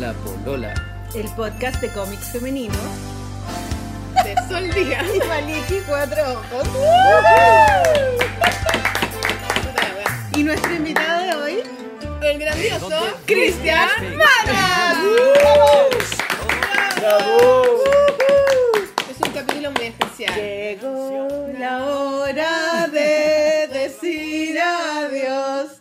La Polola. El podcast de cómics femeninos De Sol Díaz. y Maliki Cuatro Ojos. Y nuestro invitado de hoy, El grandioso Cristian Mara. Es un capítulo muy especial. llegó la hora de decir adiós.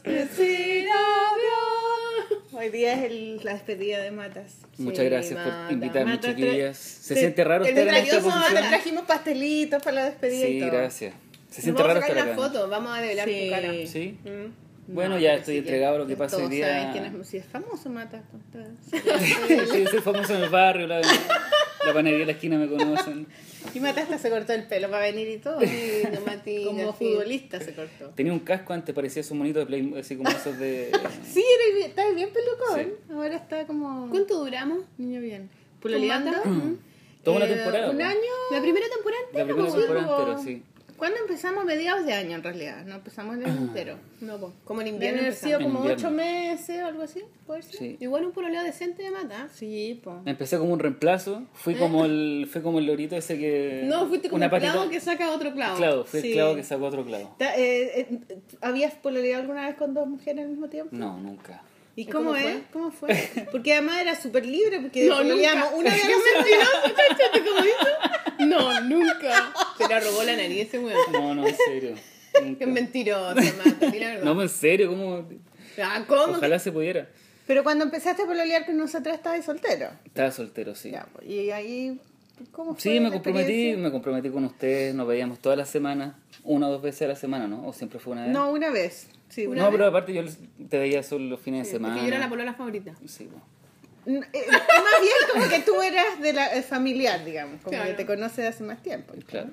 Hoy día es el- la despedida de Matas. Muchas gracias Mata. por invitarme, Mata, chiquillas. Se te- siente raro estar en esta posición. trajimos pastelitos para la despedida y Sí, todo. gracias. Se siente vamos a raro sacar estar una acá. foto. Vamos a develar Sí. tu cara. ¿Sí? Mm. Bueno, No, ya estoy sí entregado a lo que pasa hoy día. saben quién es, si es famoso Mata. sí, soy famoso en el barrio, la, la panadería de la esquina me conocen. Y Mata hasta se cortó el pelo para venir y todo. Lindo, Matilda, Como sí. futbolista se cortó. Tenía un casco antes, parecía esos monitos de Play, así como esos de... Sí, era bien, está bien pelucón. Ahora está como ¿Cuánto duramos? niño bien. ¿Con ¿Pololeando? Mata? Toda una Eh, temporada. Un año. La primera temporada La entera. primera Sí, temporada sí. ¿Cuándo empezamos? Mediados de año en realidad. No empezamos el año entero. No, po. como en Deben invierno haber sido. En como invierno. ocho meses o algo así. ¿Puede ser? sí. Igual un pololeo decente de mata. Sí, po. Empecé como un reemplazo, fui como el, fue como el lorito ese que... No, fuiste como un clavo que saca otro clavo. Claro, fui Sí. el clavo que sacó otro clavo. Ta- eh, eh, ¿Habías pololeado alguna vez con dos mujeres al mismo tiempo? No, nunca. ¿Y ¿Y cómo, cómo es? fue? ¿Cómo fue? Porque además era súper libre, porque No, nunca. una vez a Qué la semana. ¿Cáchate cómo hizo? No, nunca. Se la robó la nariz ese weón. No, no, en serio. Nunca. Qué mentiroso, la verdad. No, en serio, ¿cómo? Ah, ¿cómo? Ojalá se pudiera. Pero cuando empezaste a pololear con nosotras estabas soltero. Estaba soltero, sí. Ya, pues, y ahí, ¿cómo fue? Sí, me comprometí, me comprometí con ustedes, nos veíamos todas las semanas, una o dos veces a la semana, ¿no? ¿O siempre fue una vez? No, una vez. Sí, una No, vez. pero aparte yo les- te veía solo los fines de semana. Porque yo era la polola favorita. Sí, bueno. N- eh, más bien como que tú eras de la eh, familiar, digamos, como Claro. que te conoces hace más tiempo. Claro.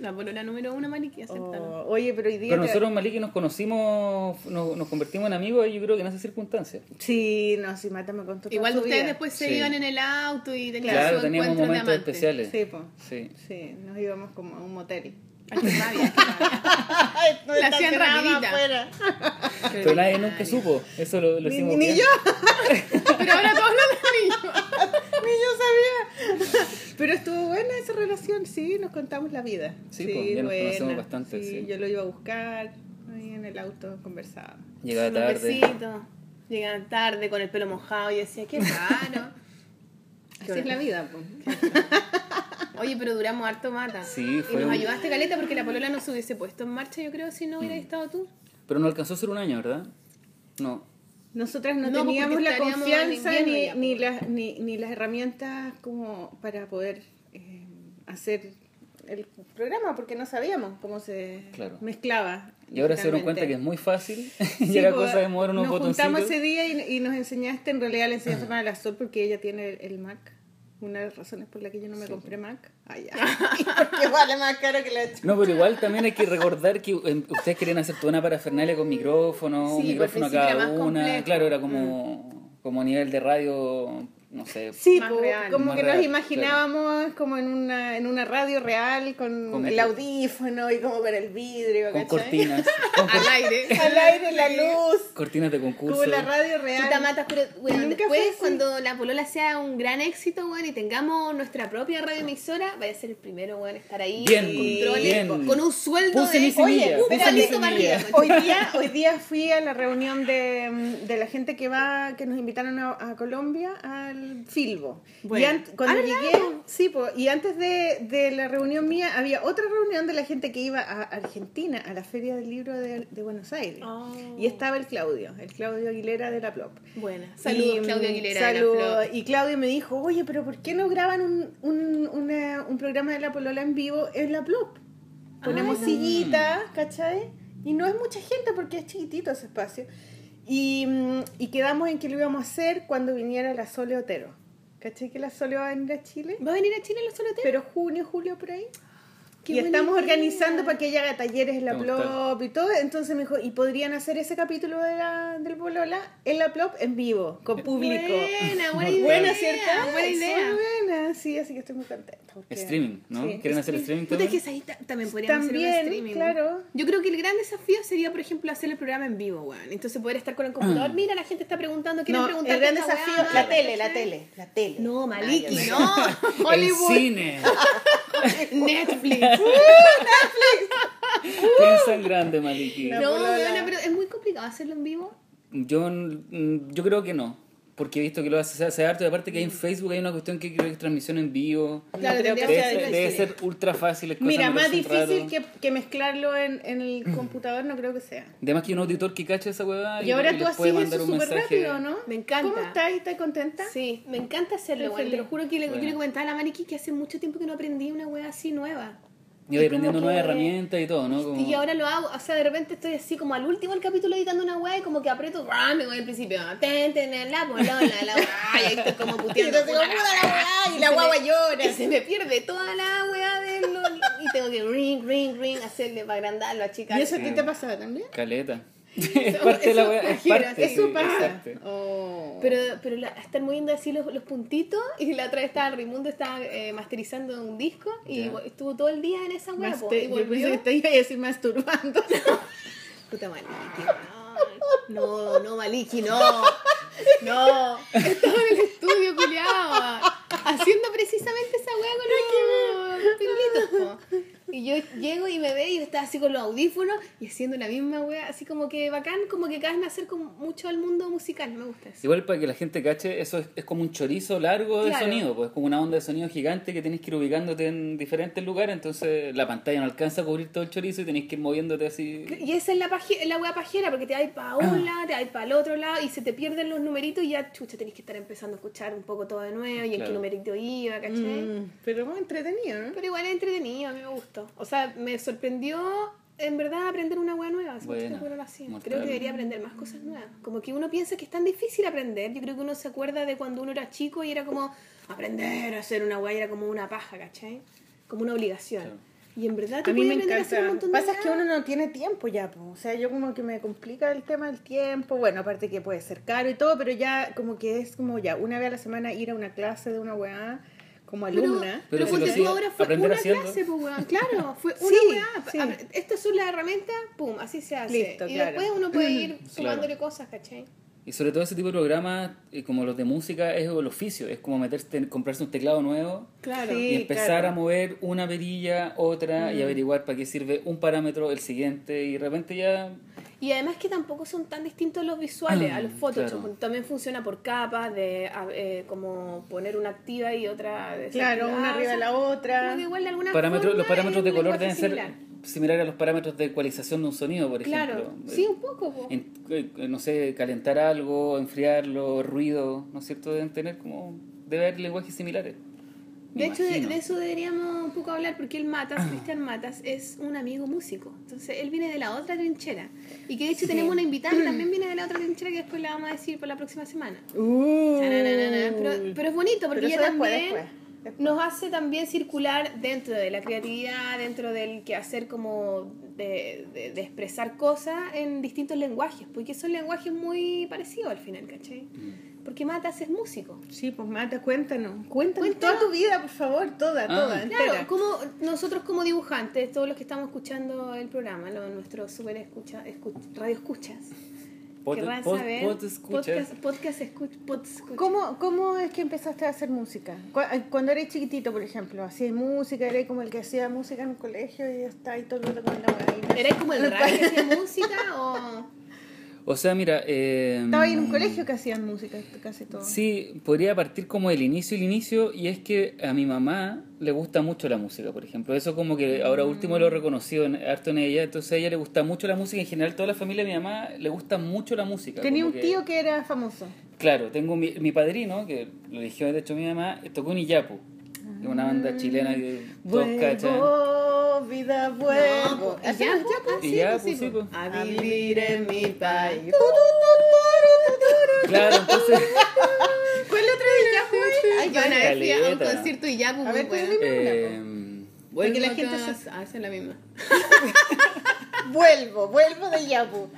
La polola número uno, Maliki, acéptalo. Oh, oye, pero hoy día... Pero te- nosotros, Maliki, nos conocimos, nos, nos convertimos en amigos y yo creo que en esas circunstancias. Sí, no, sí, Mata me contó toda Igual su ustedes vida. después se Sí. iban en el auto y tenían Claro, su teníamos encuentro de momentos amantes. especiales. Sí, pues. Sí. Sí, nos íbamos como a un motel. Ay, qué rabia, qué rabia. La hacían rapidita. Pero nadie nunca supo, eso lo, lo Ni, hicimos ni bien. yo, Pero ahora todos los niños. ni yo sabía. Pero estuvo buena esa relación, sí, nos contamos la vida. Sí, pues, ya nos conocemos bastante, Sí, sí. yo lo iba a buscar, ahí en el auto conversábamos. Llegaba tarde. Llegaban tarde con el pelo mojado y decía, qué raro. Así es la vida, pues. Oye, pero duramos harto mata. Sí, Y fue nos un- ayudaste, Caleta, porque la polola no se hubiese puesto en marcha, yo creo, si no Mm. hubieras estado tú. Pero no alcanzó a ser un año, ¿verdad? No. Nosotras no, No, teníamos la confianza ni, ni, pues. las, ni, ni las herramientas como para poder eh, hacer el programa, porque no sabíamos cómo se Claro. mezclaba. Y ahora se dieron cuenta que es muy fácil y Sí, era pues, cosa de mover unos nos botoncitos. juntamos ese día y, y nos enseñaste, en realidad le enseñaste a la Sol porque ella tiene el, el Mac. Una de las razones por la que yo no me compré Mac. Ah, ya. porque vale más caro que la No, pero igual también hay que recordar que eh, ustedes querían hacer toda una parafernalia con micrófono, un micrófono cada una. complejo. Claro, era como, como a nivel de radio, no sé. Sí, Más po, real. como Más que real, nos imaginábamos como en una, en una radio real con, Con el micro- audífono y como con el vidrio, Con ¿cachai? cortinas, con cor- Al aire. Al aire, la luz, cortinas de concurso. como la radio real. Chuta matas, pero bueno, después cuando la polola sea un gran éxito, weón, y tengamos nuestra propia radioemisora, vaya a ser el primero, weón, estar ahí Bien, con controles, bien. con, con un sueldo Puse de mi semilla, Oye, puse espérate, mi esto para semilla. arriba, Hoy día, hoy día fui a la reunión de, de la gente que va, que nos invitaron a, a Colombia al Filbo. Bueno. Y cuando Ah, llegué, sí, po, y antes de, de la reunión mía había otra reunión de la gente que iba a Argentina, a la Feria del Libro de, de Buenos Aires. Oh. Y estaba el Claudio, el Claudio Aguilera de la Plop. Buena. Saludos, Y, Claudio Aguilera. de la. Flor. Y Claudio me dijo, oye, pero ¿por qué no graban un, un, una- un programa de la Polola en vivo en la Plop? Ponemos Ah. sillitas, ¿cachai? Y no es mucha gente porque es chiquitito ese espacio. Y, mm, y quedamos en que lo íbamos a hacer cuando viniera la Sole Otero. ¿Cachai que la Sole va a venir a Chile? ¿Va a venir a Chile los soloteros? Pero junio, julio, por ahí. Qué y estamos idea. organizando para que ella haga talleres en la. Plop y todo. Entonces me dijo, ¿y podrían hacer ese capítulo de la, del Polola en la Plop en vivo, con público? Buena, buena idea. Buena, ¿cierto? Buena idea. Muy buena, sí, así que estoy muy contenta. porque- Streaming, ¿no? Sí. ¿Quieren hacer streaming es que también? es ahí ta- también podríamos hacer También, un streaming. claro. Yo creo que el gran desafío sería, por ejemplo, hacer el programa en vivo, weón. Entonces poder estar con el computador. Mira, la gente está preguntando, quieren No, preguntar. el gran desafío, la tele, la tele, la tele. No, Maliki, Ay, no. El Hollywood. cine. Netflix. Piensa en grande, Maliki. No, polola. weona, pero es muy complicado hacerlo en vivo. Yo, mm, yo creo que no. Porque he visto que lo hace, hace harto. Y aparte que hay en Facebook hay una cuestión que creo que es transmisión en vivo. Claro, creo tendría que Debe, que ser, debe ser ultra fácil. Mira, más difícil que, que mezclarlo en, en el computador no creo que sea. Además que hay un auditor que cacha esa huevada Y ahora y tú haces eso súper rápido, ¿no? Me encanta. ¿Cómo estás? ¿Estás contenta? Sí, me encanta hacerlo. Te lo juro que le, yo Bueno. le comentaba a la Mariki que hace mucho tiempo que no aprendí una wea así nueva. Y voy aprendiendo como nuevas herramientas y todo, ¿no? Como... Y ahora lo hago, o sea, de repente estoy así como al último del capítulo editando una weá y como que aprieto, ¡ah! me voy al principio, ten, ten, la polola, la weá, y ahí estoy como puteando. Y puta la "Puta la weá", y la guagua llora. Y se me pierde toda la weá de lo, y tengo que ring, ring, ring, hacerle para agrandarlo, a chicas. ¿Y eso a ti te pasaba también? Caleta. es parte de la eso weá, es parte. Eso sí, pasa. Oh. Pero, pero la- estar moviendo así los, los puntitos y la otra vez estaba Raimundo estaba eh, masterizando un disco y vo- estuvo todo el día en esa po, te- y yo pensé volvió. que te iba a decir masturbando. Puta Maliki, no, no, Maliki, no, no, estaba en el estudio, culiao, haciendo precisamente esa weá con los pilitos, po. Y yo llego y me ve y está así con los audífonos y haciendo la misma weá, así como que bacán, como que de hacer como mucho al mundo musical, me gusta eso. Igual para que la gente cache, eso es, es como un chorizo largo de Claro. sonido, pues es como una onda de sonido gigante que tenés que ir ubicándote en diferentes lugares, entonces la pantalla no alcanza a cubrir todo el chorizo y tenés que ir moviéndote así. Y esa es la, paje- la wea pajera, porque te vas para un lado, te vas para el otro lado y se te pierden los numeritos y ya, chucha, tenés que estar empezando a escuchar un poco todo de nuevo y en Claro. Numerito ¿cachai? Mm, pero muy entretenido, ¿no? Pero igual es entretenido, a mí me gustó. O sea, me sorprendió en verdad aprender una wea nueva. Hace mucho Buena, tiempo que no lo hacía. mortal. Creo que debería aprender más cosas nuevas. Como que uno piensa que es tan difícil aprender. Yo creo que uno se acuerda de cuando uno era chico y era como aprender a hacer una y era como una paja, ¿cachai? Como una obligación. Claro. Y en verdad te A mí me aprender a hacer un encanta. montón de Pasa es que uno no tiene tiempo ya, po. o sea, yo como que me complica el tema del tiempo. Bueno, aparte que puede ser caro y todo, pero ya como que es como ya una vez a la semana ir a una clase de una weá como Pero, alumna. pero, Pero si tú hacía, ahora fue aprender una haciendo. clase, pues, weón. Claro, fue una Sí, weá. sí. Estas son las herramientas, pum, así se hace. Listo, y claro. después uno puede ir sumándole Claro. cosas, ¿cachai? Y sobre todo ese tipo de programas, eh, como los de música, es el oficio, es como meterse, comprarse un teclado nuevo Claro. Sí. y empezar claro. a mover una perilla, otra, Mm. y averiguar para qué sirve un parámetro, el siguiente, y de repente ya... Y además que tampoco son tan distintos los visuales a los Photoshop. Claro. También funciona por capas, de eh, como poner una activa y otra Claro, una arriba de la Como otra. igual de alguna forma los parámetros de color deben ser similar. a los parámetros de ecualización de un sonido, por Claro, ejemplo. sí, un poco. po. En- eh, no sé, calentar algo, enfriarlo, ruido, ¿no es cierto? Deben tener como... Debe haber lenguajes similares. De hecho, de, de eso deberíamos un poco hablar porque el Matas, Cristian Matas, es un amigo músico. Entonces, él viene de la otra trinchera. Y que de hecho tenemos una invitada que también viene de la otra trinchera que después la vamos a decir para la próxima semana. Uh. Pero, pero es bonito porque Pero ella eso después, también después, después. nos hace también circular dentro de la creatividad, dentro del quehacer como de, de- de expresar cosas en distintos lenguajes, porque son lenguajes muy parecidos al final, ¿cachai? Mm. Porque Matas es músico. Sí, pues Mata, cuéntanos. Cuéntanos, Cuéntanos. toda tu vida, por favor, toda, Ah. toda, entera. Claro, como nosotros como dibujantes, todos los que estamos escuchando el programa, lo- nuestros super escucha, escu- radio escuchas, Pod- querrán pod- saber, pod escuchas. podcast, podcast escuch- pod escuchas. ¿Cómo, ¿Cómo es que empezaste a hacer música? Eh, Cuando eres chiquitito, por ejemplo, hacías música, eres como el que hacía música en el colegio y está ahí todo el rato con la. ¿Eres como el rap que hacía música o...? O sea, mira... Eh, Estaba ahí en un colegio que hacían música casi todo. Sí, podría partir como el inicio, el inicio, y es que a mi mamá le gusta mucho la música, por ejemplo. Eso como que ahora último lo he reconocido en, harto en ella, entonces a ella le gusta mucho la música, en general toda la familia de mi mamá le gusta mucho la música. Tenía un que- tío que era famoso. Claro, tengo mi, mi padrino, que lo eligió de hecho mi mamá, tocó en Iyapu, es una banda chilena que todos cachan. Vuelvo, vida, vuelvo. ¿Y ¿Hacíamos ya, ya, pues? Y ya, pues sí, pues. A vivir en mi país. Claro, entonces... ¿Cuál otro de Yahoo? Ay, Yo una vez fui a un concierto y ya, pues, A muy ver, pues, bueno. dime. Eh, Vuelvo que la gente se- hacer la misma. Vuelvo, vuelvo de Yapu.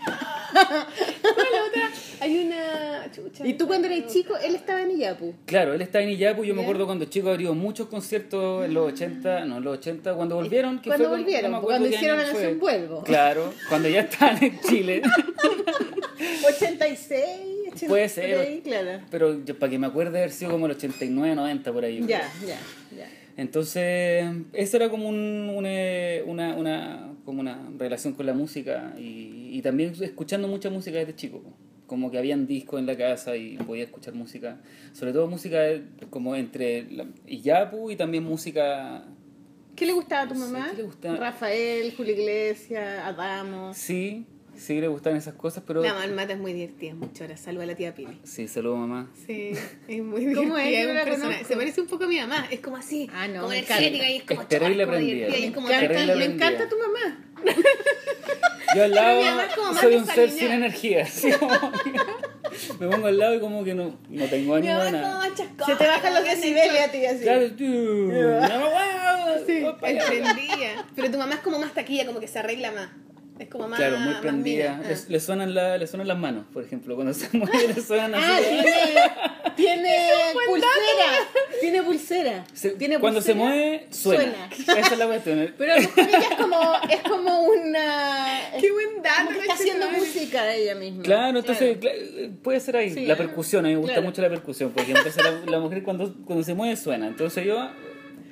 la otra, hay una chucha. Y tú cuando eras chico, él estaba en Yapu. Claro, él está en Iyapu. Yo me acuerdo cuando chico abrió muchos conciertos en los 80, no, en los 80, cuando volvieron. que Cuando fue, volvieron, no cuando hicieron la canción Vuelvo. Claro, cuando ya estaban en Chile. 86, 80, Puede ser. por ahí, claro. Pero yo, para que me acuerde, haber sido como el 89, 90 por ahí. Ya, ya, ya. Entonces, eso era como un- una, una, una- como una relación con la música y, y también escuchando mucha música desde chico. Como que habían discos en la casa y podía escuchar música, sobre todo música como entre Iyapu y también música, ¿Qué le gustaba a tu No sé, mamá? ¿qué le gustaba? Rafael, Julio Iglesias, Adamo. sí, sí le gustaban esas cosas, pero... La marmata es muy divertida, mucho ahora. Saluda a la tía Pili. Sí, saludo mamá. Sí, es muy divertida. ¿Cómo es? Yo la conozco. Se parece un poco a mi mamá. Es como así. Ah, no, como me energética y es como Es terrible chorra, como prendida. divertida y es Me encanta tu mamá. Yo al lado soy un ser sin energía. así como que me pongo al lado y como que no, no tengo ánimo de nada. Se te bajan los decibeles a ti así. Claro, tú, mamá, Sí, prendida. Pero tu mamá es como más taquilla, como que se arregla más. Es como más. Claro, muy prendida. Le, Ah. le suenan la, le suenan las manos, por ejemplo. Cuando se mueve le suenan así. Ah, tiene, tiene pulsera. Tiene pulsera. Se- tiene cuando se mueve, suena. Esa es la cuestión. Pero a lo mejor ella es como, es como una... Qué buen dato, está haciendo conchetumare. música ella misma. Claro, entonces cla- puede ser ahí. Sí, la ¿eh? percusión, a mí me gusta Claro. mucho la percusión, porque entonces la, la mujer cuando, cuando se mueve suena. Entonces yo...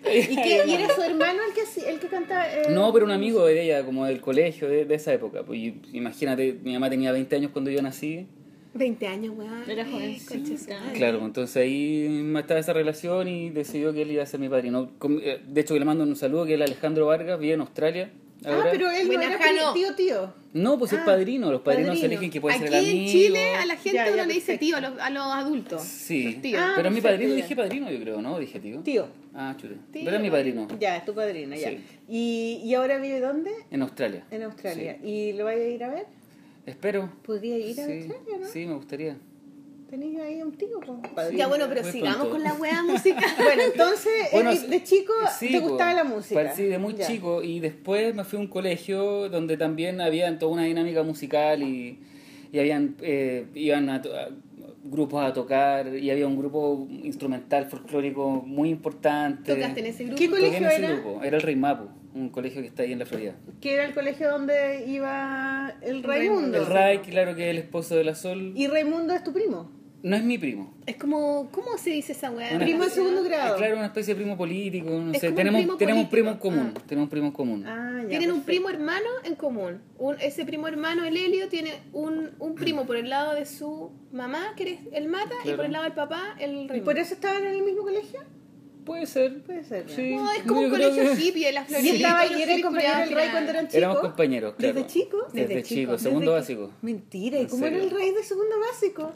¿Y, qué, ¿Y era su hermano el que, el que cantaba? eh? No, pero un amigo de ella, como del colegio, de, de esa época. Pues, y imagínate, mi mamá tenía 20 años cuando yo nací. 20 años, weón. Era Eh, jovencita. Claro, entonces ahí estaba esa relación y decidió que él iba a ser mi padrino. Eh, De hecho, que le mando un saludo, que es Alejandro Vargas, vive en Australia. Ah, pero él no era Jano. tío, tío. No, pues es Ah, padrino. Los padrinos se eligen que puede Aquí ser el amigo. en Chile a la gente Ya, ya, uno le dice tío a los, a los adultos. Sí, Los tíos. Ah, pero es mi padrino, dije padrino, yo creo, ¿no? Dije tío. Tío. Ah, chute. Tío. Pero es mi padrino, Ya, es tu padrino, ya. Sí. ¿Y, ¿Y ahora vive dónde? en Australia. En Australia. ¿Y lo vaya a ir a ver? Espero. ¿Podría ir a Sí, Australia, no? sí, me gustaría. Tenéis ahí un tío, pues, padrino. Ya bueno, pero Muy sigamos pronto. con la wea música. Bueno, entonces, Bueno, eh, de chico sí, te po. gustaba la música. Pa- Sí, de muy Ya. chico. Y después me fui a un colegio donde también había toda una dinámica musical y, y habían, eh, iban a, a- grupos a tocar y había un grupo instrumental folclórico muy importante. ¿Tocaste en ese grupo? ¿Qué Toqué en colegio ese era? grupo. Era el Rey Mapu, un colegio que está ahí en la Florida. Que era el colegio donde iba el Raimundo. El Ray, claro que es el esposo de la Sol. ¿Y Raimundo es tu primo? No es mi primo. Es como, ¿cómo se dice esa wea? Una- Primo en segundo Es grado. claro, una especie de primo político. No Es sé. como un Tenemos, primo tenemos un primo en político. común. Tenemos un primo en común. Ah, ya. Tienen un primo hermano en común. Un- ese primo hermano, el Helio, tiene un, un primo por el lado de su mamá, que es el Mata, y por el lado del papá, el ¿Y Raimundo. por eso estaban en el mismo colegio? Puede ser. Puede ser. Sí. No, es como yo un colegio que- hippie de la ¿Y Florida. estaba y era compañero del Ray cuando eran chicos? Éramos compañeros, claro. ¿Desde chico? Desde, Desde chico, chico. segundo ¿Desde básico. Mentira, ¿y ¿En cómo era el Rey de segundo básico?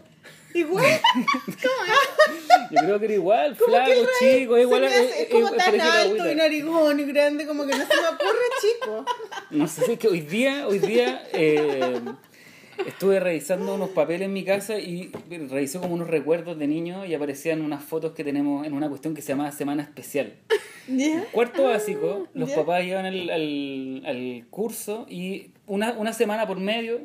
Igual. Yo creo que era igual, ¿Cómo flaco, chico, igual. hace- es como tan alto y narigón y grande, como que no se me ocurre chico. No sé es que hoy día, hoy día eh, estuve revisando unos papeles en mi casa y revisé como unos recuerdos de niños y aparecían unas fotos que tenemos en una cuestión que se llama Semana Especial. ¿Ya? Cuarto básico, los papás iban al, al, al curso y una, una semana por medio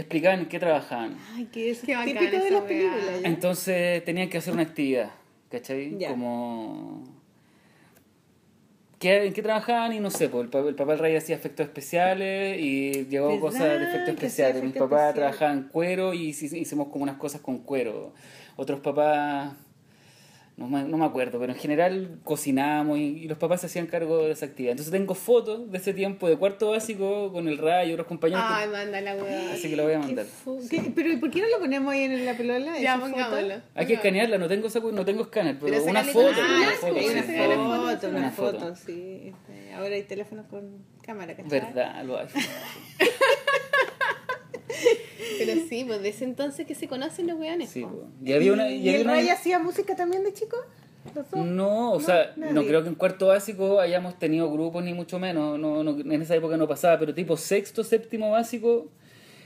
explicaban en qué trabajaban. Ay, que es Qué bacán típico de las películas. ¿ya? Entonces tenían que hacer una actividad, ¿cachai? Ya. Como... ¿Qué, ¿En qué trabajaban? Y no sé, pues, el, papá, el papá del rey hacía efectos especiales y llevó ¿Verdad? cosas de efectos especiales. Mis efectos papás especiales. trabajaban cuero y hici- hicimos como unas cosas con cuero. Otros papás, no me, no me acuerdo, pero en general cocinamos y, y los papás se hacían cargo de esa actividad. Entonces tengo fotos de ese tiempo de cuarto básico con el Ray y otros compañeros. que- Ay, manda la wea. así que lo voy a Qué mandar. fu- ¿Qué- Pero ¿y por qué no lo ponemos ahí en la pelola? Ya, esa foto? pongámoslo. Hay que escanearla, no tengo, no tengo escáner, pero, Pero una foto. una foto, sí, sí, una sí. foto, una Una foto, foto. sí. Este, Ahora hay teléfonos con cámara, ¿cachai? Verdad, lo hay. Pero sí, pues de ese entonces que se conocen los weones. Sí, po. po. y había una. ¿Y, y el una- Ray hacía música también de chico? No, o sea, nadie. no creo que en cuarto básico hayamos tenido grupos ni mucho menos. No, no, en esa época no pasaba, pero tipo sexto, séptimo básico,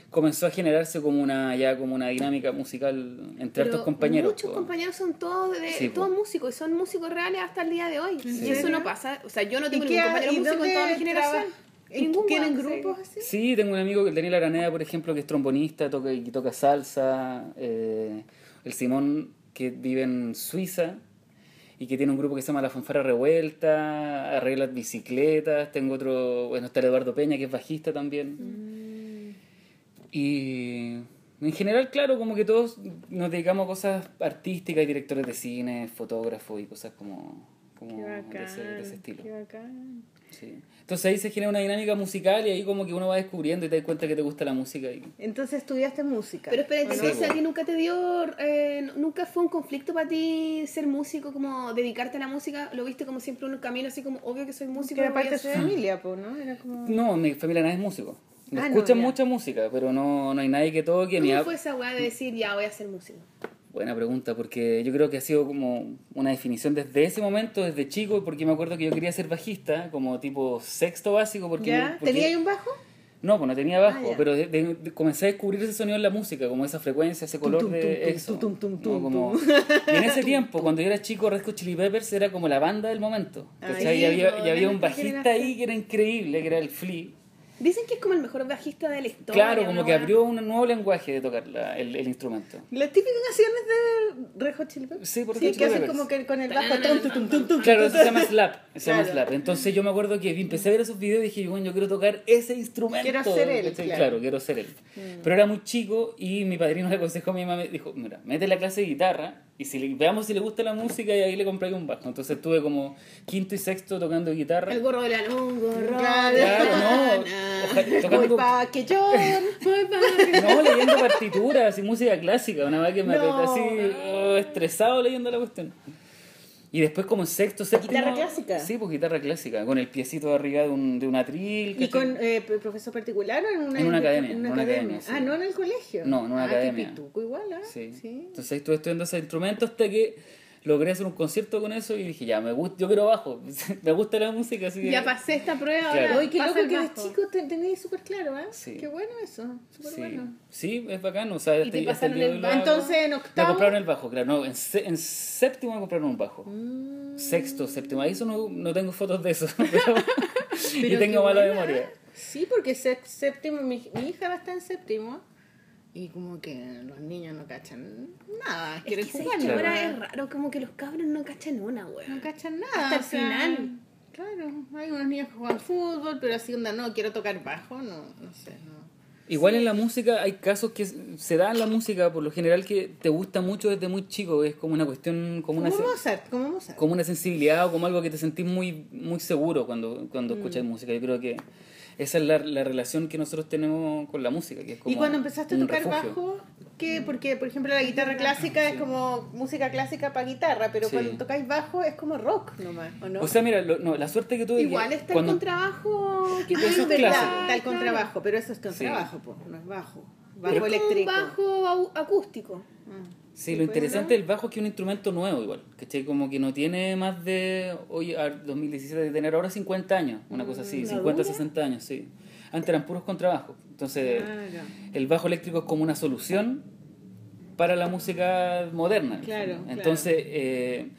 comenzó a generarse como una ya como una dinámica musical entre Pero estos compañeros. Muchos po. compañeros son todos, de, Sí, po. todos músicos y son músicos reales hasta el día de hoy. Y eso no pasa. O sea, yo no ¿Y tengo ningún compañero músico en toda mi generación. ¿Tienen grupos así? Sí, tengo un amigo, el Daniel Araneda, por ejemplo, que es trombonista, toca, y toca salsa. eh, el Simón, que vive en Suiza y que tiene un grupo que se llama La Fanfara Revuelta, arregla bicicletas. Tengo otro, bueno, está el Eduardo Peña, que es bajista también. Y en general, claro, como que todos nos dedicamos a cosas artísticas y directores de cine, fotógrafos y cosas como, como Qué de, bacán. ese, de ese estilo. Qué bacán. Sí. Entonces ahí se genera una dinámica musical y ahí como que uno va descubriendo y te das cuenta que te gusta la música. Y... Entonces estudiaste música. Pero espérate, ¿o Sí, no? entonces a ti nunca te dio, eh, nunca fue un conflicto para ti ser músico, como dedicarte a la música, lo viste como siempre un camino así como obvio que soy músico. Que era parte de su hacer. familia, pues, ¿no? Era como... No, mi familia no es músico. Ah, no, Escuchan ya. mucha música, pero no, no hay nadie que toque. Ni ¿Cómo ha- fue esa weá de decir ya voy a ser músico? Buena pregunta, porque yo creo que ha sido como una definición desde ese momento, desde chico, porque me acuerdo que yo quería ser bajista, como tipo sexto básico, porque... ¿Ya? porque- ¿Tenía ahí un bajo? No, pues no tenía bajo, Ah, pero de- de- de- comencé a descubrir ese sonido en la música, como esa frecuencia, ese color tum, de tum, eso. Y en ese tiempo, cuando yo era chico, Red Hot Chili Peppers era como la banda del momento. Ay, y había, y había un bajista ahí que era increíble, que era el Flea. Dicen que es como el mejor bajista de la historia. Claro, como una que abrió un nuevo lenguaje de tocar la- el, el instrumento. Las típicas canciones de Red Hot Chili Peppers. Sí, por Sí, que hacen como que con el bajo... tum, tum, tum, tum, tum, Claro, eso se llama slap. Se llama Claro. slap. Entonces yo me acuerdo que empecé a ver esos videos y dije, bueno, yo quiero tocar ese instrumento. Quiero ser él, claro. Claro, quiero ser él. Pero era muy chico y mi padrino le aconsejó a mi mamá, me dijo, mira, mete la clase de guitarra y si le, veamos si le gusta la música y ahí le compré un bajo. Entonces estuve como quinto y sexto tocando guitarra. El gorro de la un gorro. Claro. No. Ojalá- Voy tocando, pa' que yo... Voy pa- no, leyendo partituras y música clásica. Una vez que me No. así, oh, estresado leyendo la cuestión. Y después como en sexto, séptimo... ¿Guitarra clásica? Sí, pues guitarra clásica, con el piecito arriba de un, de un atril. ¿Y con eh, profesor particular o en una, En una academia, en en una academia? academia, sí. Ah, no en el colegio. No, en una ah, qué academia. pituco igual, ¿ah? Sí. sí. Entonces estuve estudiando ese instrumento hasta que logré hacer un concierto con eso y dije, ya, me gusta, yo quiero bajo, me gusta la música, así que... Ya pasé esta prueba. Claro. ahora Oye, qué loco que eres bajo. chico, te tenéis súper claro, ¿ah? Sí. Qué bueno eso, súper Sí, bueno. sí, es bacán, o sea, ¿Y te hasta- hasta pasaron día de el bajo? Entonces, en Me octavo... compraron el bajo, claro, no, en, en séptimo me compraron un bajo. Mm. Sexto, séptimo, ahí eso no, no tengo fotos de eso, pero, y Pero tengo qué mala buena, memoria. ¿eh? Sí, porque sé- séptimo, mi, mi hija va a estar en séptimo y como que los niños no cachan nada, Es quieren que jugar. sí, ahora es raro, como que los cabros no cachan una, No weón. cachan nada. Hasta el o sea, final. Claro, hay unos niños que juegan fútbol, pero así onda, no, quiero tocar bajo, no, no sé, no. Igual en la música hay casos que se da en la música por lo general que te gusta mucho desde muy chico, es como una cuestión, como una, Como sen- Mozart, como Mozart. como una sensibilidad o como algo que te sentís muy, muy seguro cuando, cuando Mm. escuchas música. Yo creo que esa es la, la relación que nosotros tenemos con la música. Que es como Y cuando empezaste a tocar refugio. bajo, ¿qué? Porque, por ejemplo, la guitarra clásica es como música clásica para guitarra, pero Sí. cuando tocáis bajo es como rock nomás, ¿o no? O sea, mira, lo- no, la suerte que tuve Igual que está cuando el contrabajo. Que Ah, eso es verdad, clásico. está el contrabajo, pero eso es contrabajo, po, no es bajo. Bajo Pero es como un eléctrico. bajo acústico. Mm. Sí, lo interesante del bajo es que es un instrumento nuevo igual, ¿cachai? Como que no tiene más de, hoy, a 2017, de tener ahora 50 años, una cosa así, ¿la 50, dura? 60 años, sí. Antes eran puros contrabajos. Entonces, Claro. el bajo eléctrico es como una solución para la música moderna. Claro, Entonces, eh,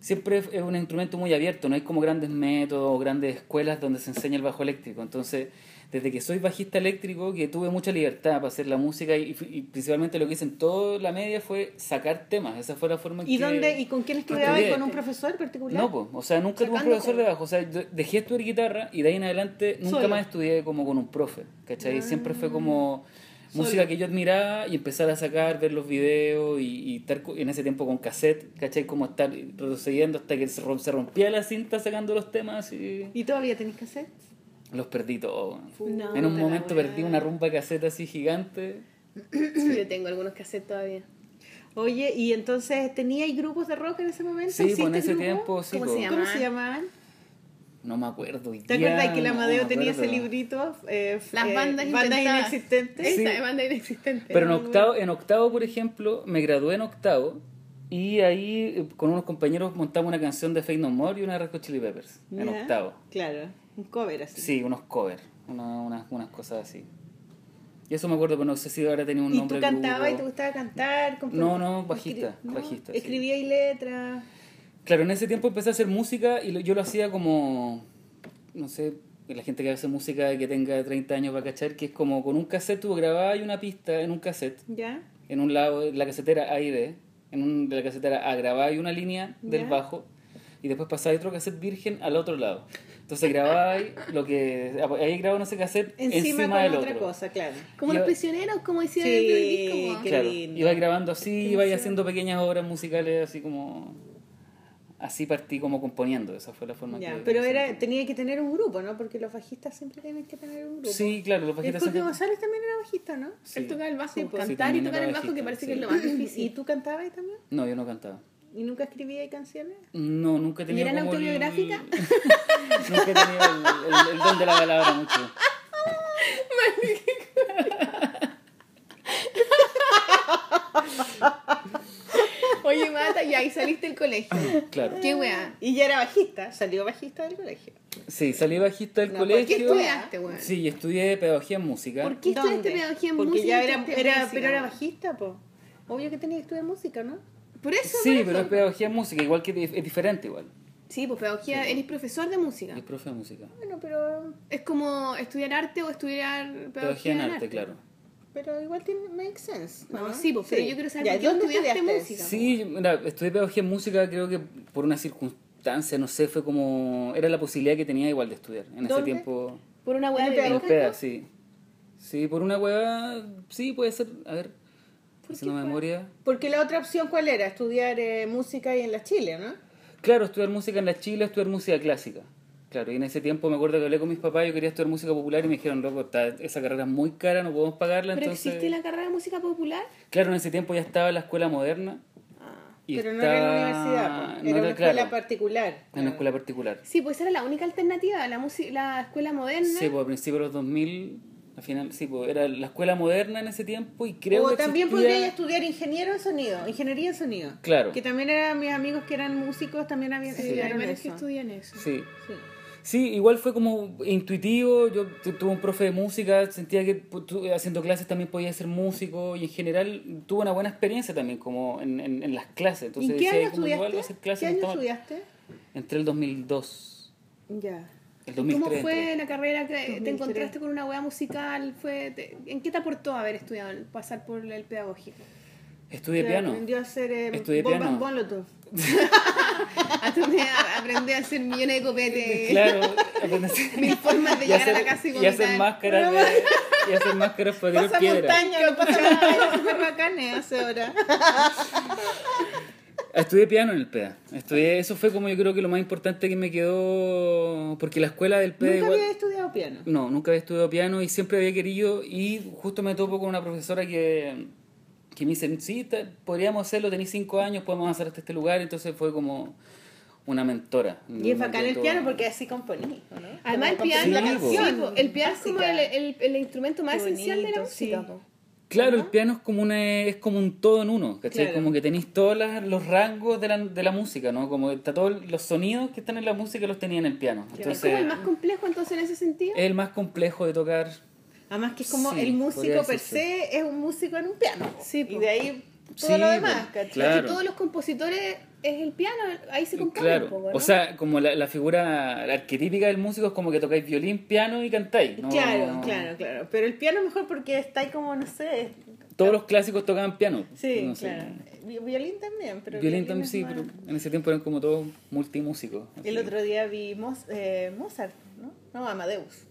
siempre es un instrumento muy abierto, no hay como grandes métodos o grandes escuelas donde se enseña el bajo eléctrico. Entonces, desde que soy bajista eléctrico, que tuve mucha libertad para hacer la música y, y principalmente lo que hice en toda la media fue sacar temas. Esa fue la forma en ¿Y que... dónde y con quién estudiabas? ¿Con un profesor particular? No, pues, o sea, nunca tuve un profesor de bajo. O sea, yo dejé de estudiar guitarra y de ahí en adelante nunca Solo. más estudié como con un profe, ¿cachai? Siempre fue como Solo. música que yo admiraba y empezar a sacar, ver los videos y, y estar en ese tiempo con cassette, ¿cachai? Como estar retrocediendo hasta que se rom- se rompía la cinta sacando los temas y ¿Y todavía tenés cassette? Los perdí todos. No, en un momento perdí una rumba de cassette así gigante. Yo tengo algunos cassettes todavía. Oye, ¿y entonces teníais grupos de rock en ese momento? Sí, pues en ¿Existen ese grupos? tiempo sí. ¿Cómo po. se llama? ¿Cómo se llamaban? No me acuerdo. ¿Te acuerdas que el Amadeo tenía ese librito? eh, Las eh, bandas inventadas. inexistentes. Sí. Esa de banda inexistente. Pero en octavo, en octavo, por ejemplo, me gradué en octavo y ahí eh, con unos compañeros montamos una canción de Fake No More y una de Red Hot Chili Peppers en octavo. Claro, un cover así. Sí, unos covers, una- unas, unas cosas así. Y eso me acuerdo, pero no sé si ahora tenía un ¿Y nombre. tú el cantabas y te gustaba cantar? No, no, bajista, bajista, sí. Escribía y letras. Claro, en ese tiempo empecé a hacer música y yo lo hacía como, no sé, la gente que hace música y que tenga 30 años va a cachar, que es como con un cassette, tú grababas una pista en un cassette, ¿Ya? en un lado, la casetera A y B, en un, de la casetera A grababas una línea del bajo y después pasabas otro cassette virgen al otro lado. Entonces grababas lo que, ahí grababan ese cassette Encima, encima, con del otra otro. cosa, claro. Como Yo- los prisioneros, como decía Sí, el disco. Claro, lindo. iba grabando así, iba haciendo pequeñas obras musicales así como... Así partí como componiendo, esa fue la forma Ya, que... pero que era, sentí. tenía que tener un grupo, ¿no? Porque los bajistas siempre tienen que tener un grupo. Sí, claro, los bajistas Porque siempre... González también era bajista, ¿no? Sí. Él tocaba el bajo, Sí, pues. Sí, cantar y tocar era el bajo, que parece sí. que es lo más ¿Y difícil. tú cantabas ahí también? No, yo no cantaba. ¿Y nunca escribías canciones? No, nunca he ¿Y como el- autobiográficas? nunca tenido el, el- el don de la palabra mucho. Oye, Mata, y ahí saliste del colegio. Claro. ¿Qué weá? Y ya era bajista, salió bajista del colegio. Sí, salí bajista del No, colegio. ¿Qué estudiaste, weón? Sí, estudié pedagogía en música. ¿Por qué estudiaste ¿Dónde? pedagogía en Porque música? ya era, estudiaste era música, pero era bajista, po. Obvio que tenía que estudiar música, ¿no? Por eso, Sí, por pero es pedagogía en música, igual que es diferente igual. Sí, pues pedagogía, eres profesor de música. Es profe de música. Bueno, pero, Es como estudiar arte o estudiar pedagogía, Pedagogía en arte, claro. Pero igual tiene make sense. No, sí, pues, pero yo quiero saber Ya, ¿dónde estudiaste estudiaste? música? Sí, mira, estudié pedagogía en música, creo que por una circunstancia, no sé, fue como... Era la posibilidad que tenía igual de estudiar. En ese tiempo... Por una ¿En de En sí. Sí, por una hueá, sí, puede ser, a ver, haciendo memoria. Porque la otra opción, ¿cuál era? Estudiar eh, música y en la Chile, ¿no? Claro, estudiar música en la Chile, estudiar música clásica. Claro, y en ese tiempo me acuerdo que hablé con mis papás, yo quería estudiar música popular y me dijeron, loco, está, esa carrera es muy cara, no podemos pagarla, ¿Pero entonces... existe la carrera de música popular? Claro, en ese tiempo ya estaba la escuela moderna. Ah. Y pero no era en la universidad, no era una escuela claro, particular. en una escuela particular. Sí, pues esa era la única alternativa, la, música, la escuela moderna. Sí, pues a principios de los 2000, al final, sí, pues era la escuela moderna en ese tiempo y creo o que también existía- podría estudiar ingeniero en sonido, ingeniería en sonido. Claro. Que también eran mis amigos que eran músicos, también habían Sí, estudiado varios que estudian eso. Sí, Sí. Sí, igual fue como intuitivo. Yo tu- tuve un profe de música, sentía que haciendo clases también podía ser músico y en general tuve una buena experiencia también como en, en, en las clases. ¿Y Entonces en qué decía, año como igual voy a estudiaste? hacer clases, ¿Qué año estudiaste? Entré el 2002. Ya. El ¿Cómo 2003. fue entré. la carrera que 2003? te encontraste con una wea musical? Fue te- ¿En qué te aportó haber estudiado, pasar por el pedagógico? Estudié piano. Aprendió a hacer eh, Estudié bombas piano. Molotov. Aprendí a, hacer millones de copetes. Claro, aprendí a hacer- Mil formas de llegar a la casa y y hacer vomitar. máscaras de, y hacer máscaras para tirar piedra. montaña, lo pasa montaña, súper bacanes hace ahora. Estudié piano en el PEA. Estudié, eso fue como yo creo que lo más importante que me quedó, porque la escuela del PEA Nunca igual- había estudiado piano. No, nunca había estudiado piano y siempre había querido y justo me topo con una profesora que, que me dice, sí, ta- podríamos hacerlo, tenéis cinco años, podemos hacer hasta este lugar, entonces fue como una mentora. Y es bacán el piano porque así componí, ¿o ¿no? Además, el piano, Sí, la sí, canción. po, el piano es como el, el, el instrumento más Qué esencial de la bonito, música. sí. Claro, el piano es como una, es como un todo en uno, ¿cachai? Claro. Como que tenéis todos los rangos de la, de la música, ¿no? Como está todos los sonidos que están en la música los tenía en el piano. Es Entonces, como el más complejo entonces en ese sentido. es el más complejo de tocar. Además que es como Sí, el músico per se es un músico en un piano. Sí, y de ahí todo lo demás, ¿cachai? claro. Todos los compositores es el piano, ahí se compone Claro, un poco, ¿no? o sea, como la, la figura la arquetípica del músico es como que tocáis violín, piano y cantáis. ¿no? Claro, claro, claro. Pero el piano mejor porque está ahí como, no sé. Todos los clásicos tocaban piano. Sí, no sé. claro. Vi- Violín también, pero. Violín también es sí, pero en ese tiempo eran como todos multimúsicos. El otro día vi Moz- eh, Mozart, ¿no? No, Amadeus.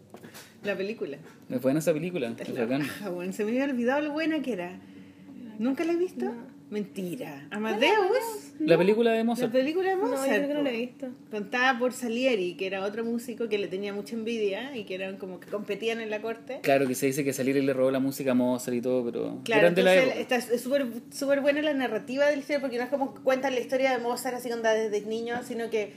La película. Me fue en esa película, es bacán. Ah, bueno, se me había olvidado lo buena que era. ¿Nunca la he visto? Mentira. Amadeus. La película de La Mozart. película de No, yo Mozart. creo que no la he visto. Contada por Salieri, que era otro músico que le tenía mucha envidia y que eran como que competían en la corte. Claro que se dice que Salieri le robó la música a Mozart y todo, pero Claro, la entonces época. está es súper súper buena la narrativa del historia porque no es como cuentan la historia de Mozart así cuando desde niño, sino que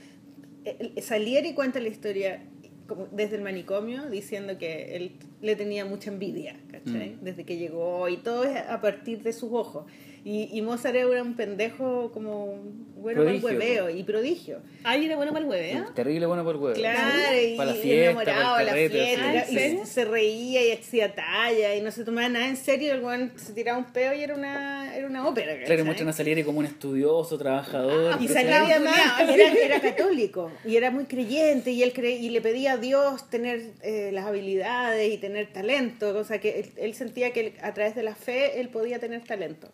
eh, Salieri cuenta la historia como desde el manicomio diciendo que él le tenía mucha envidia, ¿cachai? Mm. Desde que llegó y todo es a partir de sus ojos. Y, y Mozart era un pendejo como bueno para el hueveo y prodigio. Ay, era bueno para el hueve, ¿eh? Terrible bueno por el huevo. Claro, y, Para la y fiesta, enamorado para de el la carrete, fiesta, así. y ¿Ah, se reía y hacía talla y no se tomaba nada en serio, el weón se tiraba un peo y era una, era una ópera. Claro, ¿cachai? muestran a salir como un estudioso, trabajador. Y ¿cachai? salía culiao, era, era católico y era muy creyente y él cre y le pedía a Dios tener eh, las habilidades y tener talento, cosa que él, él sentía que él- a través de la fe él podía tener talento.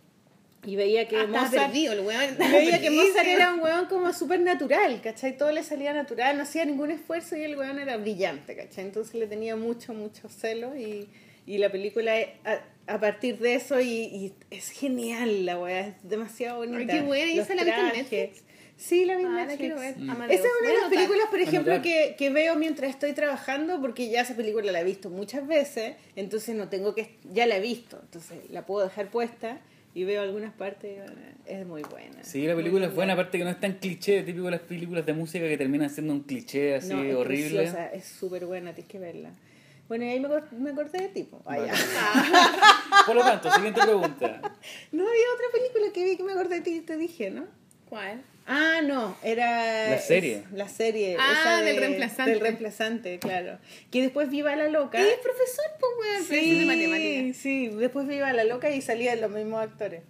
Y veía que Ah, estaba Mozart, perdido el weón. veía que Mozart era un weón como súper natural, ¿cachai? Todo le salía natural, no hacía ningún esfuerzo y el weón era brillante, ¿cachai? Entonces le tenía mucho, mucho celo y, y la película es a, a partir de eso y, y es genial la weá, es demasiado bonita. Ay, qué buena, ¿y esa la viste en. Netflix? Sí, la vi en Ah, la Netflix. quiero ver. Mm. Esa es una de las películas, por ejemplo, que, que veo mientras estoy trabajando, porque ya esa película la he visto muchas veces, entonces no tengo que, ya la he visto, entonces la puedo dejar puesta y veo algunas partes, es muy buena. Sí, la película Muy es buena, aparte que no es tan cliché, típico de las películas de música que terminan siendo un cliché así No, es horrible. preciosa, es súper buena, tienes que verla. Bueno, y ahí me, me acordé de tipo. Vale. Por lo tanto, siguiente pregunta. No había otra película que vi que me acordé de ti, te dije, ¿no? ¿Cuál? Ah, no, era... La serie. es- la serie. Ah, esa de- del reemplazante. Del reemplazante, claro. Que después Viva la Loca. Es profesor, pues, weón. es de matemáticas. sí, después Viva la Loca y salían los mismos actores.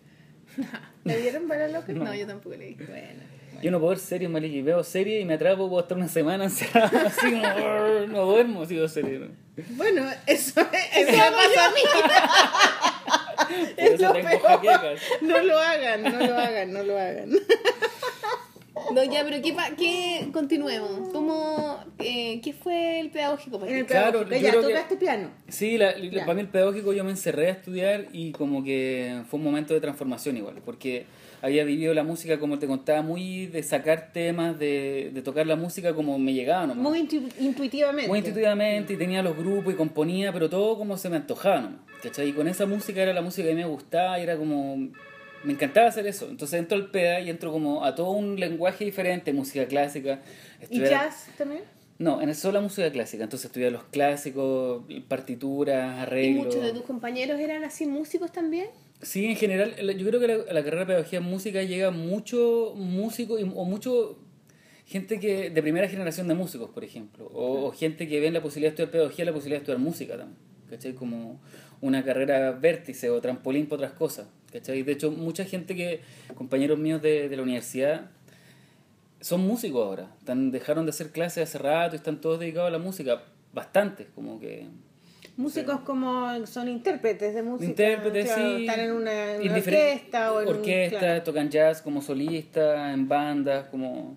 ¿La vieron para la Loca? No, yo tampoco le vi. Bueno. Yo no puedo ver series, Maliki. Veo series y me atrapo, puedo estar una semana encerrado así como... No duermo si veo series. ¿no? Bueno, eso, eso Eso me pasa a mí. Por eso lo tengo peor. jaquecas. No lo hagan, no lo hagan, no lo hagan. No, ya, pero ¿qué, pa- qué continuemos? ¿Cómo, eh, ¿Qué fue el pedagógico? para En el ti? Claro, pedagógico, yo ya, creo que- tocaste piano. Sí, la, la- Ya. para mí el pedagógico yo me encerré a estudiar y como que fue un momento de transformación igual, porque había vivido la música, como te contaba, muy de sacar temas, de, de tocar la música como me llegaba nomás. Muy intu- intuitivamente. Muy intuitivamente y tenía los grupos y componía, pero todo como se me antojaba nomás, ¿cachai? Y con esa música era la música que me gustaba y era como... Me encantaba hacer eso. Entonces entro al PEDA y entro como a todo un lenguaje diferente, música clásica. ¿Y jazz también? No, en solo música clásica. Entonces estudiar los clásicos, partituras, ¿Y arreglos. muchos de tus compañeros eran así músicos también? Sí, en general, la- yo creo que la, la carrera de pedagogía en música llega mucho músico y, o mucho gente que de primera generación de músicos, por ejemplo, o, o gente que ven la posibilidad de estudiar pedagogía, la posibilidad de estudiar música también, ¿cachai? Como una carrera vértice o trampolín para otras cosas, ¿cachai? De hecho, mucha gente que, compañeros míos de, de la universidad, son músicos ahora, están, dejaron de hacer clases hace rato y están todos dedicados a la música, bastantes, como que... Músicos como son intérpretes de música. Intérpretes, sí. Están en una, en una Indiferente- orquesta o en un- orquesta, claro. tocan jazz como solista, en bandas, como...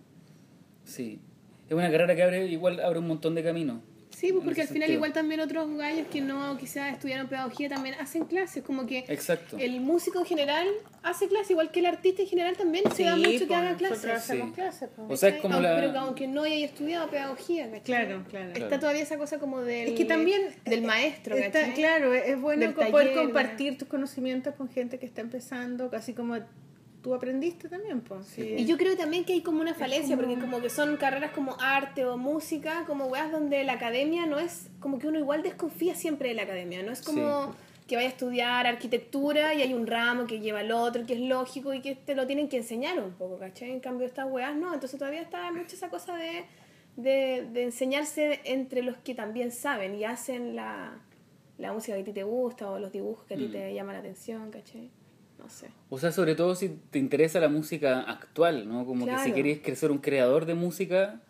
Sí. Es una carrera que abre igual abre un montón de caminos. Sí, pues porque al final sentido. igual también otros gallos que no quizás estudiaron pedagogía también hacen clases, como que Exacto. el músico en general hace clases, igual que el artista en general también se da mucho que pues, haga nosotros clases. hacemos Sí. clases. pues. O sea, es como Aunque- la... Pero que aunque no haya estudiado pedagogía, ¿cachai? Claro, claro. Está todavía esa cosa como del, Es que también del maestro, está- ¿cachai? claro, es bueno poder taller, compartir tus conocimientos con gente que está empezando, casi como tú aprendiste también, pues. Sí. Y yo creo también que hay como una falencia, porque como que son carreras como arte o música, como weas donde la academia no es, como que uno igual desconfía siempre de la academia, no es como que vaya a estudiar arquitectura y hay un ramo que lleva al otro, que es lógico y que te lo tienen que enseñar un poco, ¿cachai? En cambio estas weas no, entonces todavía está mucho esa cosa de, de, de enseñarse entre los que también saben y hacen la, la música que a ti te gusta o los dibujos que a ti Mm. te llaman la atención, ¿cachai? No sé. O sea, sobre todo si te interesa la música actual, ¿no? Como que si querés crecer un creador de música,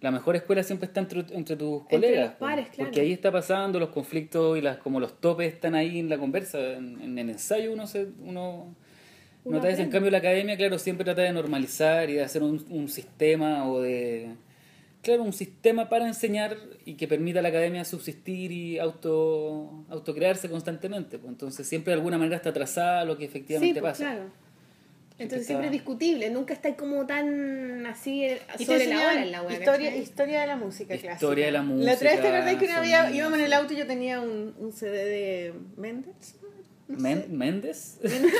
la mejor escuela siempre está entre, entre tus Entre colegas. los pares, po. claro. Porque ahí está pasando los conflictos y las como los topes están ahí en la conversa. En, en el ensayo uno se... Uno, Uno nota eso. En cambio la academia, claro, siempre trata de normalizar y de hacer un, un sistema o de... Claro, un sistema para enseñar y que permita a la academia subsistir y auto autocrearse constantemente. pues. Entonces siempre de alguna manera está atrasada lo que efectivamente sí, pues, pasa. claro. Entonces está- siempre es discutible, nunca está como tan así eh, sobre la hora en la web. historia, historia de la música clásica. Historia de la La otra vez te música, acordás que una vez íbamos en el auto y yo tenía un, un CD de Mendelssohn. Men- ¿Méndez? Mendelssohn.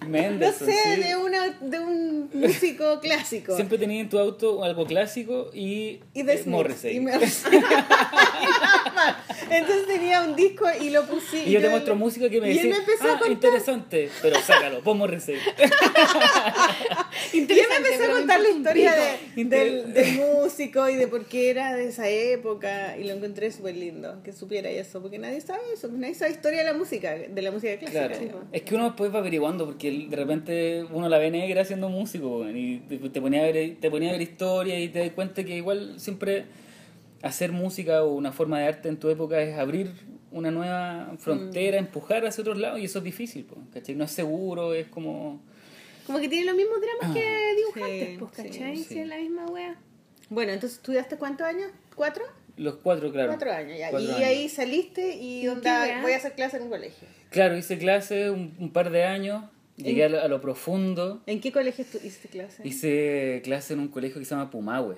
No Mendelssohn, sé, sí. de, una, de un músico clásico. Siempre tenía en tu auto algo clásico y, y de eh, Morrissey. y me- Entonces tenía un disco y lo puse. Y yo te muestro música que me y él decía, me empezó a ah, contar. interesante, pero sácalo, pon Morrissey. Y él me empezó a contar la historia de- del, del músico y de por qué era de esa época. Y lo encontré súper lindo, que supiera eso, porque nadie sabe eso, nadie sabe historia de la música, de la música clásica. Claro, digamos. es que uno después va averiguando porque de repente uno la ve negra siendo músico y te te ponía a ver, te ponía a ver historia y te das cuenta que igual siempre hacer música o una forma de arte en tu época es abrir una nueva Mm. frontera, empujar hacia otros lados y eso es difícil, po, ¿cachai? No es seguro, es como... Como que tiene los mismos dramas que Ah, dibujantes, sí, pues, ¿cachai? sí. Sí, es la misma wea. Bueno, entonces estudiaste cuántos años? ¿Cuatro? Los cuatro, claro. Cuatro años ya. Cuatro y años. ahí saliste y ¿Y onda, voy a hacer clase en un colegio. Claro, hice clase un, un par de años, llegué a lo, a lo profundo, ¿En qué colegio hiciste clase? hice clase en un colegio que se llama Pumahue,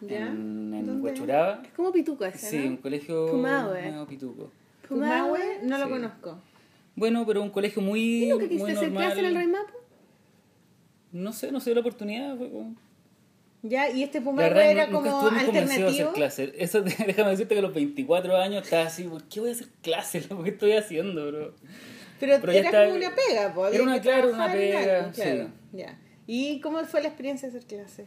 ¿Ya? en, en. Es como pituco ese, Sí, ¿no? un colegio Pumahue. pituco. Pumahue, no lo Sí. conozco. Bueno, pero un colegio muy, ¿Y nunca muy quisiste hacer clase en el Raimapo? No sé, no sé la oportunidad. fue como- Ya, y este verdad, era nunca como convencido de hacer alternativo. clases. Eso, déjame decirte que a los 24 años estaba así, ¿por qué voy a hacer clases? ¿Qué estoy haciendo, bro? Pero, Pero era como una pega, po, era una- claro, una pega, algo, claro, sí. ya. ¿Y cómo fue la experiencia de hacer clase?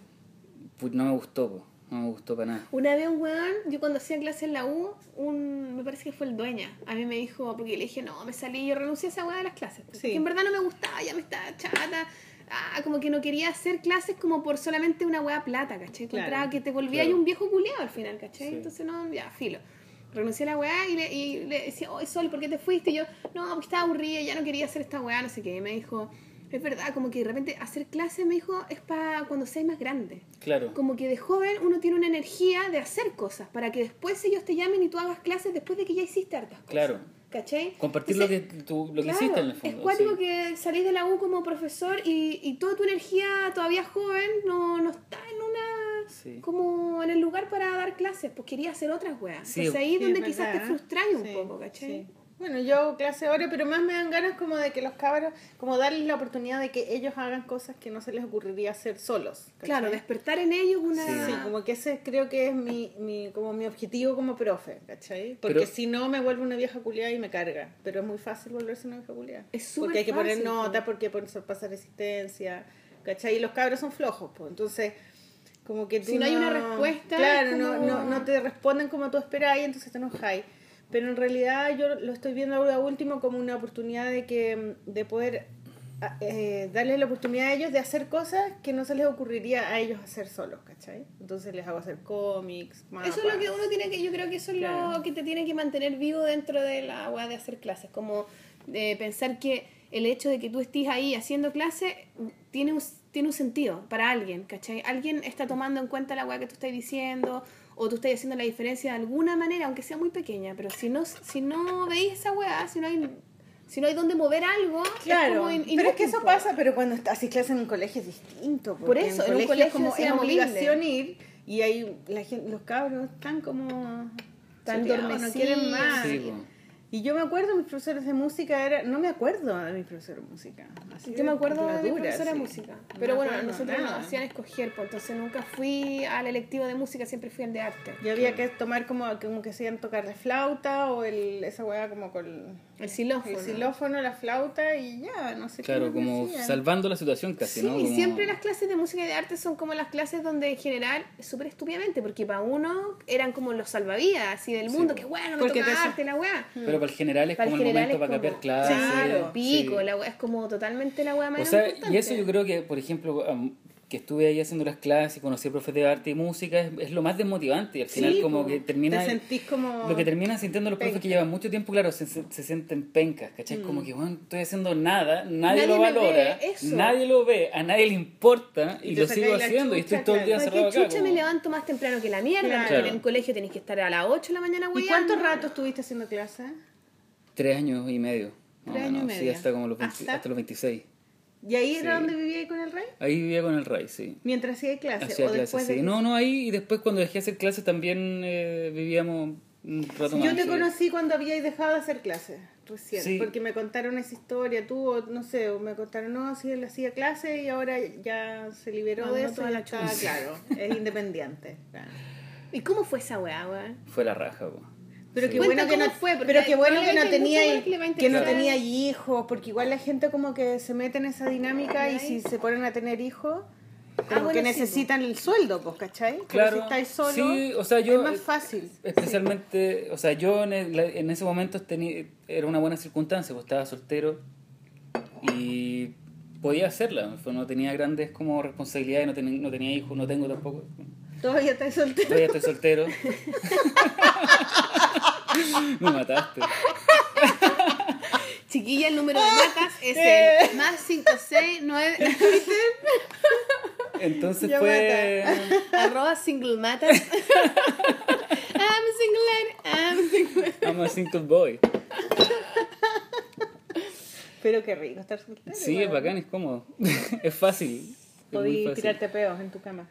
Pues no me gustó, po. no me gustó para nada. Una vez un weón, yo cuando hacía clase en la U, un, me parece que fue el dueña, a mí me dijo, porque le dije, no, me salí, yo renuncié a esa weá de las clases, porque Sí. en verdad no me gustaba, ya me estaba chata, ah, como que no quería hacer clases como por solamente una weá plata, ¿cachai? Claro, Encontraba que te volvía claro. un viejo culeado al final, ¿cachai? Sí. Entonces no, ya, filo. Renuncié a la weá y le, y le decía, oye Sol, ¿por qué te fuiste? Y yo, no, porque estaba aburrida, ya no quería hacer esta weá, no sé qué. Y me dijo, es verdad, como que de repente hacer clases, me dijo, es para cuando seas más grande. Claro. Como que de joven uno tiene una energía de hacer cosas para que después ellos te llamen y tú hagas clases después de que ya hiciste hartas cosas. Claro. ¿Cachai? Compartir lo que, tú, lo que hiciste en el fondo. Es cuático sí. que salís de la U como profesor y, y toda tu energía todavía joven no, no está en una. Sí. como en el lugar para dar clases, pues quería hacer otras weas. Sí, Entonces ahí es donde es quizás te verdad. frustráis un Sí, poco, ¿cachai? Sí. Bueno, yo hago clase ahora, pero más me dan ganas como de que los cabros, como darles la oportunidad de que ellos hagan cosas que no se les ocurriría hacer solos. ¿cachai? Claro, despertar en ellos una. Sí, como que ese creo que es mi, mi, como mi objetivo como profe, ¿cachai? Porque Pero- si no me vuelvo una vieja culiada y me carga. Pero es muy fácil volverse una vieja culiada. Es súper Porque hay que poner notas, po. porque hay que poner- pasar resistencia, ¿cachai? Y los cabros son flojos, pues. Entonces, como que tú Si no hay una respuesta, Claro, no, no, no te responden como tú esperabas y entonces te enojáis. Pero en realidad yo lo estoy viendo ahora último como una oportunidad de que de poder a- eh, darles la oportunidad a ellos de hacer cosas que no se les ocurriría a ellos hacer solos, ¿cachai? Entonces les hago hacer cómics, mapas. Eso es lo que uno tiene que, yo creo que eso es Claro. lo que te tiene que mantener vivo dentro de la weá de hacer clases, como de pensar que el hecho de que tú estés ahí haciendo clase tiene un, tiene un sentido para alguien, ¿cachai? Alguien está tomando en cuenta la weá que tú estás diciendo o tú estás haciendo la diferencia de alguna manera, aunque sea muy pequeña, pero si no, si no veis esa weá, si no hay, si no hay donde mover algo, es Claro, como in- pero es que eso pasa, pero cuando estás- haces clases en un colegio es distinto. Por eso, en, en un colegio colegio es como sea es obligación ir y ahí la gente, los cabros están como Tan choteados, no dormecidos. quieren más. Sí. Y yo me acuerdo, mis profesores de música era, no me acuerdo de mis profesores de música. así Yo me acuerdo de mi profesora de sí. música. Pero bueno, acuerdo nosotros nos hacían escoger, pues entonces nunca fui al electivo de música, siempre fui al de arte. Y había que tomar como, como que se iban tocar la flauta o el, esa weá como con El xilófono. el xilófono, la flauta y ya, no sé qué Claro, más me como hacían. salvando la situación casi, Sí, ¿no? y Como- siempre las clases de música y de arte son como las clases donde en general, súper estúpidamente, porque para uno eran como los salvavidas así del mundo, que bueno, me Porque toca te- arte, la weá. Pero para el general es Para como el general momento para como- capear clases. Claro, pico, sí. la es como totalmente la weá más O sea, y importante. eso yo creo que, por ejemplo, que estuve ahí haciendo las clases y conocí a profes de arte y música, es, es lo más desmotivante. Y al final Sí, como que termina... Te sentís como... Lo que terminan sintiendo los profes penca. que llevan mucho tiempo, claro, se, se, se sienten pencas, ¿cachai? Mm. Como que, bueno, estoy haciendo nada, nadie, Nadie lo valora, nadie lo ve, a nadie le importa y, Y lo sigo haciendo y chucha, estoy todo el día ¿Para encerrado acá. chucha como- me levanto más temprano que la mierda? Claro. Porque en el colegio tenés que estar a las 8 de la mañana, ¿Y weón. cuánto rato estuviste haciendo clases? Tres años y medio. más o Tres años y menos, Sí, medio. hasta, como los 20 ¿Hasta? hasta los 26. ¿Y ahí era Sí. donde vivía con el rey? Ahí vivía con el Ray, sí. Mientras hacía clases Hacía o clases, después sí. de No, no, ahí y después cuando dejé de hacer clases también eh, vivíamos un rato más. Yo te sí. conocí cuando habíais dejado de hacer clases. recién. Sí. Porque me contaron esa historia, tú, o no sé, o me contaron, no, si él hacía clase y ahora ya se liberó Mandó de eso y la chucha. claro, es independiente. claro. ¿Y cómo fue esa weá, weón? Fue la raja, po. Pero qué bueno que no fue, pero qué bueno que no tenía que no tenía hijos, porque igual la gente como que se mete en esa dinámica y si se ponen a tener hijos, como Ah, bueno, que sí, necesitan el sueldo, pues, ¿cachai? Pero Claro. si estáis solo, Sí, o sea, yo- es más fácil. Especialmente, o sea, yo en, el- en ese momento tenía, era una buena circunstancia, pues estaba soltero y podía hacerla, no tenía grandes como responsabilidades, no, tenía no tenía hijos, no tengo tampoco, Todavía estáis soltero. todavía estoy soltero. Me mataste. Chiquilla, el número de matas es el más 569 Entonces fue... arroba single matas. I'm a single lady, I'm a single I'm a single boy. Pero qué rico estar soltero. Sí, es bacán, es cómodo. es fácil. Podí tirarte peos en tu cama.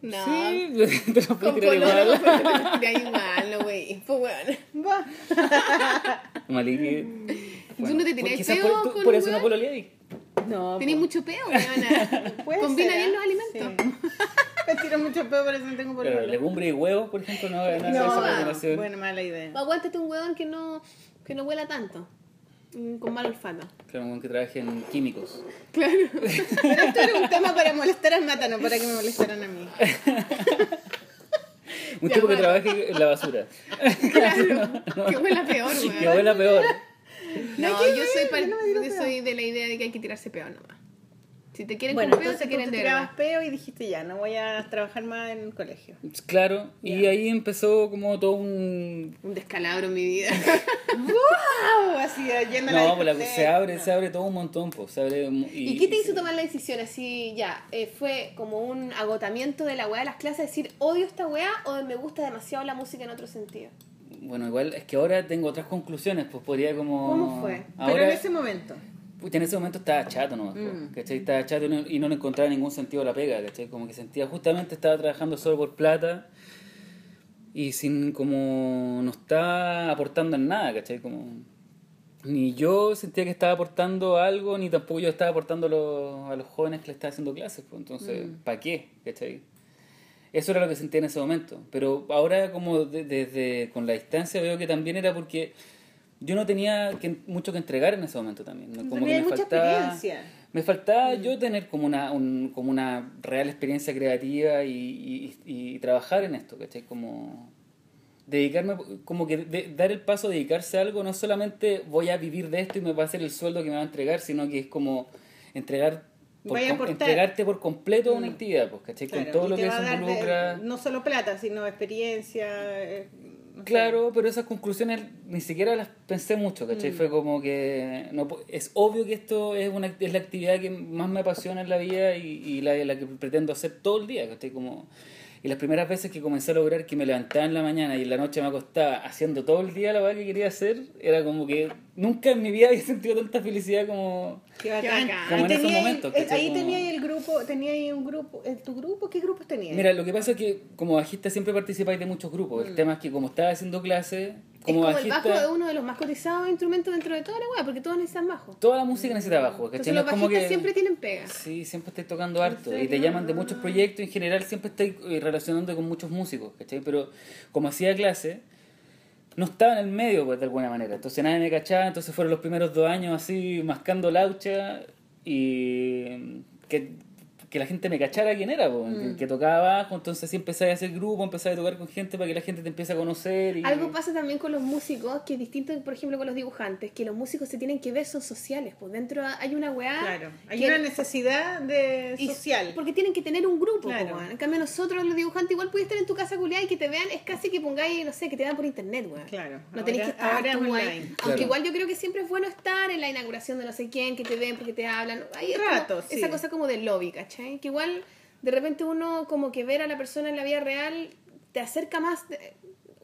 No, Sí, te lo puedo con tirar igual. pero te igual, no, güey. Pues bueno. Va. Maliki. ¿Tú no te tirás peo por, con por eso no pololeáis. No, Tenés po. mucho peo, weona. Combina ser, bien ¿eh? los alimentos. Sí. Me tiro mucho peo, por eso no tengo por Pero legumbre y huevos, por ejemplo, no no, No, esa combinación. bueno, mala idea. Aguántate un huevón que no, que no huela tanto. Mm, Con mal olfato. Claro, un que trabaje en químicos. Claro. Pero esto era un tema para molestar al mata, no para que me molestaran a mí. Un tipo que trabaje en la basura. Claro. Que huela peor, Que weón. huela peor. No, que yo soy, yo no soy de la idea de que hay que tirarse peo nomás. Si te quieren Bueno, con peo, te tú quieren te de tirabas verdad. peo y dijiste ya, no voy a trabajar más en el colegio. Claro, y ahí empezó como todo un... Un descalabro en mi vida. ¡Wow! Así, yendo a la No, pues la- se abre, se abre todo un montón, pues, se abre... mu- ¿Y, qué te hizo tomar la decisión así ya? eh, ¿Fue como un agotamiento de la weá de las clases? Decir, odio esta weá o me gusta demasiado la música en otro sentido. Bueno, igual es que ahora tengo otras conclusiones, pues podría como... ¿Cómo fue? Ahora, Pero en ese momento. Pucha, en ese momento estaba chato pues, Mm. ¿cachai? Estaba chato y no, y no le encontraba ningún sentido a la pega, ¿cachai? Como que sentía, justamente estaba trabajando solo por plata y sin como no estaba aportando en nada, ¿cachai? Como ni yo sentía que estaba aportando algo, ni tampoco yo estaba aportando a los, a los jóvenes que le estaba haciendo clases, pues entonces, Mm. ¿para qué? ¿cachai? Eso era lo que sentía en ese momento. Pero ahora, como de- desde con la distancia, veo que también era porque yo no tenía que, mucho que entregar en ese momento también. ¿no? Como que me mucha faltaba, experiencia. me faltaba yo tener como una, un- como una real experiencia creativa y, y- y trabajar en esto, ¿cachai? Como dedicarme, como que de- dar el paso a dedicarse a algo, no solamente voy a vivir de esto y me va a hacer el sueldo que me va a entregar, sino que es como entregar por com- entregarte por completo a una Mm. actividad, pues, ¿cachai? Claro, Con todo lo que eso a dar de- involucra. no solo plata, sino experiencia. eh, no sé. Claro, pero esas conclusiones ni siquiera las pensé mucho, ¿cachai? Mm. Fue como que no, es obvio que esto es una es la actividad que más me apasiona en la vida y, y la, la que pretendo hacer todo el día, ¿cachai? Como, y las primeras veces que comencé a lograr que me levantaba en la mañana y en la noche me acostaba haciendo todo el día la verdad que quería hacer, era como que nunca en mi vida había sentido tanta felicidad como... Qué bacán. bacán. Como en esos momentos. Ahí Como- tenía el grupo, tenía ahí un grupo, ¿en tu grupo? ¿Qué grupos tenías? Mira, lo que pasa es que como bajista siempre participáis de muchos grupos, el tema es que como estaba haciendo clases, como, es como bajista... el bajo es uno de los más cotizados instrumentos dentro de toda la weá, porque todos necesitan bajo. Toda la música necesita bajo, ¿cachai? No los como que... siempre tienen pega. Sí, siempre estoy tocando harto ¿En y te llaman de muchos proyectos en general siempre estoy eh, relacionando con muchos músicos, ¿cachai? Pero como hacía clase, no estaba en el medio, pues, de alguna manera. Entonces nadie me cachaba, entonces fueron los primeros dos años así, mascando laucha y que, que la gente me cachara quién era, pues, que, que tocaba bajo, entonces así empecé a hacer grupo, empecé a tocar con gente para que la gente te empiece a conocer. Y... Algo pasa también con los músicos, que es distinto, por ejemplo, con los dibujantes, que los músicos se tienen que ver, son sociales, pues dentro hay una weá... Claro, hay que- una necesidad de y- social. Porque tienen que tener un grupo, Claro. po, weón. En cambio, nosotros, los dibujantes, igual puedes estar en tu casa culiada y que te vean, es casi que pongáis, no sé, que te vean por internet, weón. Claro, No tenés que estar ahora tú ahí. online. Aunque Claro. igual yo creo que siempre es bueno estar en la inauguración de no sé quién, que te ven porque te hablan. Ahí es como Rato, sí. Esa cosa como del lobby, ¿cachai? Que igual de repente uno como que ver a la persona en la vida real te acerca más de-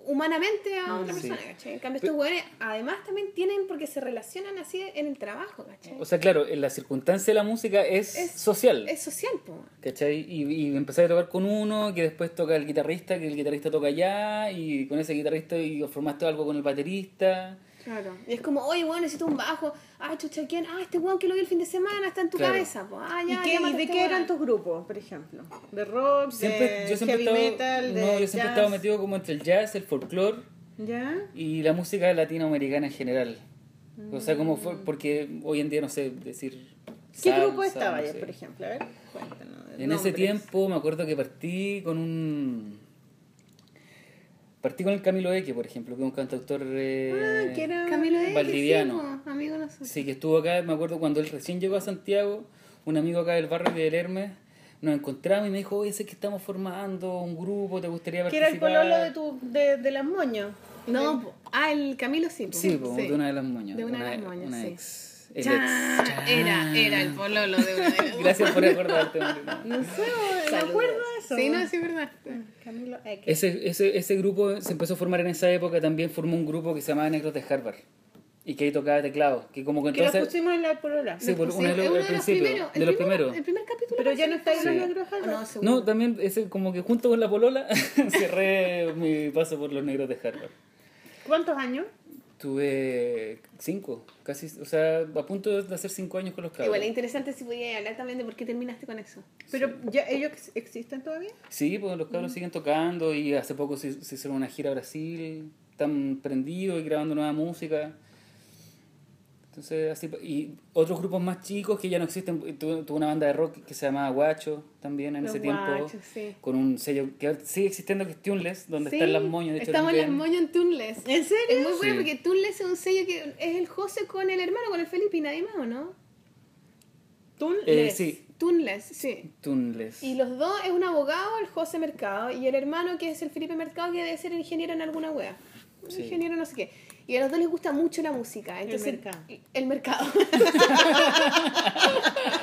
humanamente a otra Sí. persona, ¿cachai? En cambio, estos güeyes además también tienen porque se relacionan así en el trabajo, ¿cachai? O sea, claro, en la circunstancia de la música es, Es- social. es social, po. ¿Cachai? Y, y empecé a tocar con uno, que después toca el guitarrista, que el guitarrista toca allá, y con ese guitarrista y formaste algo con el baterista. Claro. Y es como, oye, weón, necesito un bajo. Ah, chucha, ¿quién? Ah, este weón que lo vi el fin de semana está en tu Claro. cabeza. Pues. Ah, ¿Y, ya, qué, y de qué eran tus grupos, por ejemplo? ¿De rock, Siempre, de yo siempre heavy metal, de no, yo siempre jazz? estado metido como entre el jazz, el folclore ¿Ya? y la música latinoamericana en general. O sea, como Mm. fue, porque hoy en día no sé decir. ¿Qué salsa, grupo estaba no ya, sé. por ejemplo? A ver, cuéntanos. En ese tiempo me acuerdo que partí con un. Partí con el Camilo Eque, por ejemplo, que es un cantautor eh, Ah, que era... Camilo de valdiviano. Sí, amigo de nosotros. Sí, que estuvo acá, me acuerdo cuando él recién llegó a Santiago, un amigo acá del barrio de Hermes, nos encontramos y me dijo, oye, sé que estamos formando un grupo, ¿te gustaría Que era el participar? pololo de, tu, de, de las moños. No, ah, el Camilo sí. po. Sí, po, de una de las moñas. De una de las moñas, una sí. ex. El Chan, ex. Era, era el pololo de una de Gracias por acordarte. Marina. No sé, me acuerdo de eso. Sí, no, sí, es verdad. Camilo X. Ese, ese, ese grupo se empezó a formar en esa época, también formó un grupo que se llamaba Negros de Harvard. Y que ahí tocaba teclado. Que como que Que lo entonces... pusimos en la polola. Sí, por Sí, uno de los, al de los principio, primeros, de el los primero- primeros. El primer capítulo. Pero ya no está ahí Sí. los negros Ah, Harvard. no, seguro. No, también ese como que junto con la polola cerré mi paso por los negros de Harvard. ¿Cuántos años? Tuve cinco, casi, o sea, a punto de hacer cinco años con los cabros. Igual es interesante si podías hablar también de por qué terminaste con eso. Pero ya ellos ex- existen todavía. Sí, pues los cabros siguen tocando y hace poco se, se hicieron una gira a Brasil, están prendidos y grabando nueva música. Entonces, así, y otros grupos más chicos que ya no existen, tuve, tuve una banda de rock que se llamaba Guacho también en Los ese tiempo, sí. con un sello que sigue existiendo que es Tuneless, donde Sí, están las moñas. De hecho, Estamos en las moñas en Tunles. ¿En serio? Es muy bueno Sí. porque Tunles es un sello que es el José con el hermano, con el Felipe y nadie más, ¿o no? Tú Eh, sí, Tunles, sí. Tuneless. Y los dos es un abogado, el José Mercado, y el hermano que es el Felipe Mercado, que debe ser ingeniero en alguna wea. Ingeniero no sé qué. Y a los dos les gusta mucho la música. Entonces, mercado. El mercado.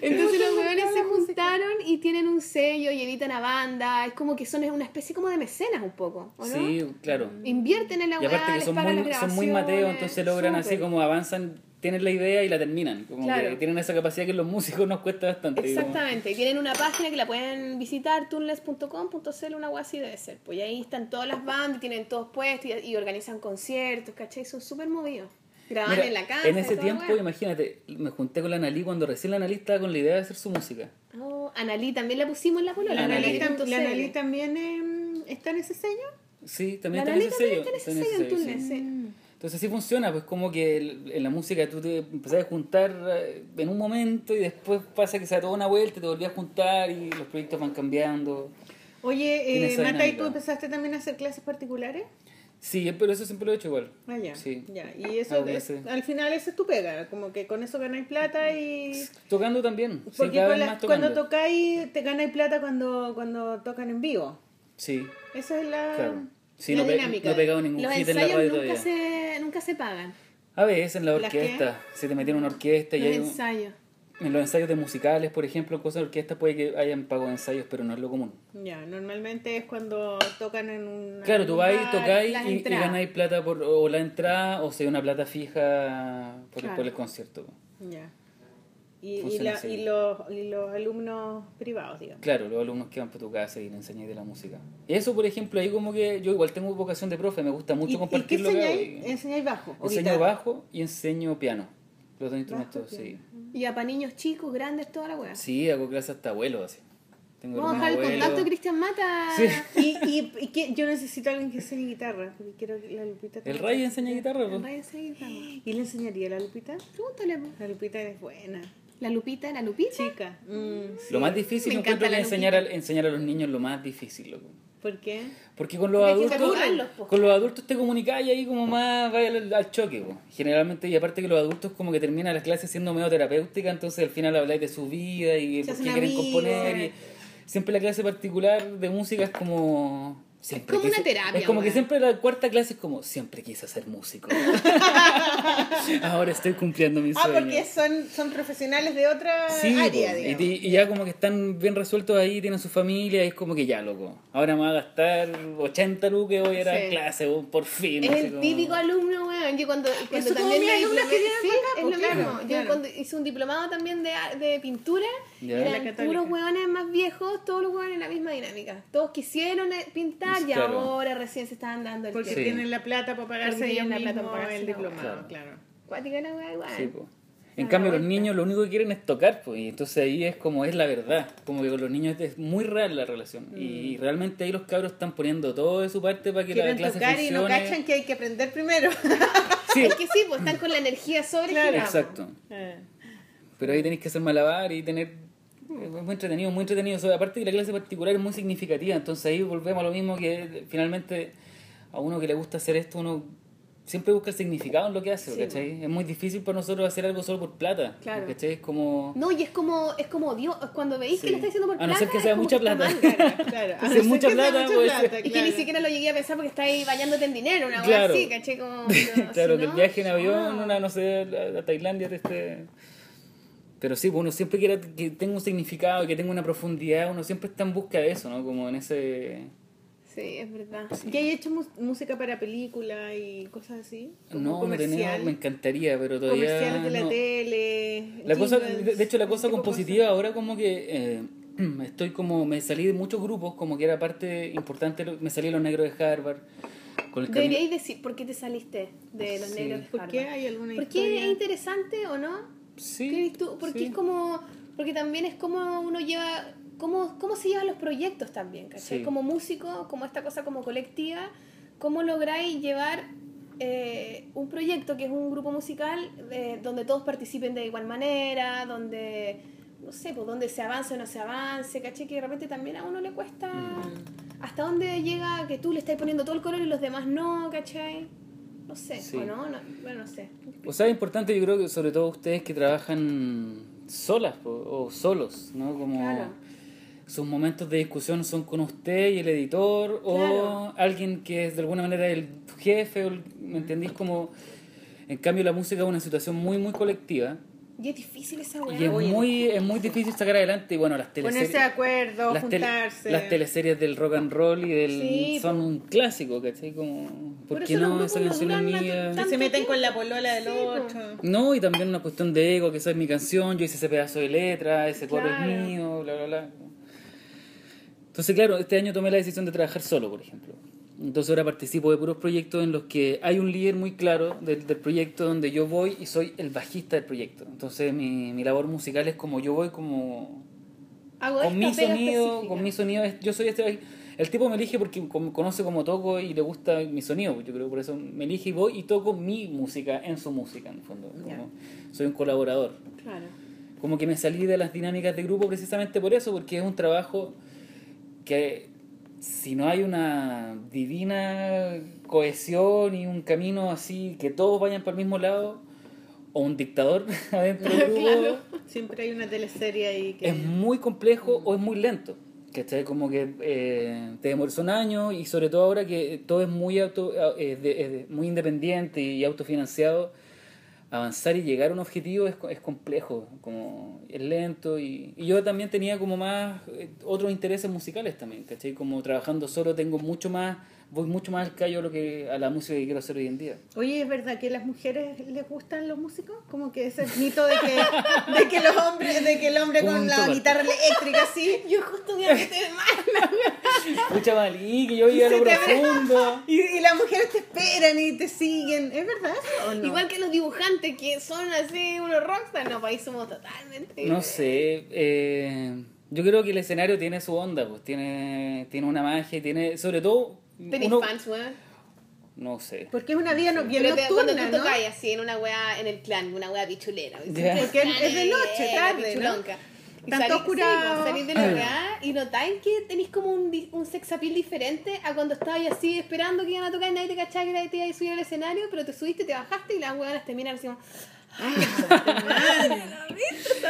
Entonces los weones se juntaron y tienen un sello y editan a banda. Es como que son una especie como de mecenas un poco, ¿o no? Sí, claro. Invierten en la Y aparte weá, que les son pagan muy, las son muy grabaciones. mateos, entonces logran así como avanzan, tienen la idea y la terminan. Como Claro. que tienen esa capacidad que los músicos nos cuesta bastante. Exactamente, y tienen una página que la pueden visitar, tunles.com.cl, una web así debe ser. Pues y ahí están todas las bandas, tienen todos puestos y, y organizan conciertos, ¿cachai? Son súper movidos. Graban Mira, en la casa. en ese tiempo, imagínate, me junté con la Analí cuando recién la Analí estaba con la idea de hacer su música. Oh, Analí también la pusimos en la polola. ¿La Analí. Analí, tam- Analí.cl. la Analí también eh, está en ese sello? Sí, La también está en ese también sello. está en ese está en ese sello en sello, Tunles, sí. sí. Entonces así funciona, pues como que en la música tú te empezás a juntar eh, en un momento y después pasa que se da toda una vuelta y te volvías a juntar y los proyectos van cambiando. Oye, eh, esa Nata, ¿y tú empezaste también a hacer clases particulares? Sí, pero eso siempre lo he hecho igual. Ah, ya. Sí. ya. Y eso, es- al final, eso es tu pega. Como que con eso ganáis plata y... Tocando también. Sí, Porque vez la- cuando tocáis, te ganáis plata cuando, cuando tocan en vivo. Sí, Esa es la, claro. Sí, la no, pe- dinámica. no he pegado ningún Los hit en la radio nunca todavía. se, nunca se pagan. A veces en la orquesta, si te metieron en una orquesta y Los hay un- ensayos. en los ensayos de musicales, por ejemplo, cosas de orquesta puede que hayan pago de ensayos, pero no es lo común. Ya, normalmente es cuando tocan en un... Claro, tú vas y tocáis y, y ganáis plata por o la entrada o sea una plata fija por, Claro. por el concierto. Ya. Y, y, la- y los, y los alumnos privados, digamos. Claro, los alumnos que van por tu casa y le enseñáis de la música. Y eso, por ejemplo, ahí como que yo igual tengo vocación de profe, me gusta mucho ¿Y, y compartir lo que enseñáis? y- ¿Enseñáis bajo? o Enseño guitarra? bajo y enseño piano. Los dos instrumentos, sí. Y a para niños chicos, grandes, toda la weá. Sí, hago clases hasta abuelo, así. Tengo Vamos a dejar el contacto de Cristian Mata. Sí. Y, y, y que yo necesito a alguien que enseñe guitarra, porque quiero que la Lupita... El Ray enseña guitarra, En pues. radio seguida. ¿Y le enseñaría a la Lupita? Pregúntale. La Lupita es buena. La Lupita, la Lupita. Chica. Mm, Lo más difícil Me yo encanta encuentro que enseñar a, enseñar a los niños lo más difícil, loco. ¿Por qué? Porque con los Porque adultos, con los adultos te comunicáis ahí como más vaya al, al choque, po. generalmente y aparte que los adultos como que terminan las clases siendo medio terapéuticas, entonces al final habláis de su vida y Se por qué quieren amigos. componer y siempre la clase particular de música es como siempre como una quise- terapia, es como que weón. siempre la cuarta clase es como siempre quise ser músico. Ahora estoy cumpliendo mi Ah, sueño. porque son, son profesionales de otra Sí, área, digamos. y- y ya como que están bien resueltos ahí, tienen su familia, y es como que ya, loco. Ahora me va a gastar 80 lucas, voy a ir a Sí. clase, por fin. Es el como- típico alumno, weón. Yo cuando, cuando Eso como también mis alumnas que sí, acá, es lo Claro, yo claro. cuando hice un diplomado también de, de pintura, Ya. eran puros hueones más viejos, todos los hueones en la misma dinámica. Todos quisieron eh, pintar y Claro. ahora recién se estaban dando el Porque tienen la plata para pagarse ellos tienen la plata para pagarse el la diplomado, Claro. claro. Cuática la hueá igual. Sí, po. En cambio, la los niños lo único que quieren es tocar, pues, y entonces ahí es como es la verdad. Como que con los niños es muy real la relación. Y realmente ahí los cabros están poniendo todo de su parte para que la Quieren clase tocar y no funcione. cachan que hay que aprender primero. Sí, Es que sí, pues están con la energía sobre Claro. exacto. Pero ahí tenéis que hacer malabar y tener. Es muy entretenido, muy entretenido. O sea, aparte que la clase particular es muy significativa, entonces ahí volvemos a lo mismo que finalmente a uno que le gusta hacer esto, uno siempre busca el significado en lo que hace, Sí, ¿cachai? Es muy difícil para nosotros hacer algo solo por plata, Claro. ¿cachai? Es como... No, y es como, es como Dios, cuando veis que lo está diciendo por A no plata, ser que sea mucha está plata. cara. Claro. A no ser mucha que sea plata, puede ser. Y que ni siquiera lo llegué a pensar porque estáis bañándote en dinero, una hueá Claro. así, como... claro, si que el no, viaje en avión, ah. una, no sé, a, a Tailandia te esté... Pero sí, pues uno siempre quiere que tenga un significado, que tenga una profundidad, uno siempre está en busca de eso, ¿no? Como en ese... Sí, es verdad. ¿Y hay hecho música para películas y cosas así? No, no comercial. tenemos, me encantaría, pero todavía... Comerciales de la no. tele. La cosa, jingles, de de hecho, la cosa compositiva ahora como que eh, estoy como, me salí de muchos grupos, como que era parte importante, me salí de los negros de Harvard. Deberíais decir por qué te saliste de los Sí. negros de ¿Por qué hay alguna Porque historia? es interesante o no? Sí, ¿Qué crees tú? Porque sí. es como. Porque también es como uno lleva. Cómo, cómo se llevan los proyectos también, ¿cachai? Sí. Como músico, como esta cosa como colectiva, ¿cómo lográis llevar eh, un proyecto que es un grupo musical eh, donde todos participen de igual manera, donde, no sé, pues donde se avance o no se avance, ¿cachai? Que de repente también a uno le cuesta... Mm. ¿Hasta dónde llega que tú le estás poniendo todo el color y los demás no, ¿cachai? No sé, Sí. ¿o no? no? Bueno, no sé. O sea, es importante yo creo que sobre todo ustedes que trabajan solas o solos, ¿no? Como Claro. sus momentos de discusión son con usted y el editor o alguien que es de alguna manera el jefe, o el- ¿me entendís? Como, en cambio la música es una situación muy, muy colectiva. Y es difícil esa weá. Y es muy, es muy difícil sacar adelante. Y bueno, las teleseries. Ponerse de acuerdo, las, tele- juntarse. las teleseries del rock and roll y del. Sí, son un clásico, ¿cachai? Como. ¿Por, Por qué no? Esa canción es mía. Se meten con la polola del Sí, otro. No, y también una cuestión de ego, que esa es mi canción, yo hice ese pedazo de letra, ese coro Claro. es mío, bla, bla, bla. Entonces, claro, este año tomé la decisión de trabajar solo, por ejemplo. Entonces ahora participo de puros proyectos en los que hay un líder muy claro del, del proyecto donde yo voy y soy el bajista del proyecto. Entonces mi, mi labor musical es como yo voy como Hago con mi sonido, específica. con mi sonido, yo soy este el tipo me elige porque conoce cómo toco y le gusta mi sonido, yo creo por eso me elige y voy y toco mi música en su música en el fondo, como soy un colaborador. Claro. Como que me salí de las dinámicas de grupo precisamente por eso, porque es un trabajo que si no hay una divina cohesión y un camino así, que todos vayan para el mismo lado, o un dictador adentro del grupo, Claro. Siempre hay una teleserie ahí que... es muy complejo o es muy lento. ¿Cachai? Como que eh, te demoras un año y sobre todo ahora que todo es muy, auto, eh, de- muy independiente y autofinanciado, avanzar y llegar a un objetivo es, es complejo, como es lento y, y yo también tenía como más eh, otros intereses musicales también, ¿cachai? Como trabajando solo tengo mucho más, voy mucho más al callo a, lo que, a la música que quiero hacer hoy en día. Oye, ¿es verdad que a las mujeres les gustan los músicos? Como que ese mito de que, de que los hombres, de que el hombre con la guitarra eléctrica así. Yo justo voy a meter mal. Escucha Malí, que yo llegué a lo profundo. Y, y las mujeres te esperan y te siguen. ¿Es verdad eso o no? Igual que los dibujantes que son así unos rockstars, no, para ahí somos totalmente. No sé, eh, yo creo que el escenario tiene su onda, pues tiene, tiene una magia, tiene, sobre todo, Tenéis uno- fans, weón. no sé. Porque es una vida no, bien Pero te- cuando nocturna, tú ¿no? tocáis así en una weá, en el clan, una weá pichulera. Porque es de noche, Eh, tarde, ¿no? Y Tanto salís, oscurado. sí, pues, salís de la weá y notáis que tenéis como un, di- un sex appeal diferente a cuando estabais así esperando que iban a tocar y nadie te cachaba que nadie te iba a subir al escenario, pero te subiste, te bajaste y las weonas te miran así como... ¡Ay,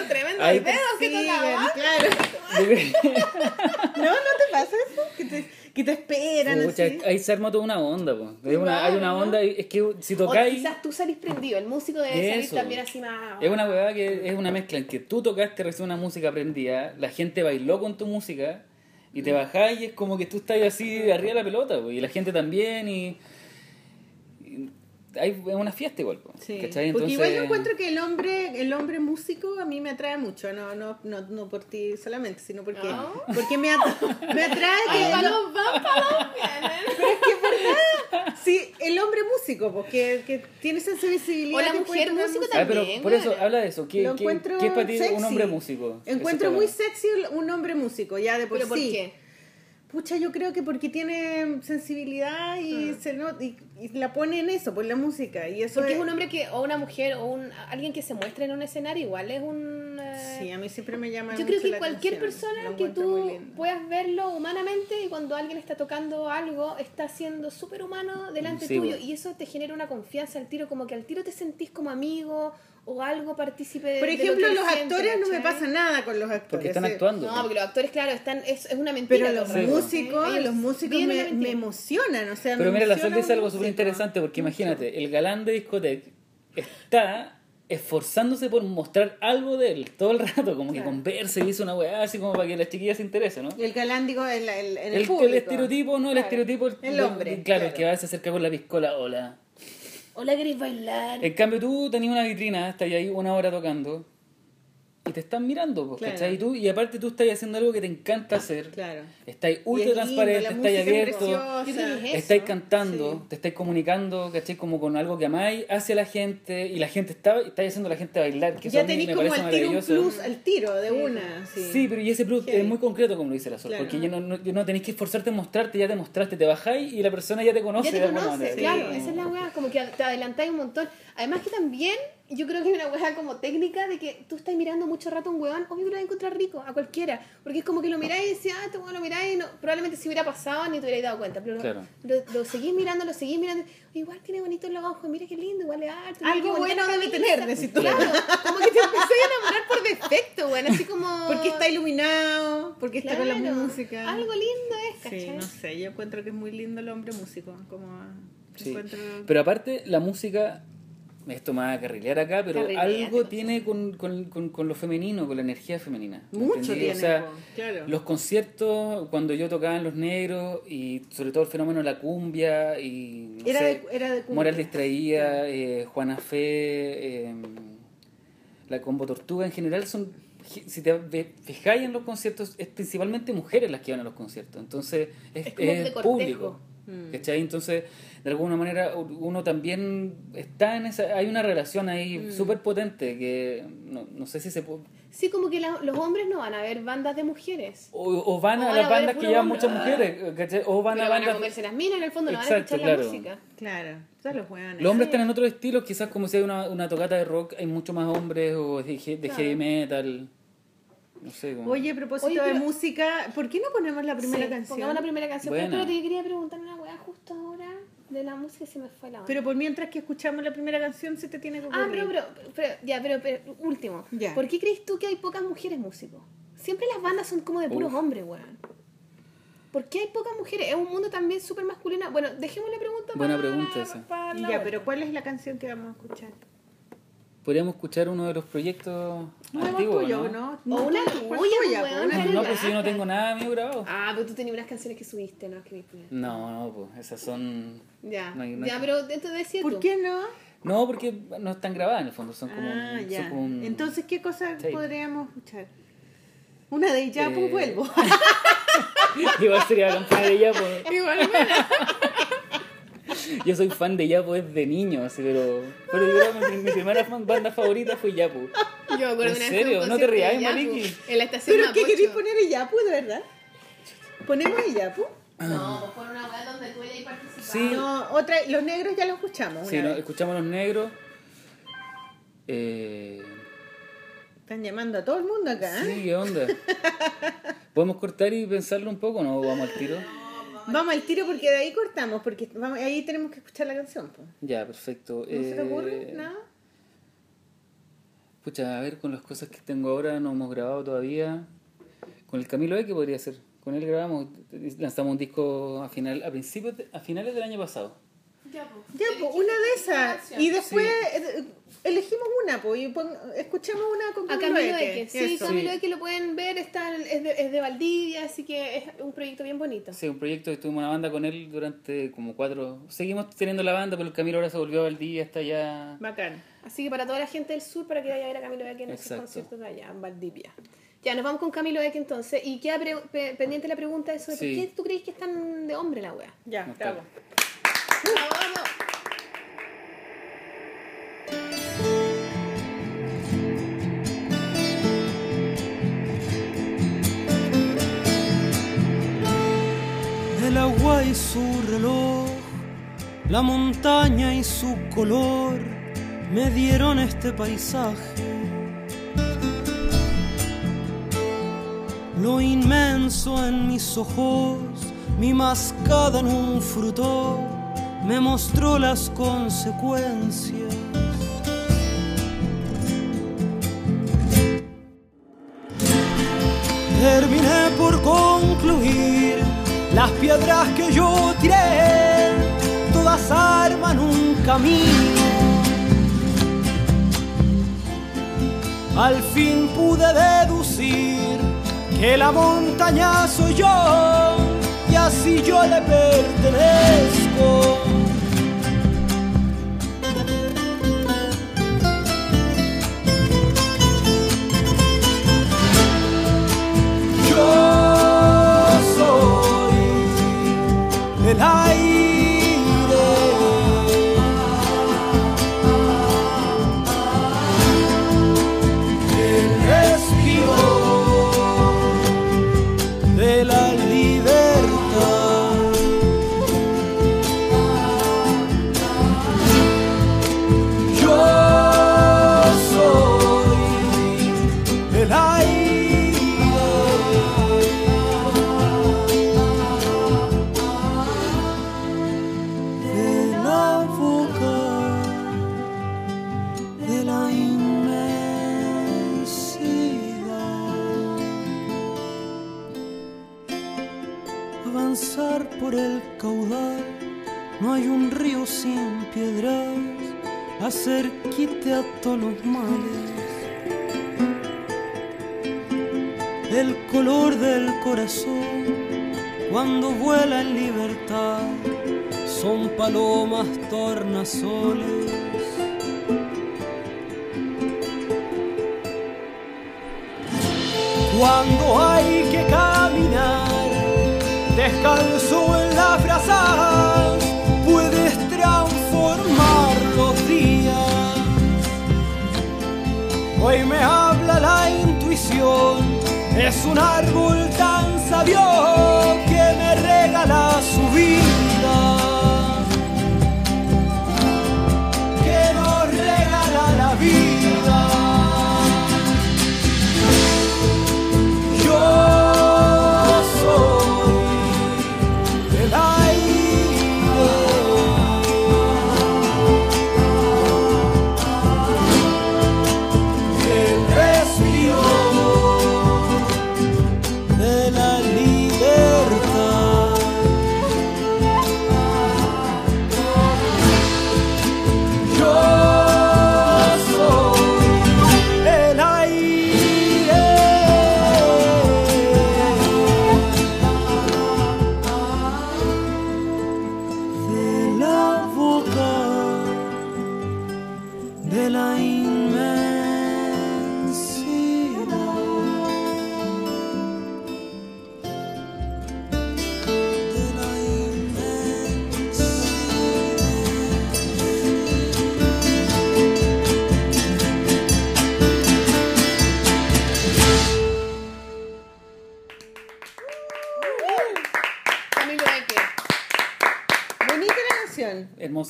tremendos Ay, dedos que tocaban. claro. ¿No? ¿No te pasa eso? Que te, que te esperan Pucha, así. ahí se arma toda una onda, pues. Hay una, hay una Claro, ¿no? onda, y es que si O tocáis, quizás tú salís prendido, el músico debe salir también así más... es una weá que es una mezcla en que tú tocaste recién una música aprendida, la gente bailó con tu música, y te bajás y es como que tú estás así arriba de la pelota, pues, y la gente también, y... hay es una fiesta igual. po, Sí, ¿cachai? porque igual yo Entonces- encuentro que el hombre, el hombre músico a mí me atrae mucho, no, no, no, no por ti solamente, sino porque, Ah. porque me, at- me atrae que Ay, lo- van, vienen. pero es que es verdad, sí, el hombre músico, porque que tiene esa sensibilidad. O la mujer músico música. Ah, pero también, por eso, habla de eso. ¿Qué, Lo qué- qué es para ti un sexy. hombre músico? Encuentro muy sexy un hombre músico, ya de por ¿Pero por sí. qué? Pucha, yo creo que porque tiene sensibilidad y, se no- y, y la pone en eso, por la música. Y eso Porque es, es un hombre que, o una mujer, o un, alguien que se muestre en un escenario, igual es un... eh, Sí, a mí siempre me llama Yo mucho creo que la cualquier atención. persona que tú puedas verlo humanamente y cuando alguien está tocando algo, está siendo súper humano delante Sí, tuyo bueno. y eso te genera una confianza al tiro, como que al tiro te sentís como amigo o algo partícipe de Por de lo ejemplo, que él los siente, actores no me pasa nada con los actores. Porque están actuando. No, porque los actores, claro, están, es, es una mentira. Pero los el rato, músicos, los músicos me, me emocionan, o sea, Pero me mira, la Sol dice algo súper interesante porque imagínate, el galán de discoteca está esforzándose por mostrar algo de él todo el rato, como que Claro. conversa y dice una weá así como para que las chiquillas se interesen, ¿no? Y el galán, digo, el, el, en el, El, el público. estereotipo, ¿no? El estereotipo. El de- hombre, de- Claro, el que va se acerca con la piscola, hola. Hola, ¿queréis bailar? En cambio, tú tenías una vitrina, estás ahí una hora tocando y te están mirando, pues, Claro. ¿cachai? Y, tú, y aparte tú estás haciendo algo que te encanta hacer. Claro. Estás Y ultra es transparente, la estás música es abierto. es Estáis cantando, Sí. te estáis comunicando, ¿cachai? Como con algo que amáis hacia la gente y la gente está, estáis haciendo a la gente bailar, que eso Ya tenéis como al tiro un plus, al tiro de una. Sí, Sí, pero y ese plus es muy concreto como lo dice la Sol, Claro. porque ya no, no, no tenéis que esforzarte en mostrarte, ya te mostraste, te bajáis y la persona ya te conoce. Ya te de alguna conoce, manera. claro, esa es la weá, como que te adelantáis un montón. Además que también, yo creo que hay una weá como técnica de que tú estás mirando mucho rato a un weón, obvio que lo vas a encontrar rico, a cualquiera, porque es como que lo miráis y decís, ah, este weón lo miráis y no, probablemente si hubiera pasado ni te hubierais dado cuenta, pero lo- Claro. lo, lo seguís mirando, lo seguís mirando, igual tiene bonitos los ojos, mira qué lindo, igual es arte. Algo bueno debe tener, decís tú. Claro, como que te empecé a enamorar por defecto, weón, así como... Porque está iluminado, porque está con la Claro, música. Algo lindo es, Sí, ¿cachai? no sé, yo encuentro que es muy lindo el hombre músico. Como Sí. encuentro... Pero aparte, la música, esto me va a carrilear acá, pero algo tiene con, con, con, con lo femenino, con la energía femenina. ¿me Mucho tiene, O sea, po, claro. los conciertos, cuando yo tocaba en Los Negros, y sobre todo el fenómeno de la cumbia, y no Era sé, de- era de cumbia. Moral Distraída, eh, Juana Fe, eh, la Combo Tortuga en general son, si te fijáis en los conciertos, es principalmente mujeres las que van a los conciertos, entonces es, público. Mm. ¿Cachai? Entonces, de alguna manera, uno también está en esa. Hay una relación Mm. ahí súper potente que no, no sé si se puede. Sí, como que la- los hombres no van a ver bandas de mujeres. O, o van O a van las a bandas que llevan hombre. muchas mujeres, ¿cachai? O van Pero a van a bandas. comerse las minas, en el fondo no van a escuchar claro. la música. Claro, los. Los hombres Sí. están en otro estilo, quizás como si hay una, una tocata de rock, hay mucho más hombres, o de, de Claro. heavy metal. No sé. Como... Oye, a propósito Oye, de música, ¿por qué no ponemos la primera Sí, canción? Pongamos la primera canción. Buena. Pero te quería preguntar una weá justo ahora de la música y se me fue la onda. Pero por mientras que escuchamos la primera canción se te tiene que ocurrir. ah, pero, pero, pero, ya, pero, pero, último. Ya. ¿Por qué crees tú que hay pocas mujeres músicos? Siempre las bandas son como de puros Uf. hombres, weón. ¿Por qué hay pocas mujeres? Es un mundo también súper masculino. Bueno, dejemos la pregunta Buena para, pregunta esa. para la Ya, pero ¿cuál es la canción que vamos a escuchar? Podríamos escuchar uno de los proyectos Nuevo antiguos, tuyo, ¿no? ¿no? O una ¿Cuál tuya? Pero No, pues si yo no tengo nada mío grabado. Ah, pero tú tenías unas canciones que subiste, ¿no? Que No, no, pues esas son. Ya, No hay- no ya, hay- pero entonces decía ¿Por tú. qué no? No, porque no están grabadas en el fondo, son como. ah, ya. como un- Entonces, ¿qué cosa Sí. podríamos escuchar? Una de ya, Eh, pues vuelvo. Igual sería campeona de Yapo. Igual, Yo soy fan de Yapo desde niño, así, pero. Pero yo creo que mi, mi primera fan- banda favorita fue Yapo. Yo me acuerdo ¿En una vez serio? ¿No te rías, Maliki? En la estación ¿Pero qué queréis poner Iyapu, de verdad? ¿Ponemos Iyapu? No, pues pon una weá donde tú hayas participado. Sí. No, otra, los negros ya lo escuchamos. Sí, no, escuchamos a los negros. Eh, Están llamando a todo el mundo acá. ¿eh? sí, ¿qué onda? ¿Podemos cortar y pensarlo un poco o no? Vamos al tiro. Vamos al tiro porque de ahí cortamos, porque vamos- ahí tenemos que escuchar la canción. pues. Ya, perfecto. ¿No se te ocurre Eh, nada? Pucha, a ver, con las cosas que tengo ahora no hemos grabado todavía. Con el Camilo E, ¿qué podría ser? Con él grabamos, lanzamos un disco a, final, a principios, de- a finales del año pasado. Ya, pues. Ya, una de esas. Y después eh, elegimos una, pues, y pon- escuchemos una con A Camilo Eque. Eque. Sí, Eso. Camilo. Eque lo pueden ver, está, es, de, es de Valdivia, así que es un proyecto bien bonito. Sí, un proyecto que tuvimos una banda con él durante como cuatro... Seguimos teniendo la banda, pero el Camilo ahora se volvió a Valdivia, está ya... Bacán. Así que para toda la gente del sur, para que vaya a ver a Camilo Eque en esos conciertos de allá, en Valdivia. Ya, nos vamos con Camilo Eque entonces. Y queda pre- pe- pendiente la pregunta de eso de Sí. por qué tú crees que están de hombre la wea. Ya, No está. El agua y su reloj, la montaña y su color me dieron este paisaje. Lo inmenso en mis ojos, mi mascada en un fruto, me mostró las consecuencias. Terminé por concluir las piedras que yo tiré, todas arman un camino. Al fin pude deducir que la montaña soy yo y así yo le pertenezco. A todos los males. El color del corazón cuando vuela en libertad son palomas tornasoles. Cuando hay que caminar descalzo es un árbol tan sabio que me regala su vida.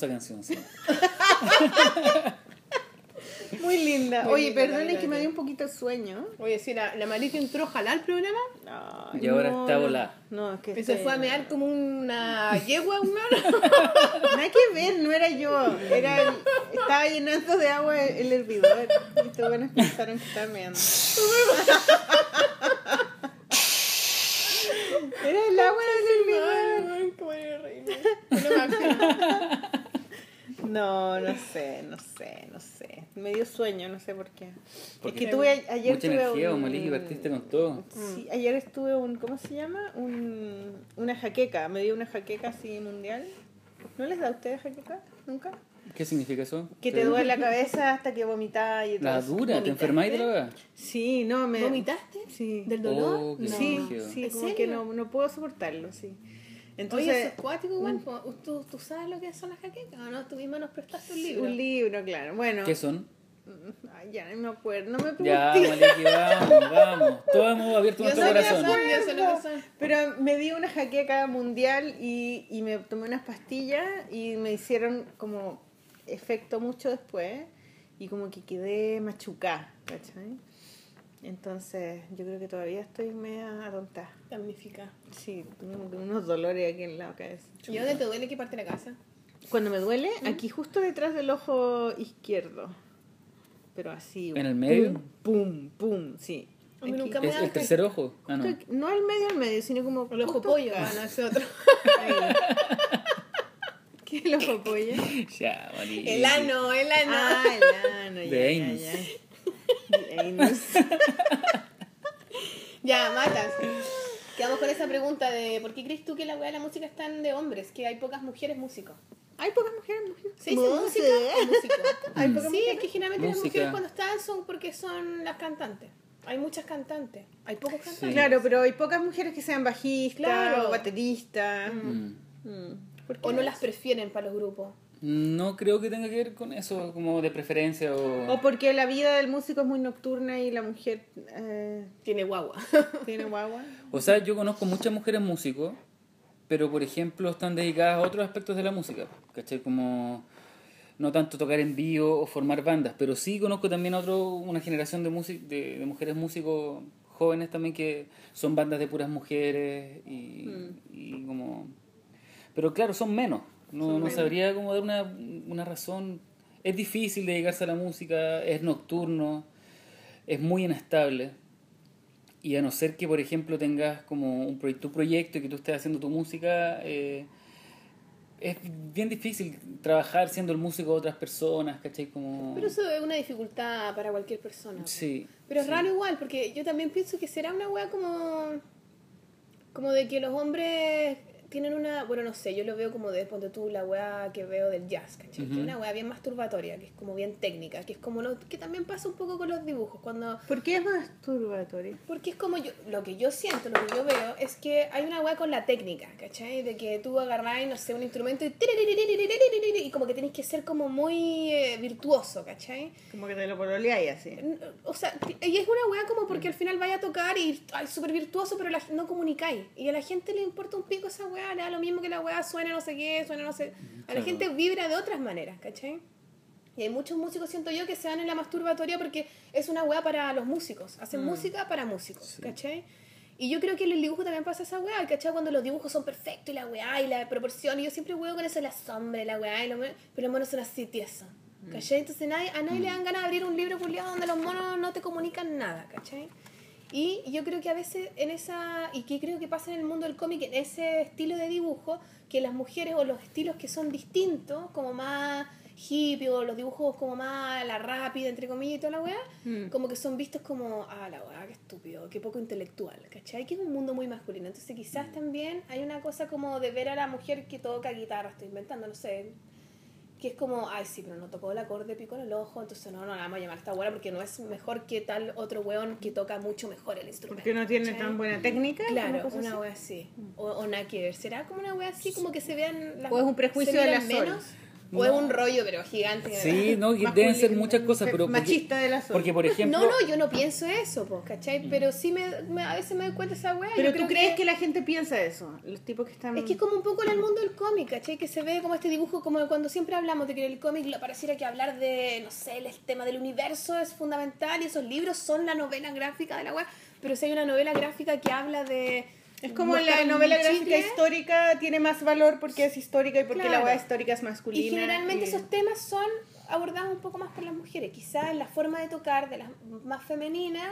Hermosa canción, sí. Muy linda. Muy Oye, linda, perdonen que me dio un poquito de sueño. Oye, si la, la Maliki entró a jalar el programa, Ay, Y ahora no, está no. volada. No, es que y se estoy- fue a mear como una yegua, una. Nada que ver, no era yo. Era el- estaba llenando de agua el hervidor. Y estos buenos pensaron que estaba meando. Era el agua del hervidor. No me imagino. No, no sé, no sé, no sé. Me dio sueño, no sé por qué. Porque es que tuve a- ayer Mucha tuve energía, un... Maliki, partiste con todo. Sí, ayer estuve un, ¿cómo se llama? Un, una jaqueca, me dio una jaqueca así mundial. ¿No les da a ustedes jaqueca? ¿Nunca? ¿Qué significa eso? Que te duele la cabeza hasta que vomitas y todo La dura, ¿te enfermáis de la verdad? Sí, no, me... ¿Vomitaste? Sí. ¿Del dolor? Oh, no. Sí, sí, ¿En como serio? que no, no puedo soportarlo, sí. Oye, Entonces, eso es cuático igual. po. ¿Tú, ¿Tú sabes lo que son las jaquecas o no? Tú misma nos prestaste un libro. un libro, claro. Bueno, ¿Qué son? Ay, ya no me acuerdo, no me Ya, pregunté. Maliki, vamos, vamos. Todos hemos abierto Yo nuestro corazón. son, yo sé lo que son. Pero me di una jaqueca mundial y, y me tomé unas pastillas y me hicieron como efecto mucho después y como que quedé machucada, ¿cachai? Entonces yo creo que todavía estoy media atontada. Damnifica. Sí, tengo unos dolores aquí en la cabeza. ¿Y dónde te duele que parte la casa? Cuando me duele, aquí justo detrás del ojo izquierdo. Pero así. ¿En el medio? Pum, pum, pum, sí. A mí Aquí. nunca me ¿Es da el tercer ojo? Ah, no. Aquí- no al medio al medio, sino como. El ojo justo pollo, ah, no, ese otro. ¿Qué es el ojo pollo? Ya. El ano, el ano. Ah, el ano, ya, De ya, ya. Ya, matas. Quedamos con esa pregunta de ¿por qué crees tú que la weá de la música es tan de hombres? Que hay pocas mujeres músicos. Hay pocas mujeres músicos. ¿Se dice música o músico? Hay pocas Sí, es que generalmente las mujeres cuando están son porque son las cantantes. Hay muchas cantantes. Hay pocos cantantes. Claro, pero hay pocas mujeres que sean bajistas Claro. o bateristas. Mm. Mm. ¿Por qué O no las prefieren para los grupos. No creo que tenga que ver con eso, como de preferencia o... O porque la vida del músico es muy nocturna y la mujer eh, Tiene guagua. tiene guagua. O sea, yo conozco muchas mujeres músicos, pero por ejemplo están dedicadas a otros aspectos de la música, ¿cachai? Como no tanto tocar en vivo o formar bandas, pero sí conozco también a otro, una generación de, músic- de, de mujeres músicos jóvenes también que son bandas de puras mujeres y, y como... Pero claro, son menos, no, no sabría como dar una, una razón. Es difícil dedicarse a la música, es nocturno, es muy inestable. Y a no ser que, por ejemplo, tengas como un proyecto, tu proyecto y que tú estés haciendo tu música, eh, es bien difícil trabajar siendo el músico de otras personas, ¿cachai? Como... Pero eso es una dificultad para cualquier persona. Sí. Pero es sí. raro igual, porque yo también pienso que será una wea como. como de que los hombres tienen una. bueno, no sé, yo lo veo como de ponte tú la wea que veo del jazz, ¿cachai? Que es una wea bien masturbatoria, que es como bien técnica, que es como lo que también pasa un poco con los dibujos, cuando. ¿Por qué es masturbatorio? Porque es como yo, lo que yo siento, lo que yo veo, es que hay una weá con la técnica, ¿cachai? De que tú agarrás, no sé, un instrumento y, y como que tenés que ser como muy eh, virtuoso, ¿cachai? Como que te lo pololeáis así. O sea, y es una weá como porque al final vaya a tocar y ay, súper virtuoso, pero la- no comunicáis. Y a la gente le importa un pico esa weá, le da lo mismo que la weá suena no sé qué, suena no sé. A la Claro. gente vibra de otras maneras, ¿cachai? Y hay muchos músicos, siento yo, que se van en la masturbatoria porque es una weá para los músicos. Hacen música para músicos, ¿cachai? Y yo creo que en el dibujo también pasa esa weá, ¿cachai? Cuando los dibujos son perfectos y la weá y la proporción. Y yo siempre huevo con eso, la sombra y la weá, y los monos- pero los monos son así tiesos. ¿Cachai? Entonces nadie, a nadie le dan ganas de abrir un libro culiado donde los monos no te comunican nada, ¿cachai? Y yo creo que a veces en esa, y que creo que pasa en el mundo del cómic, en ese estilo de dibujo, que las mujeres o los estilos que son distintos, como más hippie o los dibujos como más la rápida, entre comillas y toda la weá, como que son vistos como, ah, la weá, qué estúpido, qué poco intelectual, ¿cachai? Que es un mundo muy masculino. Entonces quizás también hay una cosa como de ver a la mujer que toca guitarra, estoy inventando, no sé, que es como, ay, sí, pero no tocó el acorde pico en el ojo, entonces no, no la vamos a llamar a esta buena porque no es mejor que tal otro weón que toca mucho mejor el instrumento. Porque no tiene ¿cachai? tan buena técnica. Claro, una así. wea así. O, o nada que ver. ¿Será como una wea así, como que se vean las O es un prejuicio de miran la Sol. O es un rollo, pero gigante. Sí, no, y Masculino, deben ser muchas cosas, pero... porque- Machista de la zona. Porque, por ejemplo... No, no, yo no pienso eso, pues, ¿cachai? Pero sí me, me- a veces me doy cuenta esa wea. Pero yo tú crees que... la gente piensa eso. Los tipos que están. Es que es como un poco en el mundo del cómic, ¿cachai? Que se ve como este dibujo, como cuando siempre hablamos de que en el cómic pareciera que hablar de, no sé, el tema del universo es fundamental y esos libros son la novela gráfica de la web, pero si hay una novela gráfica que habla de... Es como la novela gráfica chicle, histórica tiene más valor porque es histórica y porque la weá histórica es masculina. Y generalmente y- esos temas son abordados un poco más por las mujeres. Quizás la forma de tocar de las más femeninas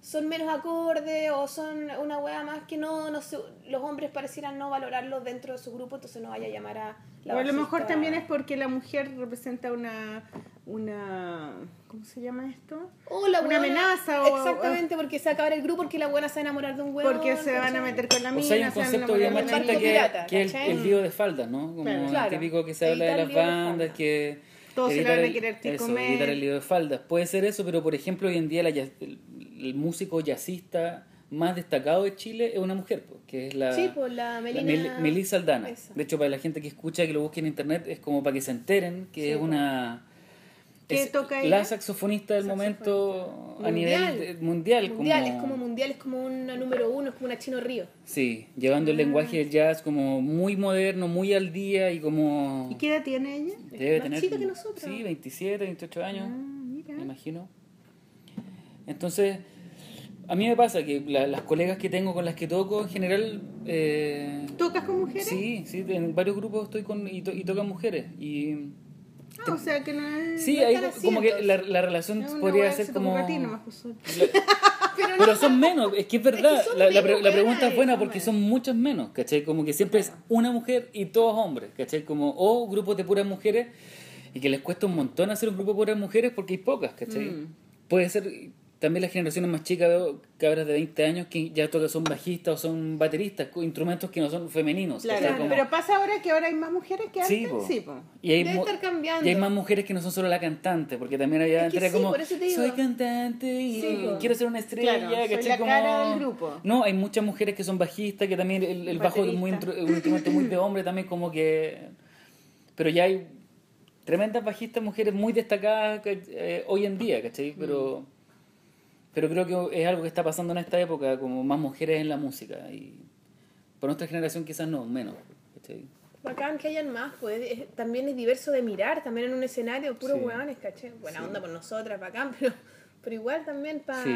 son menos acordes o son una wea más que no, no se- los hombres parecieran no valorarlos dentro de su grupo, entonces no vaya a llamar a la o a lo mejor también es porque la mujer representa una una ¿cómo se llama esto? O la una weona- amenaza o Exactamente, porque se va a acabar el grupo porque la buena se va a enamorar de un huevo. porque se van a meter con la O mina, sea, hay un concepto bien de la machista que, pirata, que es el, el lío de faldas, ¿no? Como Claro. el Claro. típico que se habla de las el de bandas, faldas. que... Todos se la evitar van a el- querer eso, comer. evitar el lío de faldas. Puede ser eso, pero por ejemplo hoy en día la el, el músico jazzista más destacado de Chile es una mujer, que es la, Sí, pues, la Melina- Mel- Melissa Aldana. Esa. De hecho, para la gente que escucha, que lo busque en internet, es como para que se enteren que Sí, es pues. una... ¿Qué es toca La ella? saxofonista del momento a nivel de- mundial. Mundial, es como mundial, es como una número uno, es como una Chino Río. Sí, llevando Ah. el lenguaje del jazz como muy moderno, muy al día y como... ¿Y qué edad tiene ella? Debe más tener... chica que nosotros. Sí, 27, 28 años, Ah, mira. me imagino. Entonces, a mí me pasa que la- las colegas que tengo con las que toco, en general... eh, ¿Tocas con mujeres? sí, sí, en varios grupos estoy con... y, to- y tocan mujeres. Y... O sea que no es... Sí, no hay como que la, la relación podría ser como... nomás, pues, Pero son menos, es que es verdad, la, la pre- la pregunta es buena porque son muchas menos, ¿cachai? Como que siempre es una mujer y todos hombres, ¿cachai? Como, o grupos de puras mujeres y que les cuesta un montón hacer un grupo de puras mujeres porque hay pocas, ¿cachai? Mm. Puede ser también las generaciones más chicas, veo cabras de 20 años que ya tocan, son bajistas o son bateristas, instrumentos que no son femeninos, Claro, pero pasa ahora que ahora hay más mujeres que antes, Sí, po. sí, po. Y hay, estar cambiando. y hay más mujeres que no son solo la cantante, porque también había antes sí, como por eso te digo. soy cantante y Sí, quiero ser una estrella, Claro, soy la Como- cara del grupo. No, hay muchas mujeres que son bajistas, que también el, el bajo es muy un instrumento muy de hombre también como que pero ya hay tremendas bajistas mujeres muy destacadas eh, hoy en día, ¿cachai? Pero Mm. Pero creo que es algo que está pasando en esta época, como más mujeres en la música y por nuestra generación quizás no, menos, ¿cachai? Bacán que hayan más, pues es- también es diverso de mirar, también en un escenario, puros Sí. hueones, caché. Buena onda por nosotras, bacán, pero, pero igual también para... Sí,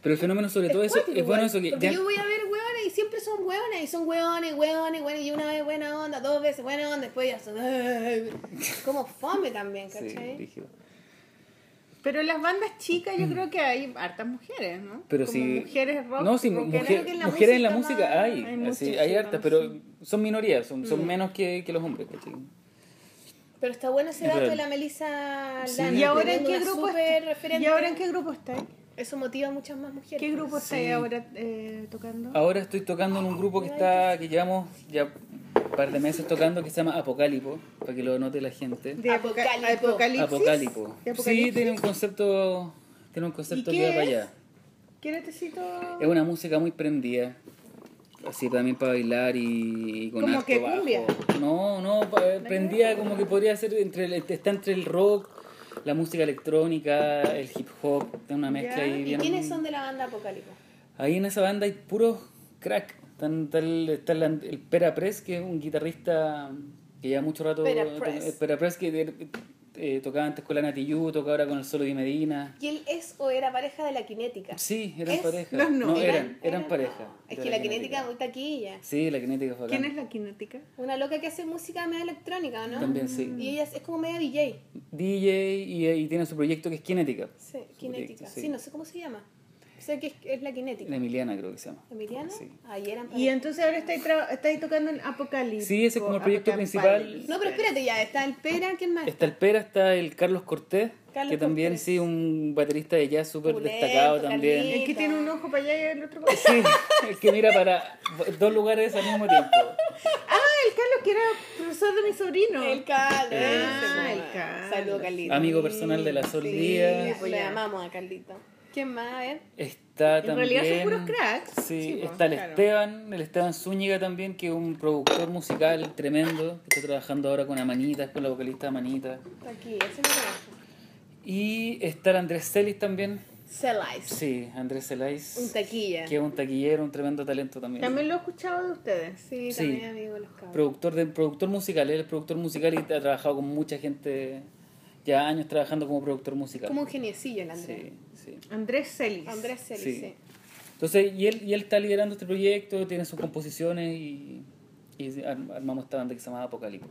pero el fenómeno sobre todo eso es bueno eso que Porque ya- yo voy a ver hueones y siempre son hueones, y son hueones, hueones, hueones, y una vez buena onda, dos veces buena onda, después ya son... Como fome también, ¿cachai? Pero en las bandas chicas yo creo que hay hartas mujeres, ¿no? Mm. Pero Como si mujeres rock. no sí mujer- en mujeres en la música hay, hay así, hay hartas pero sí. son minorías son, Mm. son menos que, que los hombres ¿cachai? Pero está bueno ese Es dato de la Melissa Sí. Lana, ¿Y ahora en qué grupo está? ¿Y ahora en qué grupo estáis? Eso motiva a muchas más mujeres. ¿Qué grupo Sí. ahora eh, tocando? ahora estoy tocando en un grupo que está que llevamos ya par de meses tocando que se llama Apocalipo para que lo note la gente De apoca- Apocalipo. Apocalipsis. Apocalipo ¿De sí tiene un concepto tiene un ¿Y concepto que va para allá ¿Qué necesito? es una música muy prendida así también para bailar y, y con ¿Como que bajo. cumbia? no no pa- prendida como que podría ser entre el- está entre el rock la música electrónica el hip hop una mezcla Ya. ahí ¿Y bien quiénes son de la banda Apocalipsis? ahí en esa banda hay puros crack Están- está el, está el, el Pera Press que es un guitarrista que lleva mucho rato Pera to- Press. el Pera Press que eh, tocaba antes con la Nati Yu, toca ahora con el Solo de Medina ¿Y él es o era pareja de la Kinética? sí eran ¿Es? pareja No, no. eran, eran pareja Es que la Kinética es muy taquilla. Sí, la kinética fue ¿Quién es la kinética? Una loca que hace música media electrónica, ¿no? También sí. Y ella es, es como media DJ. DJ y, y tiene su proyecto que es Kinética. Sí, Kinética. proyecto, Sí. no sé cómo se llama. Sé que es, es la Kinética. La Emiliana creo que se llama. ¿Emiliana? Sí. Ahí eran Y entonces ahora estáis, tocando en Apocalipsis. Sí, ese es como el proyecto principal. No, pero espérate ya. Está el Pera, ¿quién más? Está el Pera, está el Carlos Cortés, Carlos que también Cortés. sí, un baterista de jazz súper destacado también. El que tiene un ojo para allá y el otro para allá. Sí, el que mira para dos lugares al mismo tiempo. Ah, el Carlos que era profesor de mi sobrino. El Carlos. Ah, el. Carlos. Saludos, Carlito. Amigo personal de la Sol Sí, Díaz. pues le amamos a Carlito. ¿Quién más? A ver. Está En también. realidad son puros cracks. Sí, Sí, pues, está el claro. Esteban, el Esteban Zúñiga también, que es un productor musical tremendo, que está trabajando ahora con Amanitas, con la vocalista Amanitas. Está aquí, ese me. Y está el Andrés Celis también. Celais. Sí, Andrés Celis. Un taquilla. Que es un taquillero, un tremendo talento también. También lo he escuchado de ustedes. Sí, Sí. también amigo de los cabros. Productor, de, productor musical, él es productor musical y ha trabajado con mucha gente, ya años trabajando como productor musical. Como un geniecillo el Andrés. Sí, sí. Andrés Celis. Andrés Celis, Sí. sí. Entonces, y él, y él está liderando este proyecto, tiene sus composiciones y, y ar- armamos esta banda que se llama Apocalipsis.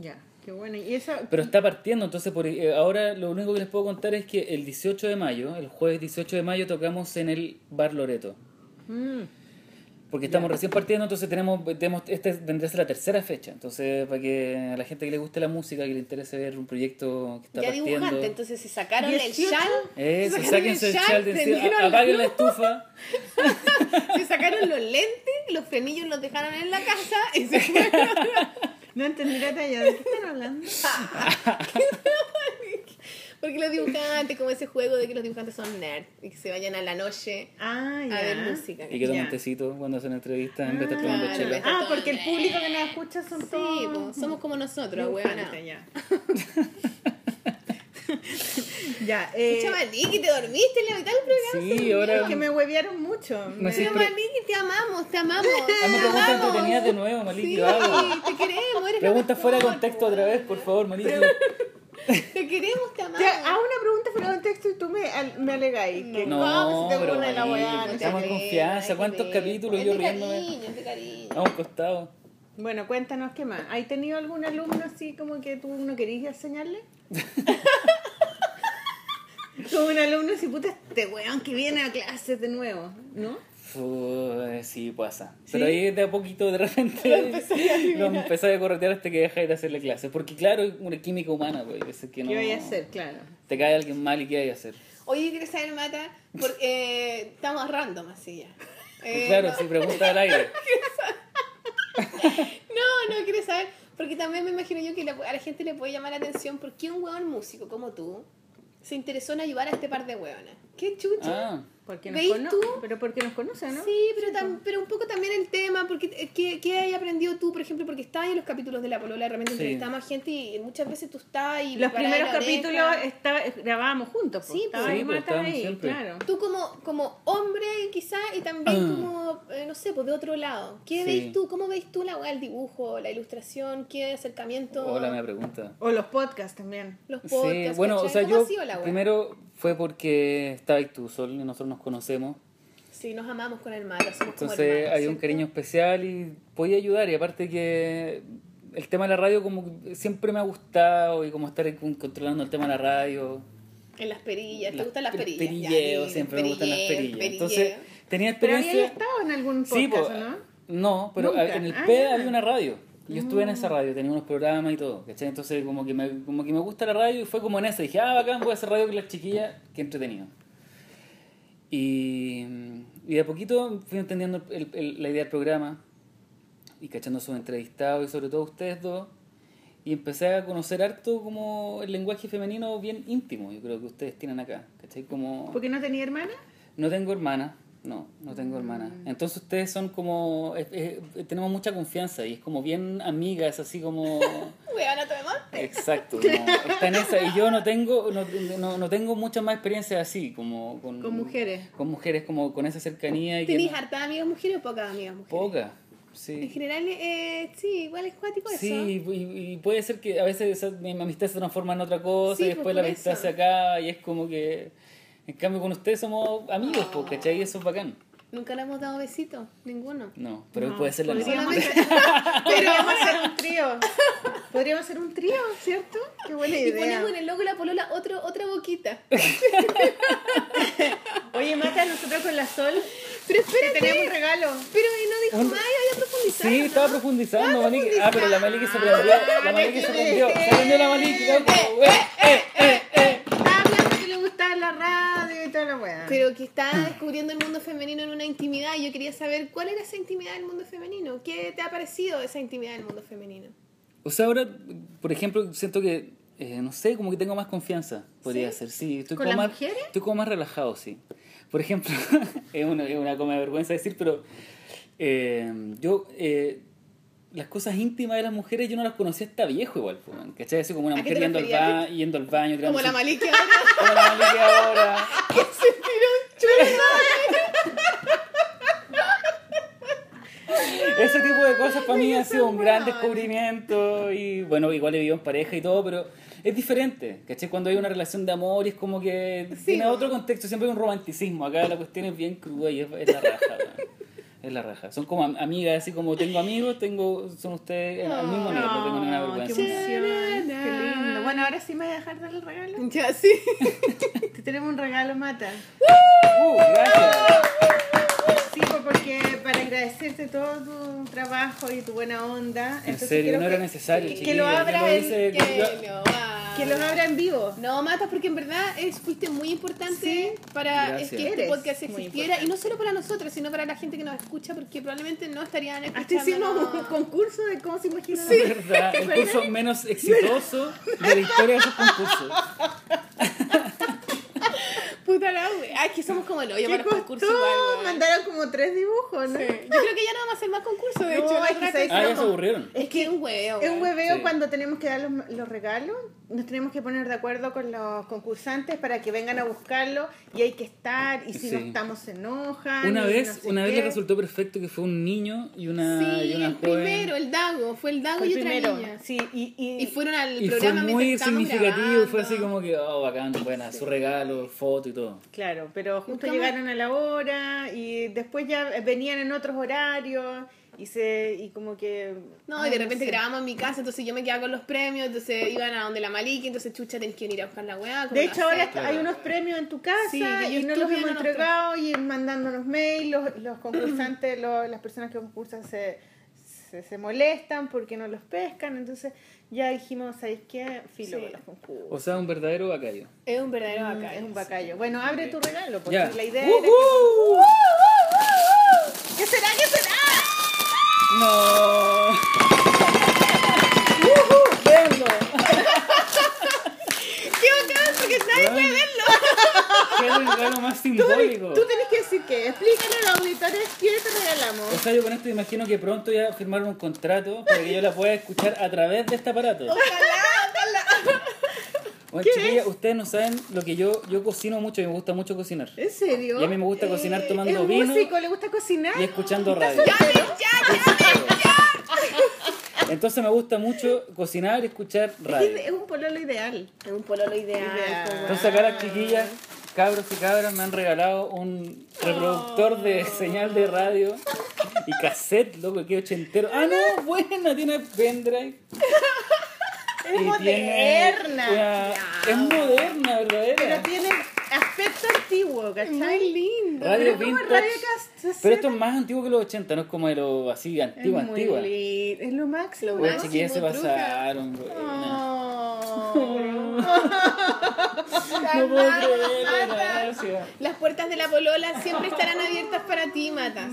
Ya. Qué bueno. Y eso, Pero está partiendo, entonces por, eh, ahora lo único que les puedo contar es que el 18 de mayo, el jueves 18 de mayo, tocamos en el Bar Loreto. Mm, Porque estamos recién partiendo, entonces tenemos, tenemos esta vendría a ser la tercera fecha. Entonces, para que a la gente que le guste la música, que le interese ver un proyecto que está Ya partiendo. dibujante, entonces se sacaron el 18. chal, Eso, sacaron sáquense el chal de apaguen la estufa. se sacaron los lentes, los frenillos los dejaron en la casa y se fueron. no entendí la talla. ¿De qué están hablando? Porque los dibujantes, como ese juego de que los dibujantes son nerds y que se vayan a la noche Ah, a ver música. Y que tomen Ya. tecito cuando hacen entrevistas en vez de estar tomando claro, chela. Ah, porque el público que nos escucha son Sí, todos... pues, somos como nosotros, weona. ya. ya, eh, Escucha, Maliki, ¿te dormiste en la mitad del programa? Sí, ahora. es que me huevearon mucho. Me Me- Pero Maliki, te amamos, te amamos. Hazme te preguntas amamos. entretenidas de nuevo, Maliki, Sí, te queremos, eres Preguntas lo fuera de contexto otra vez, por favor, Maliki. Te queremos, te amamos. Te hago una pregunta fuera de contexto y tú me, al- me alegáis. que No, ¿cómo se te pero ocurre la weá? no No estamos en confianza. ¿Cuántos capítulos yo riéndome? A un costado. Bueno, cuéntanos qué más. ¿Has tenido algún alumno así como que tú no querías enseñarle? como un alumno así, puta, este weón que viene a clases de nuevo, ¿no? Uy, sí, pasa. Pero ahí de a poquito, de repente, lo empecé a corretear hasta que deja de a hacerle clases. Porque, claro, es una química humana, pues. Es que no, ¿Qué voy a hacer? Claro. Te cae alguien mal y ¿qué hay a hacer? Oye, ¿quieres saber, Mata? Porque eh, estamos random así ya. Eh, claro, no, si pregunta al aire. no, no quieres saber. Porque también me imagino yo que le- a la gente le puede llamar la atención por qué un hueón músico como tú se interesó en ayudar a este par de hueonas. ¿Qué chucha? Ah, Porque nos ¿Veis cono- tú? Pero porque nos conocen, ¿no? Sí, pero, tam- pero un poco también el tema, porque eh, ¿qué, qué hay aprendido tú, por ejemplo? Porque estás en los capítulos de La Polola, realmente Sí. entrevistamos a gente y muchas veces tú estás y Los primeros capítulos estaba, grabábamos juntos. Sí, pues. ahí Sí, pues, estábamos ahí, siempre. claro. Tú como, como hombre quizás y también Ah. como, eh, no sé, pues de otro lado. ¿Qué Sí. veis tú? ¿Cómo veis tú la el dibujo, la ilustración? ¿Qué acercamiento? hola, me pregunta. O los podcasts también. Los podcasts, Sí, bueno, o ¿cachai? sea, ¿Cómo yo ha sido la weá? primero fue porque estabas tú, Sol, y nosotros nos conocemos. Sí, nos amamos con el mata, somos como Entonces hermanos, hay un ¿cierto? cariño especial y podía ayudar. Y aparte que el tema de la radio como que siempre me ha gustado y como estar con- controlando el tema de la radio. En las perillas, ¿te Las- gustan las perillas? perilleo, Ya, siempre me gustan las perilleo, perillas. perilleo. Entonces tenía Pero experiencia... había estado en algún Sí, podcast, po, ¿o ¿no? no, pero Nunca. en el Ah, P ya. había una radio. Y yo estuve en esa radio, tenía unos programas y todo, ¿cachai? Entonces como que, me, como que me gusta la radio y fue como en esa. Dije, ah, bacán, voy a hacer radio con las chiquillas, qué entretenido. Y, y de a poquito fui entendiendo el- el- la idea del programa y cachando a sus entrevistados y sobre todo ustedes dos. Y empecé a conocer harto como el lenguaje femenino bien íntimo, yo creo que ustedes tienen acá, ¿cachai? Como... ¿Porque no tenía hermana? No tengo hermana, no, no tengo hermana. Entonces ustedes son como, es- es- tenemos mucha confianza y es como bien amigas, así como, Weona, te demás. exacto, como, está en esa. Y yo no tengo, no, no, no tengo mucha más experiencia así, como con, Con mujeres. Con mujeres, como con esa cercanía. y ¿Tenís no- hartas amigas mujeres o pocas amigas mujeres? Poca, En sí. general, eh, sí, igual es cuático eso. Sí, y, y puede ser que a veces esa, mi amistad se transforma en otra cosa Sí, y pues, después por la amistad eso. se acaba y es como que, en cambio con ustedes somos amigos, pues, ¿cachai? Y eso es bacán. Nunca le hemos dado besitos, ninguno. No, pero No, puede ser la podríamos, hacer, podríamos hacer un trío. Podríamos hacer un trío, ¿cierto? Qué buena Y idea. ponemos en el logo de la polola otro, otra boquita. Oye, Mata, nosotros con la Sol Pero te espérate, tenemos un regalo. pero y no dijo más, iba a profundizar. Sí, ¿no? estaba profundizando, Maliki. Ah, pero la Maliki se profundizando. prendió. La Maliki se prendió. Se prendió la Maliki. loco. Eh, eh, eh, la radio y toda la weá. Pero que está descubriendo el mundo femenino en una intimidad y yo quería saber cuál era esa intimidad del mundo femenino. ¿Qué te ha parecido esa intimidad del mundo femenino? O sea, ahora, por ejemplo, siento que, eh, no sé, como que tengo más confianza, podría ¿Sí? ser. Sí, estoy ¿Con como las más, mujeres? Estoy como más relajado, sí. Por ejemplo, es una, es una como de vergüenza decir, pero eh, yo, eh, las cosas íntimas de las mujeres yo no las conocía hasta viejo igual, ¿cachai? Así como una ¿A qué mujer yendo al, ba yendo al baño, Como la Maliki ahora. como la Maliki ahora. Ese tipo de cosas para mí ha sido un gran descubrimiento y bueno, igual he vivido en pareja y todo, pero es diferente, ¿cachai? Cuando hay una relación de amor y es como que tiene po. otro contexto, siempre hay un romanticismo, acá la cuestión es bien cruda y es, la raja. weón. Es la raja. Son como am- amigas, así como tengo amigos, tengo son ustedes al mismo nivel, no tengo ninguna Oh, qué vergüenza. emoción, qué lindo. Bueno, ahora sí me voy a dejar dar el regalo. Ya, sí. Te tenemos un regalo, Mata. Uh, gracias. Sí, porque para agradecerte todo tu trabajo y tu buena onda. En entonces serio, no era que- necesario, que chiquilla. lo Yo abra lo el- hice- Que yo- lo va. Que los abra en vivo. No, Matas, porque en verdad es, fuiste muy importante Sí. para Gracias. que este podcast existiera y no solo para nosotros, sino para la gente que nos escucha, porque probablemente no estarían Hasta escuchando. hicimos un concurso de cómo se imagina. ¿Verdad? El curso menos exitoso de la historia de esos concursos. Puta la wea. Ah, es que somos como el hoyo ¿Qué para el costó? concurso igual. Mandaron como tres dibujos, ¿no? Sí. Yo creo que ya no vamos a hacer más concursos, de No, hecho. es que Ah, ya se aburrieron. Es que es un huevo. Es un hueveo Sí. cuando tenemos que dar los, los regalos, nos tenemos que poner de acuerdo con los concursantes para que vengan a buscarlo y hay que estar y si Sí. no estamos se enojan. Una vez, no sé una vez qué. le resultó perfecto que fue un niño y una, Sí, y una el joven. primero, el Dago. Fue el Dago Fue el y otra primero. niña. Sí, y, y, Y fueron al Y fue programa muy mientras estábamos significativo, fue así grabando. como que, oh, bacán, buena, su regalo, foto y todo. Claro, pero justo Nunca llegaron a la hora y después ya venían en otros horarios y se y como que No, ay, y de repente sé. grabamos en mi casa, entonces yo me quedaba con los premios, entonces iban a donde la Maliki, entonces chucha, tenés que venir a buscar la weá. ¿cómo De hecho, ahora hay unos premios en tu casa Sí, que y no los hemos entregado y mandándonos mail, los, los concursantes, los- las personas que concursan se, se, se molestan porque no los pescan, entonces ya dijimos, ¿sabéis qué? Filo Sí. con los concursos. O sea, un verdadero bacayo. Es un verdadero Mm, bacán. es un bacayo. Bueno, abre tu regalo, porque Ya. la idea que... ¿Qué será? ¿Qué será? No. ¡Vengo! ¡Qué bacán! Porque nadie puede verlo. ¿Qué regalo más Tú, simbólico? tú tenés que decir que explícale a los auditores qué te regalamos. O sea, yo con esto imagino que pronto ya firmaron un contrato para que yo la pueda escuchar a través de este aparato. Ojalá, ojalá. Bueno, ¿Qué chiquillas, es? ustedes no saben lo que yo, yo cocino mucho y me gusta mucho cocinar. ¿En serio? Y a mí me gusta cocinar tomando ¿Es vino músico? ¿Le gusta cocinar? y escuchando radio. Ya, ya, ya. Entonces me gusta mucho cocinar y escuchar Es, radio. es un pololo ideal. Es un pololo ideal. Weón. Entonces acá las chiquillas, cabros y cabras, me han regalado un reproductor de señal de radio y cassette, loco, que ochentero. Ah, no, buena, tiene pendrive. Es Y moderna. tiene una- es moderna, Pero verdadera. tiene aspecto antiguo, ¿cachai? Muy lindo. Radio pero ¿cómo vintage. radio? Pero esto es más antiguo que los 80, no es como de lo así, Es antigua, muy antigua. lindo. Es lo máximo. Lo Oye, chiquillas se pasaron, buena. Oh. No puedo creerlo, gracias. Las puertas de la polola siempre estarán abiertas para ti, Matas.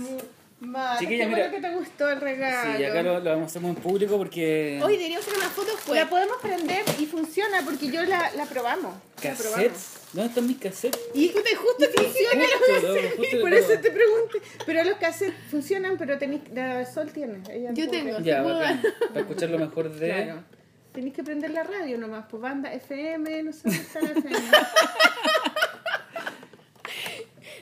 Mata, Chiquilla, qué mira. bueno que te gustó el regalo. Sí, acá lo, lo vamos a hacer muy en público porque... Hoy deberíamos hacer una foto pues. La podemos prender y funciona porque yo la, la probamos. ¿Cassettes? ¿Dónde están mis cassettes? Y justo, justo funciona Justo, los cassettes. justo Por eso te pregunté. Pero los cassettes funcionan, pero tenéis. La Sol tiene. ella Yo tengo. Ya. Para escuchar lo mejor de... Claro. Tenéis que prender la radio nomás, pues banda FM, no sé dónde está la FM.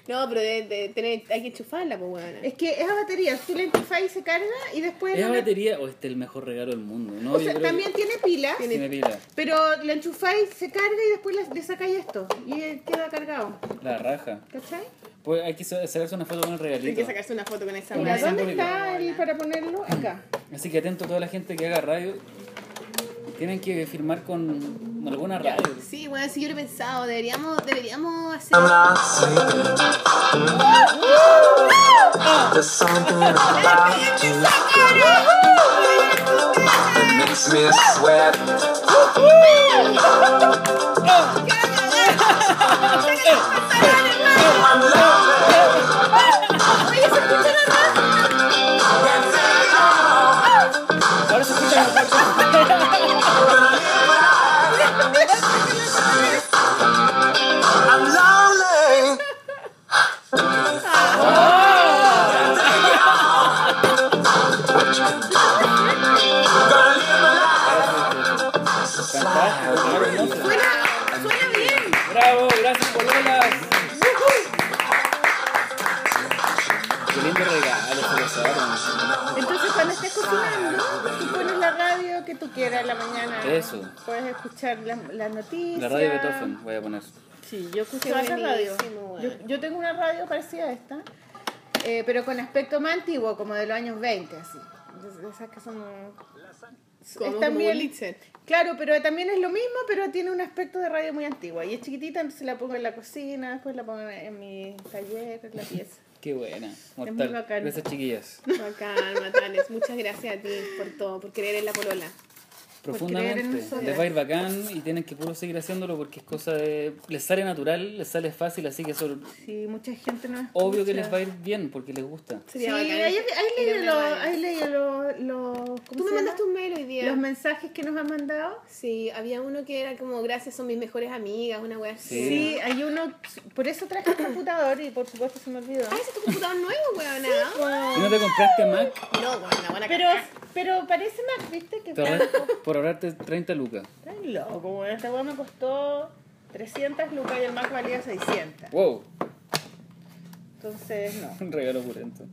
No, pero de, de tener, hay que enchufarla, pues, weón. es que es a batería, tú la enchufas y se carga y después. ¿Es la- batería o este es el mejor regalo del mundo? No, O sea, también que tiene pilas, tiene pila. pero la enchufáis, se carga y después la- le sacáis esto y eh, queda cargado. La raja. ¿Cachai? Pues hay que sa- sacarse una foto con el Hay regalito. que sacarse una foto con esa ¿dónde está el para ponerlo? Acá. Así que atento a toda la gente que haga radio. Tienen que firmar con alguna radio. Sí, bueno, sí, yo lo he pensado. Deberíamos, deberíamos hacer. que tú quieras en la mañana. Eso. Puedes escuchar las la noticias. La radio Beethoven voy a poner. Sí, yo escucho esa radio. buenísimo, Yo, tengo una radio parecida a esta. eh, pero con aspecto más antiguo, como de los años 20, así. De esas que son... Como, también-. Claro, pero también es lo mismo, pero tiene un aspecto de radio muy antigua. Y es chiquitita, entonces la pongo en la cocina, después la pongo en mi taller, en la pieza. Qué buena. muy Mortal. bacán. Gracias, chiquillas. Bacán, Matanes. Muchas gracias a ti por todo, por creer en la polola. Profundamente. Les va a ir bacán y tienen que puro seguir haciéndolo porque es cosa de. Les sale natural, les sale fácil, así que eso Sí, mucha gente no obvio que les va a ir bien porque les gusta. Sí, Sería ahí, bacán. ahí leí los, ahí leí los, los- ¿cómo Tú me mandaste un mail hoy día. los mensajes que nos han mandado. Sí, había uno que era como gracias son mis mejores amigas, una wea así. Sí. Sí, hay uno, por eso traje el computador y por supuesto se me olvidó. Ah, ese es tu computador nuevo, weona. ¿Y no te compraste Mac? No, weona, buena Pero, pero parece más, viste, que Te ahorraste- por ahorrarte 30 lucas. Estás loco, weón. Esta weá me costó 300 lucas y el Mac valía 600. Wow, Entonces, no. un regalo purento.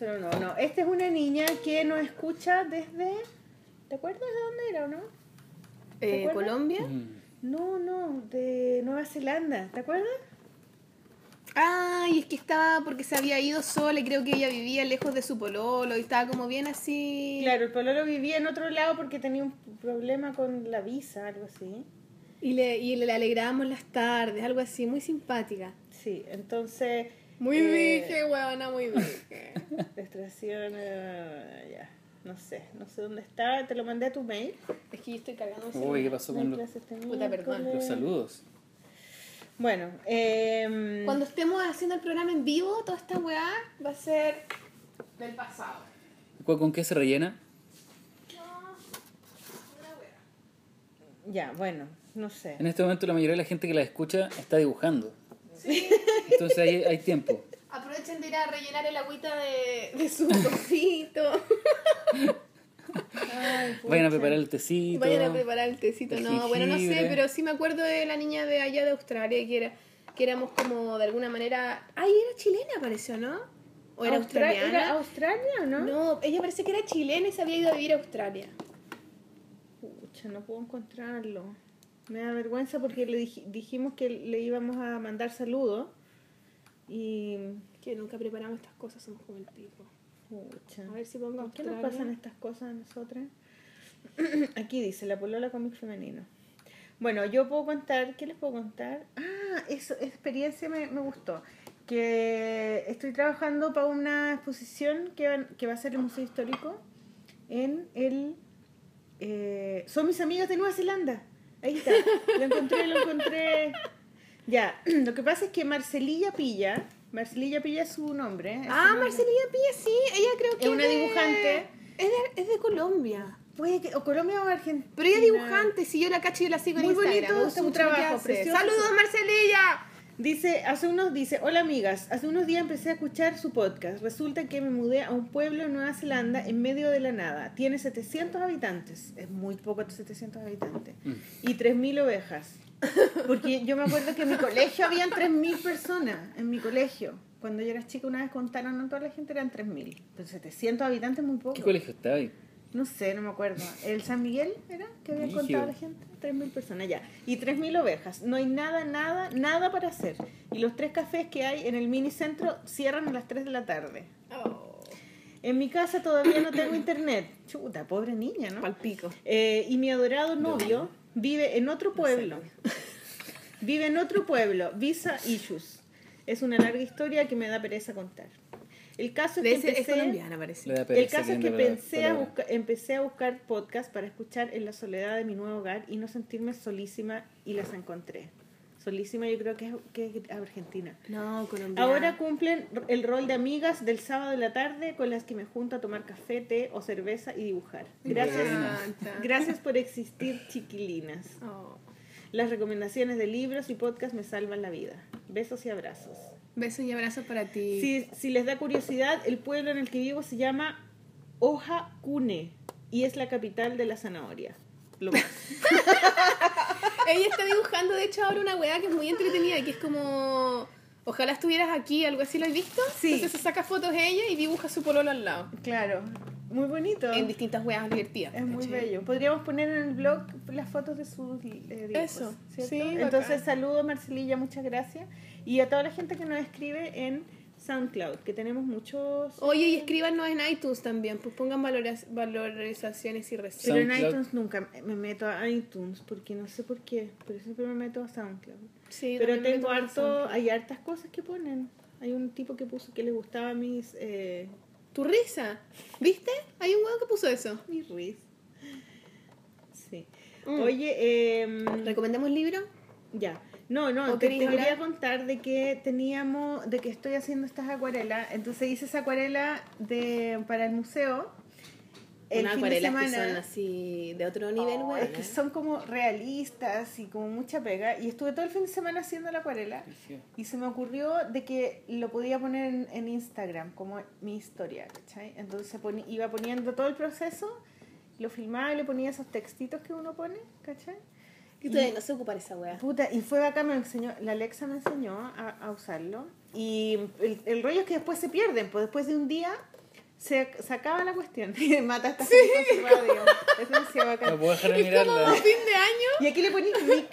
No, no, no. Esta es una niña que nos escucha desde... ¿Te acuerdas de dónde era o no? ¿Te Eh? Colombia. Mm. No, no, de Nueva Zelanda. ¿Te acuerdas? Ah, y es que estaba porque se había ido sola y creo que ella vivía lejos de su pololo y estaba como bien así. Claro, el pololo vivía en otro lado porque tenía un problema con la visa, algo así. Y le, y le alegramos las tardes, algo así, muy simpática. Sí, entonces... Muy eh, dije, huevona, muy dije. Extracción, eh, ya. No sé, no sé dónde está. Te lo mandé a tu mail. es que yo estoy cagando. un Uy, ¿qué pasó con los, este Puta, perdón. miércoles. los saludos? Bueno, eh, Cuando estemos haciendo el programa en vivo, toda esta weá va a ser del pasado. ¿Cu- ¿Con qué se rellena? ya, bueno, no sé. En este momento la mayoría de la gente que la escucha está dibujando. Entonces hay, hay tiempo. Aprovechen de ir a rellenar el agüita de, de su cosito. Ay, Vayan a preparar el tecito. Vayan a preparar el tecito. el No, bueno, no sé, pero sí me acuerdo de la niña de allá de Australia que era que éramos como de alguna manera. Ay, era chilena, pareció, ¿no? ¿O era Austra- australiana? ¿Era Australia o no? No, ella parece que era chilena y se había ido a vivir a Australia. Pucha, no puedo encontrarlo. Me da vergüenza porque le dij- dijimos que le íbamos a mandar saludos. Y. Que nunca preparamos estas cosas, somos como el pico. Pucha. A ver si pongo ¿Por qué nos pasan estas cosas a nosotras? Aquí dice, la polola cómic femenino. Bueno, yo puedo contar, ¿qué les puedo contar? Ah, eso, experiencia me, me gustó. Que estoy trabajando para una exposición que, van- que va a ser el Museo Histórico en el... eh, son mis amigas de Nueva Zelanda. Ahí está, lo encontré, lo encontré. Ya, lo que pasa es que Marcelilla Pilla, Marcelilla Pilla es su nombre. es Ah, nombre. Marcelina Pilla, sí, ella creo que Es una de- dibujante. Es de, es de Colombia. Puede que, o Colombia o Argentina. Pero ella es dibujante, si yo la cacho y la sigo en Muy Instagram. bonito me gusta su trabajo, precioso. ¡Saludos, Marcelilla! Dice, hace unos, dice, hola amigas, hace unos días empecé a escuchar su podcast. Resulta que me mudé a un pueblo en Nueva Zelanda en medio de la nada. Tiene 700 habitantes, es muy poco 700 habitantes, y 3.000 ovejas. Porque yo me acuerdo que en mi colegio habían 3.000 personas, en mi colegio. Cuando yo era chica una vez contaron a toda la gente eran 3.000. Pero 700 habitantes es muy poco. ¿Qué colegio está ahí? No sé, no me acuerdo. ¿El San Miguel era? Que habían Brígido. contado a la gente. 3.000 personas, ya. Y 3.000 ovejas. No hay nada, nada, nada para hacer. Y los tres cafés que hay en el mini centro cierran a las 3 de la tarde. En mi casa todavía no tengo internet. Chuta, pobre niña, ¿no? Palpico. Eh, y mi adorado novio vive en otro pueblo. Vive en otro pueblo. Visa issues. Es una larga historia que me da pereza contar. El caso es De que empecé... colombiana, parece. El caso es que pensé a busca- empecé a buscar podcast para escuchar en la soledad de mi nuevo hogar y no sentirme solísima y las encontré. Solísima yo creo que es, que es argentina. No, colombiana. Ahora cumplen el rol de amigas del sábado de la tarde con las que me junto a tomar café, té o cerveza y dibujar. Gracias, gracias por existir, chiquilinas. Oh. Las recomendaciones de libros y podcast me salvan la vida. Besos y abrazos. Besos y abrazos para ti. Si, si les da curiosidad, el pueblo en el que vivo se llama Oaxacune y es la capital de la zanahoria. Lo más. Ella está dibujando, de hecho, ahora una weá que es muy entretenida, que es como... Ojalá estuvieras aquí, algo así, ¿lo has visto? Sí. Entonces se saca fotos ella y dibuja su pololo al lado. claro. Muy bonito. en distintas weas divertidas. Es muy bello. Podríamos poner en el blog las fotos de sus eh, dibujos, Eso, ¿cierto? sí, bacán. Entonces, saludo Marcelilla, muchas gracias. Y a toda la gente que nos escribe en SoundCloud, que tenemos muchos... Oye, y escríbanos en iTunes también, pues pongan valoras- valorizaciones y Pero reseñas. en SoundCloud. iTunes nunca me meto a iTunes, porque no sé por qué, pero siempre me meto a SoundCloud. Sí, pero tengo en harto, hay hartas cosas que ponen. Hay un tipo que puso que le gustaba mis, eh, Tu risa, ¿viste? Hay un huevo que puso eso. mis ris. Sí. Mm. Oye, em, ¿Recomendamos libro? Ya. No, no, ¿O te, te quería contar de que teníamos, de que estoy haciendo estas acuarelas. Entonces hice esa acuarela de, para el museo. El Unas fin de acuarelas que son así de otro nivel, Oh, weón. es que son como realistas y como mucha pega. Y estuve todo el fin de semana haciendo la acuarela. Y se me ocurrió de que lo podía poner en, en Instagram como mi historia, ¿cachai? Entonces poni- iba poniendo todo el proceso, lo filmaba y le ponía esos textitos que uno pone, ¿cachai? Y todavía no sé ocupar esa wea. Puta, y fue acá me enseñó, la Alexa me enseñó a, a usarlo. Y el, el rollo es que después se pierden, pues después de un día se, se acaba la cuestión. Y mata gente con su radio. Es demasiado No bacán. puedo dejar de Es como mirarla. fin de año Y aquí le ponís mic.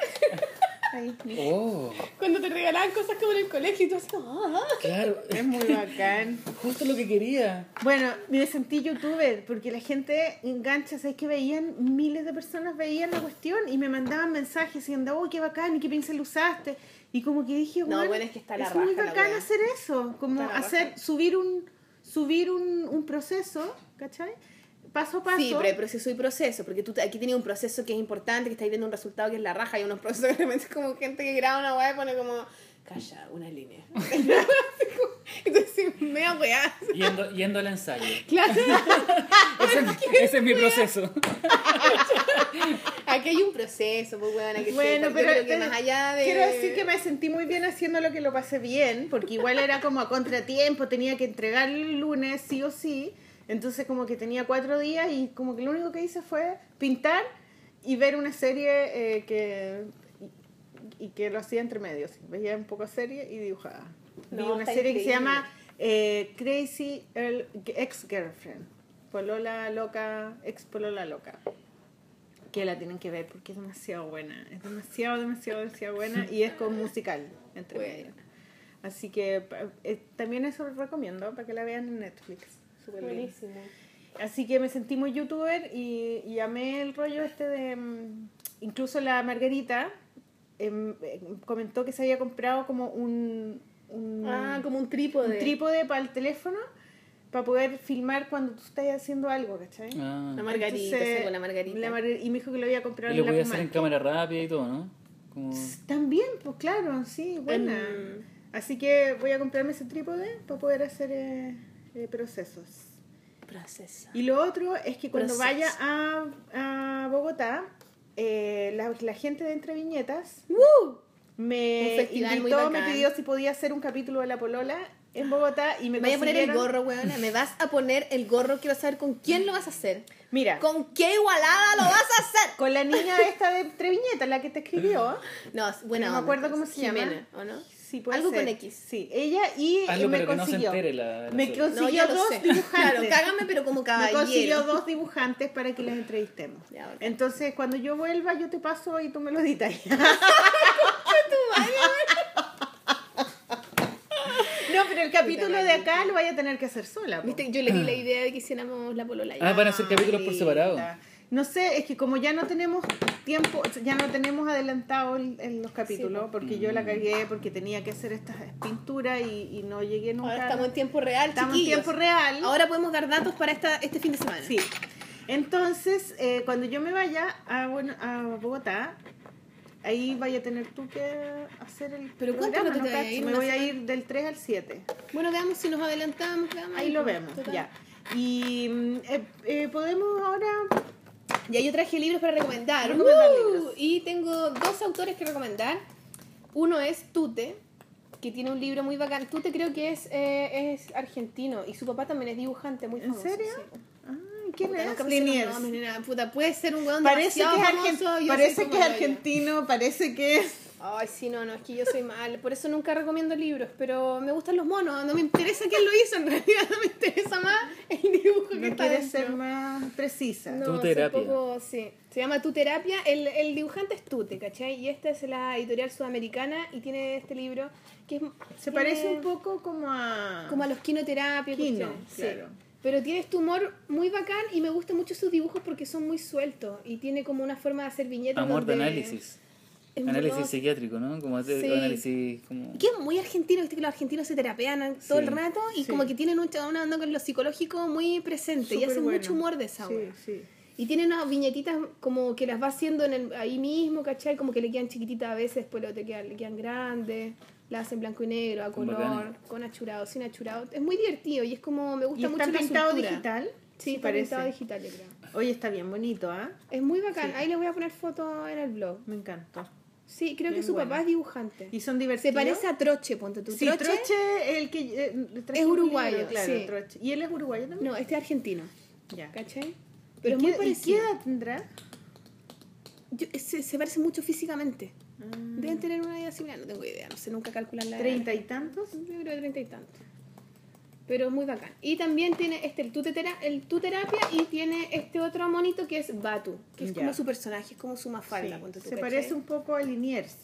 Oh, cuando te regalaban cosas como en el colegio y tú así, ah. claro. Es muy bacán. Justo lo que quería. Bueno, me sentí youtuber porque la gente engancha, ¿sabes que veían? Miles de personas veían la cuestión y me mandaban mensajes diciendo, oh, qué bacán, y qué pincel usaste. Y como que dije, No, bueno, bueno, es que está la es muy raja la bacán hacer eso, como hacer, raja. subir un subir un, un proceso, ¿cachai? Paso a paso. Sí, pero hay proceso y proceso, porque tú aquí tienes un proceso que es importante, que estáis viendo un resultado que es la raja, y unos procesos que realmente es como gente que graba una weá y pone como, calla, una línea. Entonces, mea weá. Yendo, yendo al ensayo. Claro, Ese, es- ese es mi proceso. aquí hay un proceso, pues weón, que Bueno, sepa. Yo pero creo que pero más allá de... quiero decir que me sentí muy bien haciendo lo que lo pasé bien, porque igual era como a contratiempo, tenía que entregar el lunes sí o sí, entonces como que tenía cuatro días y como que lo único que hice fue pintar y ver una serie eh, que y, y que lo hacía entre medios, veía un poco serie y dibujaba. Vi No, una está serie que se llama eh, Crazy Ex Girlfriend, Polola loca, ex Polola loca que la tienen que ver porque es demasiado buena. Es demasiado, demasiado, demasiado buena y es con musical entre Bueno. medio. Así que eh, también eso lo recomiendo para que la vean en Netflix. Súper bien. Buenísimo. Así que me sentí muy youtuber y, y amé el rollo este de... mm, Incluso la Margarita eh, comentó que se había comprado como un... un Ah, como un trípode. un trípode para el teléfono para poder filmar cuando tú estás haciendo algo, ¿cachai? Ah. La margarita, Entonces, sí, con la margarita. la margar- y me dijo que lo había comprado Y lo en la podía hacer en cámara rápida y todo, ¿no? Como... También, pues claro, sí, buena. Mm. Así que voy a comprarme ese trípode para poder hacer eh, eh, procesos. Proceso. Y lo otro es que cuando Proceso. vaya a, a Bogotá, eh, la, la gente de Entre Viñetas ¡Woo! me invitó, me pidió si podía hacer un capítulo de La Polola en Bogotá y me Me voy a poner el gorro, weona. Me vas a poner el gorro. Quiero saber con quién lo vas a hacer. Mira, con, ¿Con qué igualada lo vas a hacer? la niña esta de Entre Viñetas, la que te escribió. No, es buena No me acuerdo cómo se llama. Jimena, ¿o no? Sí, puede Algo ser. con X. Sí, ella y Hazlo, me pero que no se consiguió. entere la- la me consiguió No, dos sé. dibujantes. Claro, cágame, pero como Me caballero. consiguió dos dibujantes para que las entrevistemos. Ya. Entonces, cuando yo vuelva, yo te paso y tú me lo editas. No, pero el capítulo de acá lo vaya a tener que hacer sola. Viste, yo le di la idea de que hiciéramos la polola. Ah, van a hacer capítulos por separado. No sé, es que como ya no tenemos tiempo, ya no tenemos adelantado el- el- los capítulos, porque yo la cagué porque tenía que hacer estas pinturas y, y no llegué nunca. Ahora estamos en tiempo real, Estamos en tiempo real. Ahora podemos dar datos para esta, este fin de semana. Sí. Entonces, eh, cuando yo me vaya a, bueno, a Bogotá, ahí vaya a tener tú que hacer el Pero ¿cuánto ¿no, te Cacho? ir? Me ¿Una voy a ir del 3 al 7. Bueno, veamos si nos adelantamos. veamos Ahí lo vemos, total. ya. Y mm, eh, eh, podemos ahora... Ya yo traje libros para recomendar. Recomendar ¡Uh! libros. Y tengo dos autores que recomendar. Uno es Tute, que tiene un libro muy bacán. Tute creo que es, eh, es argentino y su papá también es dibujante muy ¿En famoso. serio? sí. Ay, ¿Quién Puta, es? Liniers. Puta, puede ser un weón Parece que es, famoso. parece que es argentino, parece que es... Ay, sí, no, no, es que yo soy mal. Por eso nunca recomiendo libros, pero me gustan los monos. No me interesa quién lo hizo, en realidad no me interesa más el dibujo que No está quieres dentro. ser más precisa. No, Tu terapia. poco- sí. Se llama Tu Terapia. El, el dibujante es Tute, ¿cachai? Y esta es la editorial sudamericana y tiene este libro que es, Se tiene parece un poco como a... como a los quinoterapias. Quino, sí. claro. Pero tiene este humor muy bacán y me gustan mucho sus dibujos porque son muy sueltos y tiene como una forma de hacer viñetas. Amor de análisis. Es Análisis psiquiátrico, ¿no? Como hacer Sí. análisis como... Que es muy argentino, viste que los argentinos se terapean todo el rato y Sí. como que tienen un- una onda con lo psicológico muy presente y hacen bueno. mucho humor de esa sí. Y tiene unas viñetitas como que las va haciendo en el- ahí mismo, ¿cachai? Como que le quedan chiquititas a veces, después lo te quedan, le quedan grandes, las hacen blanco y negro, a color, con achurado, sin achurado. Es muy divertido y es como, me ¿Y gusta está mucho la pintado digital? Sí, está parece. pintado digital, yo creo. Oye, está bien bonito, ¿ah? Es muy bacán. Ahí les voy a poner foto en el blog. Me encantó. Sí, creo que su papá es dibujante. ¿Y son Se divertidos? parece a Troche, ponte tú. Sí, Troche, el que... eh, Es uruguayo, libro, claro, sí. Troche. ¿Y él es uruguayo también? No, este es argentino. Ya. ¿Cachai? Pero es ¿Y muy qué- ¿Y qué edad tendrá? Yo- se, se parece mucho físicamente. Deben tener una edad similar, no tengo idea, no sé nunca calcular la edad. ¿Treinta y tantos? Yo creo que treinta y tantos. Pero muy bacán. Y también tiene este, el el tu terapia y tiene este otro monito que es Batu, que es Ya. como su personaje, es como su mafalda. Sí, Se ¿cachai? parece un poco a Liniers.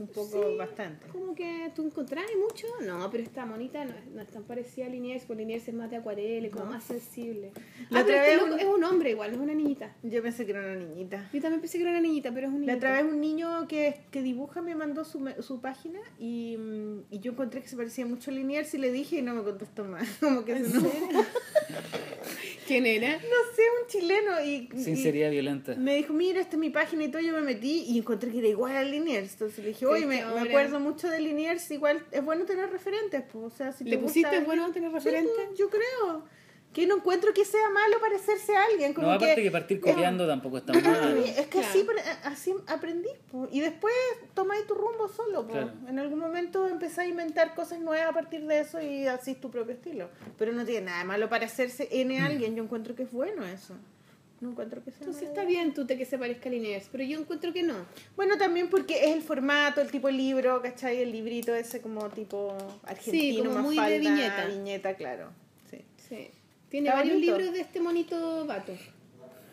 Un poco, Sí, bastante. Como que tú encontrás mucho. No, pero esta monita no, es- no es tan parecida a Liniers, porque Liniers es más de acuarela, como más sensible. La ah, otra este vez un- es un hombre igual, no es una niñita. Yo pensé que era una niñita. Yo también pensé que era una niñita, pero es un niño. La otra vez un niño que, que dibuja me mandó su, su página y, mm, y yo encontré que se parecía mucho a Liniers y le dije y no me contestó más. Como que se no, no ¿Quién era? sé, un chileno. Y, y Sinceridad violenta. me dijo, mira, esta es mi página y todo. Yo me metí y encontré que era igual a Liniers. Entonces le dije, oye, me, acuerdo mucho de Liniers. Igual es bueno tener referentes. Pues, o sea, si ¿Le te pusiste gusta es bueno tener Sí, referentes? pues, yo creo. Que no encuentro que sea malo parecerse a alguien. Como No, aparte que, que partir copiando tampoco es tan malo. Es que Claro. así, así aprendí. po. Y después tomáis tu rumbo solo. po. Claro. En algún momento empecé a inventar cosas nuevas a partir de eso y así es tu propio estilo. Pero no tiene nada de malo parecerse en alguien. Yo encuentro que es bueno eso. No encuentro que sea Entonces malo. está bien tú te que se parezca a Liniers, pero yo encuentro que no. Bueno, también porque es el formato, el tipo de libro, ¿cachai? El librito ese como tipo argentino, como más muy de viñeta. viñeta, claro. Sí. Sí. Tiene Está varios bonito. libros de este monito vato.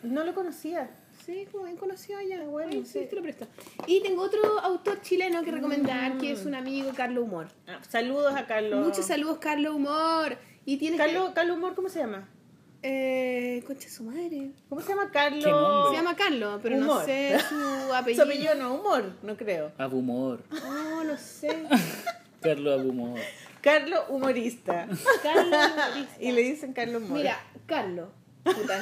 No lo conocía. Sí, como bien conocido allá. bueno, Ay, sí, sí. te lo presto. Y tengo otro autor chileno que recomendar, que es un amigo, Carlos Humor. Ah, saludos a Carlos. Muchos saludos, Carlos Humor. Y tiene Carlos, Carlos Humor, ¿cómo se llama? Eh, concha su madre. ¿Cómo se llama Carlos? Se llama Carlos, pero no sé su Su apellido. apellido no, humor, no creo. Abumor. No, no sé. Carlos Abumor. Carlos Humorista. Carlos Humorista. y le dicen Carlos Humor. Mira, Carlos. Puta.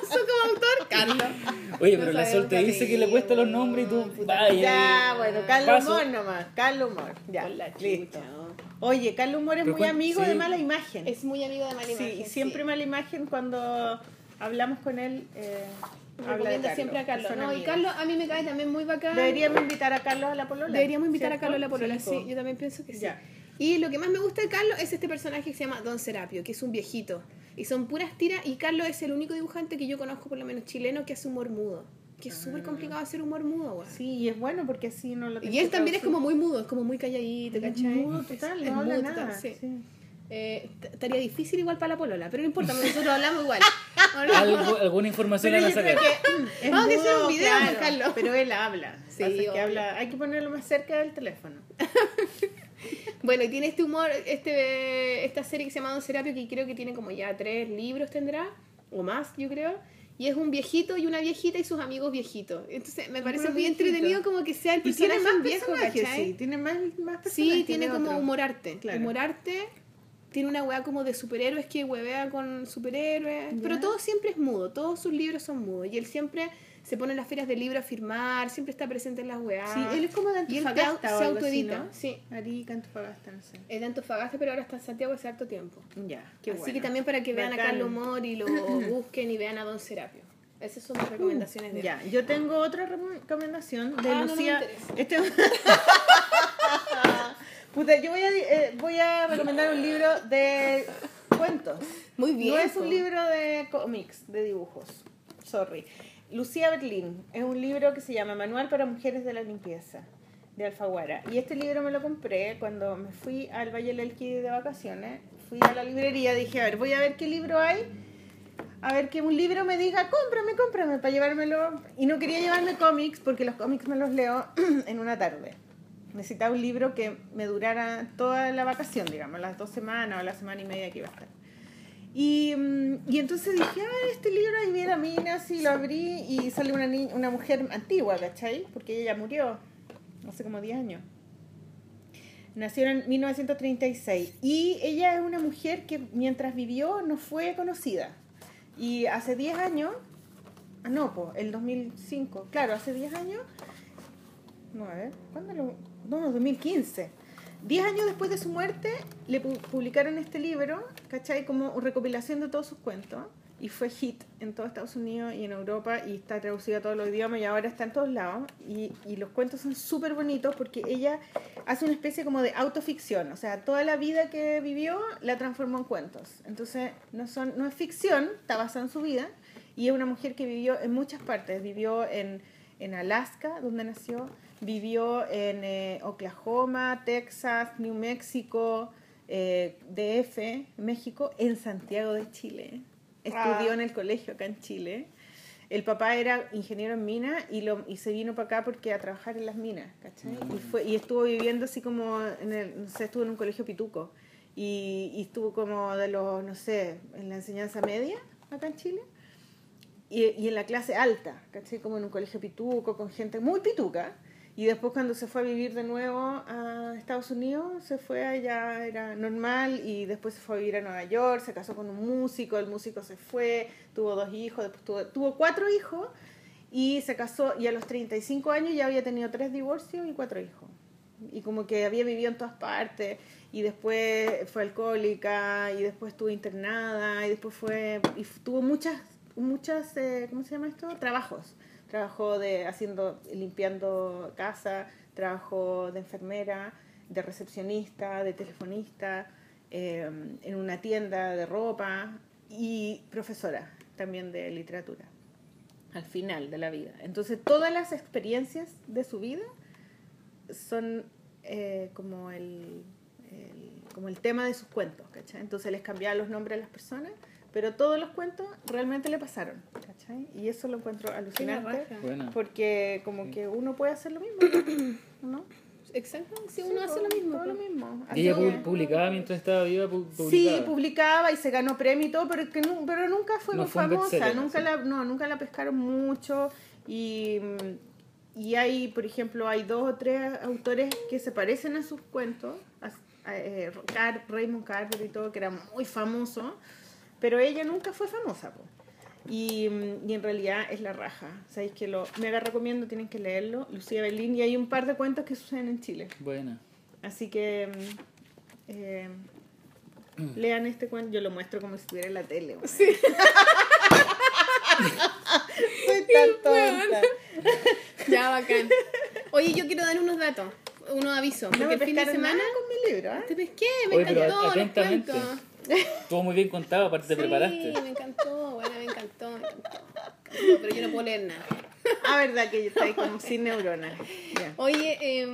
Puso como autor Carlos. Oye, No pero la sabemos Sol te qué dice que le cuesta los nombres y tú. Vaya. Ya, bueno, Carlos. Humor nomás. Carlos Humor. Ya, la listo. ¿no? Oye, Carlos Humor es Pero muy amigo sí. de mala imagen. Es muy amigo de Mala sí, Imagen, siempre sí. mala imagen cuando hablamos con él. Eh, Recomienda siempre a Carlos. No, y. Carlos a mí me cae también muy bacán. Deberíamos invitar a Carlos a la polola. Deberíamos invitar a. Carlos a la polola, sí, yo también pienso que sí. Ya. Y lo que más me gusta de Carlos es este personaje que se llama Don Serapio, que es un viejito. Y son puras tiras, y Carlos es el único dibujante que yo conozco, por lo menos chileno, que hace humor mudo. Que es súper complicado hacer humor mudo, güey. Ah. Sí, y es bueno porque así no lo Y él también es como muy mudo, es como muy calladito, Es ¿cachai? mudo total, Es no habla mudo nada. total, sí. sí. Eh, estaría difícil igual para la polola, pero no importa, nosotros hablamos igual. Algo- alguna información Pero a creo sacar. que mm, es Vamos a hacer un video con Carlos. Pero él habla. Sí, que habla. Hay que ponerlo más cerca del teléfono. Bueno, y tiene este humor, este, esta serie que se llama Don Serapio, que creo que tiene como ya tres libros tendrá, o más, yo creo. Y es un viejito y una viejita y sus amigos viejitos. Entonces me parece muy entretenido como que sea el Y tiene personaje más viejo, ¿cachai? sí. Tiene más, más personajes. Sí, tiene como otro. humorarte. Claro. Humorarte. Tiene una weá como de superhéroes que huevea con superhéroes. Pero todo siempre es mudo. Todos sus libros son mudos. Y él siempre se pone en las ferias de libros a firmar. Siempre está presente en las weas. Sí, él es como de Y él Antofagasta au- o se autoedita. ¿no? Sí. Arica, Antofagasta, no sé. Es de Antofagasta, pero ahora está en Santiago hace harto tiempo. Ya, qué Así bueno. que también para que vean a Bacán. Carlos Humor y lo busquen y vean a Don Serapio. Esas son mis recomendaciones de él. Ya, yo tengo otra re- recomendación de Ah, no, no me Lucía. este... Puta, yo voy a, eh, voy a recomendar un libro de cuentos. Muy bien. No es un libro de cómics, de dibujos. Sorry. Lucía Berlín. Es un libro que se llama Manual para Mujeres de la Limpieza, de Alfaguara. Y este libro me lo compré cuando me fui al Valle del Elqui de vacaciones. Fui a la librería, dije, a ver, voy a ver qué libro hay. A ver que un libro me diga, cómprame, cómprame, para llevármelo. Y no quería llevarme cómics porque los cómics me los leo en una tarde. Necesitaba un libro que me durara toda la vacación, digamos, las dos semanas o la semana y media que iba a estar. Y, mm, y entonces dije, ah, este libro ahí viene minas y lo abrí y sale una, ni- una mujer antigua, ¿cachai? Porque ella murió hace como 10 años. Nació en 1936 y ella es una mujer que mientras vivió no fue conocida. Y hace 10 años, ah, no, pues, el 2005, claro, hace 10 años, no, a ver, ¿cuándo lo...? No, 2015. Diez años después de su muerte, le pu- publicaron este libro, ¿cachai? Como recopilación de todos sus cuentos. Y fue hit en todo Estados Unidos y en Europa y está traducido a todos los idiomas y ahora está en todos lados. Y, y los cuentos son súper bonitos porque ella hace una especie como de autoficción. O sea, toda la vida que vivió la transformó en cuentos. Entonces, no, son, no es ficción, está basada en su vida. Y es una mujer que vivió en muchas partes. Vivió en, en Alaska, donde nació. Vivió en eh, Oklahoma, Texas, New Mexico, eh, DF, México, en Santiago de Chile. Estudió en el colegio acá en Chile. El papá era ingeniero en minas y, lo, y se vino para acá porque a trabajar en las minas, ¿cachai? Y, fue, y estuvo viviendo así como, en el, no sé, estuvo en un colegio pituco. Y, y estuvo como de los, no sé, en la enseñanza media acá en Chile. Y, y en la clase alta, ¿cachai? Como en un colegio pituco, con gente muy pituca. Y después cuando se fue a vivir de nuevo a Estados Unidos, se fue allá, era normal, y después se fue a vivir a Nueva York, se casó con un músico, el músico se fue, tuvo dos hijos, después tuvo, tuvo cuatro hijos, y se casó, y a los 35 años ya había tenido tres divorcios y cuatro hijos. Y como que había vivido en todas partes, y después fue alcohólica, y después estuvo internada, y después fue, y tuvo muchas, muchas, eh, ¿cómo se llama esto? Trabajos. Trabajó de haciendo, limpiando casa, trabajó de enfermera, de recepcionista, de telefonista, eh, en una tienda de ropa y profesora también de literatura al final de la vida. Entonces todas las experiencias de su vida son eh, como, el, como el tema de sus cuentos, ¿cachai? Entonces les cambiaba los nombres a las personas, pero todos los cuentos realmente le pasaron, ¿cachai? Y eso lo encuentro alucinante, porque como que uno puede hacer lo mismo, ¿no? Exacto, si Sí, uno hace lo mismo. todo lo mismo. Y Así ella que- pu- publicaba mientras estaba viva, pu- publicaba. Sí, publicaba y se ganó premio y todo, pero, que pero nunca fue No muy fue famosa, nunca sí. la, no, nunca la pescaron mucho y, y hay, por ejemplo, hay dos o tres autores que se parecen a sus cuentos, a- a, eh, Car- Raymond Carver y todo, que era muy famoso, pero ella nunca fue famosa. po. Y, mm, y en realidad es la raja. Sabéis que lo mega recomiendo, tienen que leerlo. Lucía Berlín, y hay un par de cuentos que suceden en Chile. Buena. Así que mm, eh, lean este cuento, yo lo muestro como si estuviera en la tele. weón. Soy tan tonta. Ya, bacán. Oye, yo quiero dar unos datos, unos avisos. No Porque me el fin de semana nada con mi libro, ¿eh? te pesqué, me Oye, pero encantó, los atentamente. cuentos. Estuvo muy bien contado, aparte te Sí, preparaste. me encantó, bueno, me encantó, me encantó. Pero yo no puedo leer nada. Ah, verdad que yo estoy como sin neuronas. Oye, eh,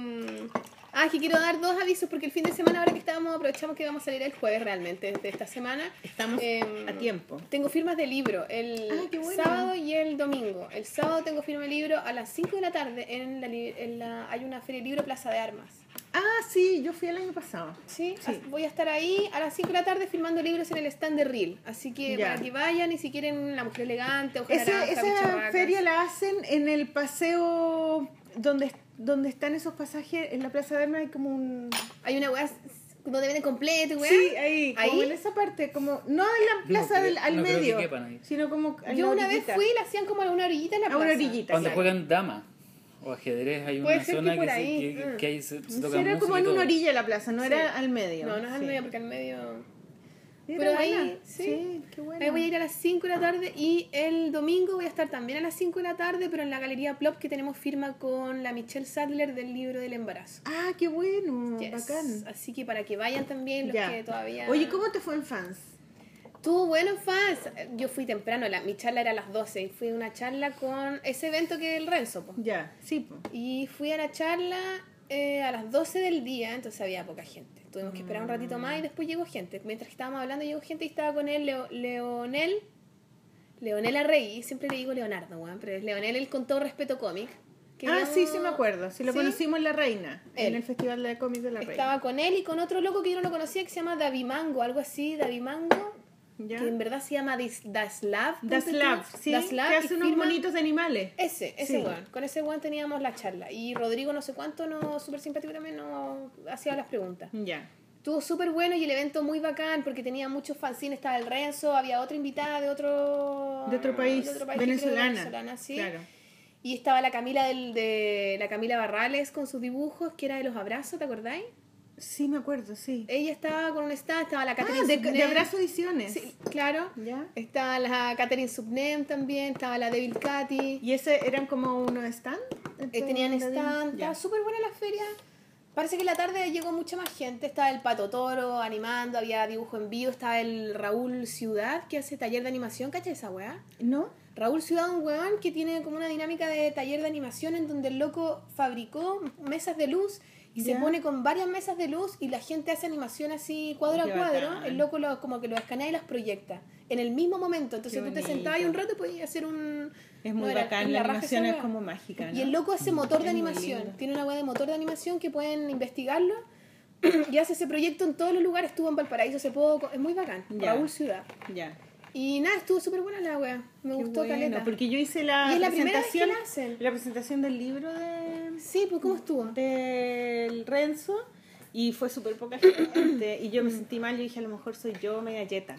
ah, que quiero dar dos avisos porque el fin de semana, ahora que estábamos, aprovechamos que vamos a salir el jueves realmente de esta semana. Estamos Em, a tiempo. Tengo firmas de libro el Ah, bueno. sábado y el domingo. El sábado tengo firma de libro a las 5 de la tarde en la, li- en la- hay una feria de libro Plaza de Armas. Ah, sí, yo fui el año pasado. ¿sí? Sí. Voy a estar ahí a las 5 de la tarde firmando libros en el stand de Reel. Así que Ya. para que vayan y si quieren La Mujer Elegante, Naranja, esa Bicharracas. feria la hacen en el paseo donde, donde están esos pasajes. En la Plaza de Armas hay como un... Hay una weá donde venden completo, weá. Sí, ahí, como ¿Ahí? en esa parte, como no en la plaza creo- del, al no creo que medio, quepan ahí. sino como en Yo la una vez fui y la hacían como a una orillita en la A una plaza. orillita. Claro. juegan damas o ajedrez, hay Puede una que zona por que, se- ahí, que, mm. que ahí se, se Sí, toca era como en una orilla la plaza, no Sí. era al medio. No, no es al Sí. medio porque al medio... Pero buena. ahí, sí. sí, qué bueno. Ahí voy a ir a las 5 de la tarde y el domingo voy a estar también a las 5 de la tarde, pero en la Galería Plop que tenemos firma con la Michelle Sadler del libro del embarazo. Ah, qué bueno, Yes. bacán. Así que para que vayan también los Ya. que todavía... Oye, ¿cómo te fue en fans? Estuvo bueno, fans. Yo fui temprano, la, mi charla era a las 12 y fui a una charla con ese evento que es el Renzo. po. Ya, sí, po. Y fui a la charla eh, a las 12 del día, entonces había poca gente. Tuvimos que esperar un ratito más y después llegó gente. Mientras que estábamos hablando llegó gente y estaba con él Leo- Leonel. Leonel Arregui, siempre le digo Leonardo, weón, pero es Leonel el con todo respeto cómic. que Ah, sí, sí me acuerdo. Sí, lo ¿Sí? conocimos en La Reina, en el Festival de Cómics de La Reina. Estaba con él y con otro loco que yo no lo conocía que se llama David Mango, algo así, David Mango, ¿Ya? que en verdad se llama Daslav. Das ponte tú. Lab, sí, Daslav, que hace unos bonitos de animales. Ese, ese Sí. weón. Con ese weón teníamos la charla. Y Rodrigo no sé cuánto, no súper simpático también, no hacía las preguntas. Ya. Estuvo súper bueno y el evento muy bacán porque tenía muchos fanzines, estaba el Renzo, había otra invitada de otro, De otro país, que creo que venezolana. venezolana, sí. Claro. Y estaba la Camila del, de la Camila Barrales con sus dibujos, que era de los abrazos, ¿te acordáis? Sí, me acuerdo, sí. Ella estaba con un stand, estaba la Catherine Ah, de, Subnem. de Abrazo Ediciones. Sí, claro. Ya. Estaba la Catherine Subnem también, estaba la Devil Cathy. ¿Y ese eran como unos stand? Eh, tenían stand, estaba súper buena la feria. Parece que en la tarde llegó mucha más gente. Estaba el Pato Toro animando, había dibujo en vivo. Estaba el Raúl Ciudad que hace taller de animación. ¿Cachai esa weá? ¿No? Raúl Ciudad, un weón que tiene como una dinámica de taller de animación en donde el loco fabricó mesas de luz y se pone con varias mesas de luz y la gente hace animación así cuadro Qué a cuadro. bacán. El loco lo, como que lo escanea y las proyecta en el mismo momento. Entonces tú te sentabas y un rato podías hacer un... Es muy no, bacán, la animación esa es como mágica, ¿no? Y el loco hace motor de Es animación. Tiene una web de motor de animación que pueden investigarlo. y hace ese proyecto en todos los lugares. Estuvo en Valparaíso hace poco. Es muy bacán. Ya. Raúl Ciudad. Ya. Y nada, estuvo súper buena la wea. Me Qué gustó bueno, caleta. Porque yo hice la Y es la primera vez que presentación, la hacen. la presentación del libro de, Sí, pues ¿cómo estuvo? del Renzo y fue súper poca gente y yo me sentí mal, yo dije a lo mejor soy yo media yeta.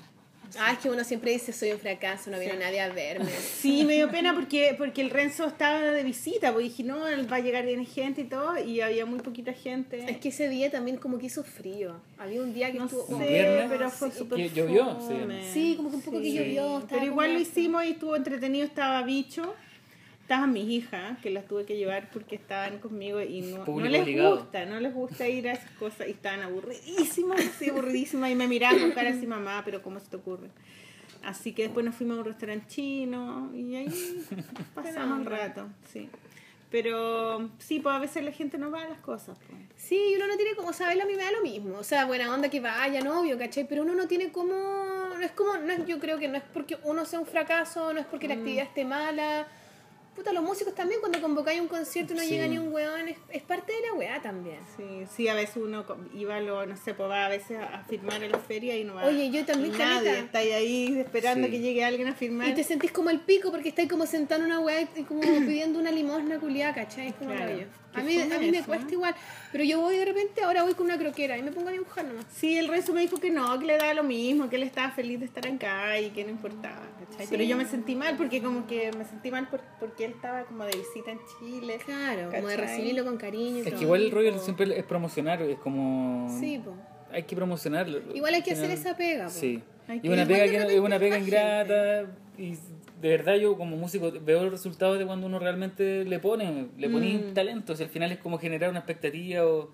Ah, es que uno siempre dice soy un fracaso, no viene nadie a verme. Sí, me dio pena porque, porque el Renzo estaba de visita, pues dije, no, él va a llegar bien gente y todo, y había muy poquita gente. Es que ese día también como que hizo frío. Había un día que no estuvo... sé, pero fue Sí. súper Que llovió, fome. Sí, como que un poco que llovió. Pero igual como- lo hicimos y estuvo entretenido, estaba bicho. Estaban mis hijas, que las tuve que llevar porque estaban conmigo y no, no les obligado. gusta, no les gusta ir a esas cosas y estaban aburridísimas, así aburridísimas y me miraban con cara así, mamá, pero ¿cómo se te ocurre? Así que después nos fuimos a un restaurante chino y ahí pasamos un rato, sí. Pero sí, pues a veces la gente no va a las cosas. Pues. Sí, uno no tiene como saberlo, a mí me da lo mismo. O sea, buena onda que vaya, novio, ¿cachai? Pero uno no tiene como... No es como... No es, yo creo que no es porque uno sea un fracaso, no es porque la actividad esté mala. Puta, los músicos también cuando convocáis un concierto y no Sí. llega ni un weón, es, es parte de la weá también. Sí, sí, a veces uno iba, a lo, no sé, pues va a veces a firmar en la feria y no va Oye, yo también, nadie. Está ahí esperando Sí. que llegue alguien a firmar. Y te sentís como el pico porque estáis como sentado en una weá y como pidiendo una limosna culiada, ¿cachai? Es como Claro. rollo. A mí, a mí me cuesta igual, pero yo voy de repente, ahora voy con una croquera y me pongo a dibujar nomás. Sí, el resto me dijo que no, que le daba lo mismo, que él estaba feliz de estar acá y que no importaba, ¿cachai? Pero yo me sentí mal porque como que me sentí mal por- porque él estaba como de visita en Chile. Claro, como de recibirlo con cariño. Es que igual el rollo siempre es promocionar, es como... Sí, po. Hay que promocionarlo. Igual hay que hacer esa pega, po. Sí. Y una pega que una pega ingrata y de verdad yo como músico veo los resultados de cuando uno realmente le pone, le pone Mm. talento, o sea, al final es como generar una expectativa o,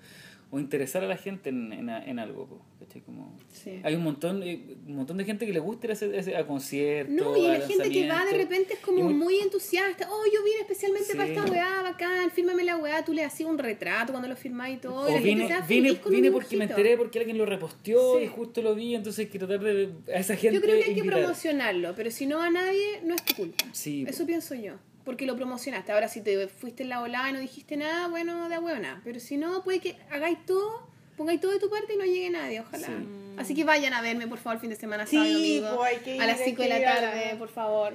o interesar a la gente en, en, en algo, ¿cachai? Como, Sí. Hay un montón, eh, un montón de gente que le gusta ir a, ese- a conciertos, No, y a la gente que va de repente es como muy- muy entusiasta. Oh, yo vine especialmente Sí. para esta weá, bacán, fírmame la weá. Tú le hacías un retrato cuando lo firmáis y todo. O vine, vine, vine porque me enteré porque alguien lo reposteó Sí. y justo lo vi, entonces hay que tratar de a esa gente Yo creo que hay que promocionarlo, pero si no va nadie, no es tu culpa. Eso pienso yo. Porque lo promocionaste. Ahora, si te fuiste en la volada y no dijiste nada, bueno, de huevo nada. Pero si no, puede que hagáis todo, pongáis todo de tu parte y no llegue nadie, ojalá. Así que vayan a verme, por favor, el fin de semana, Sí, sábado y domingo. pues, hay que ir, a las hay 5 de la tarde, por favor.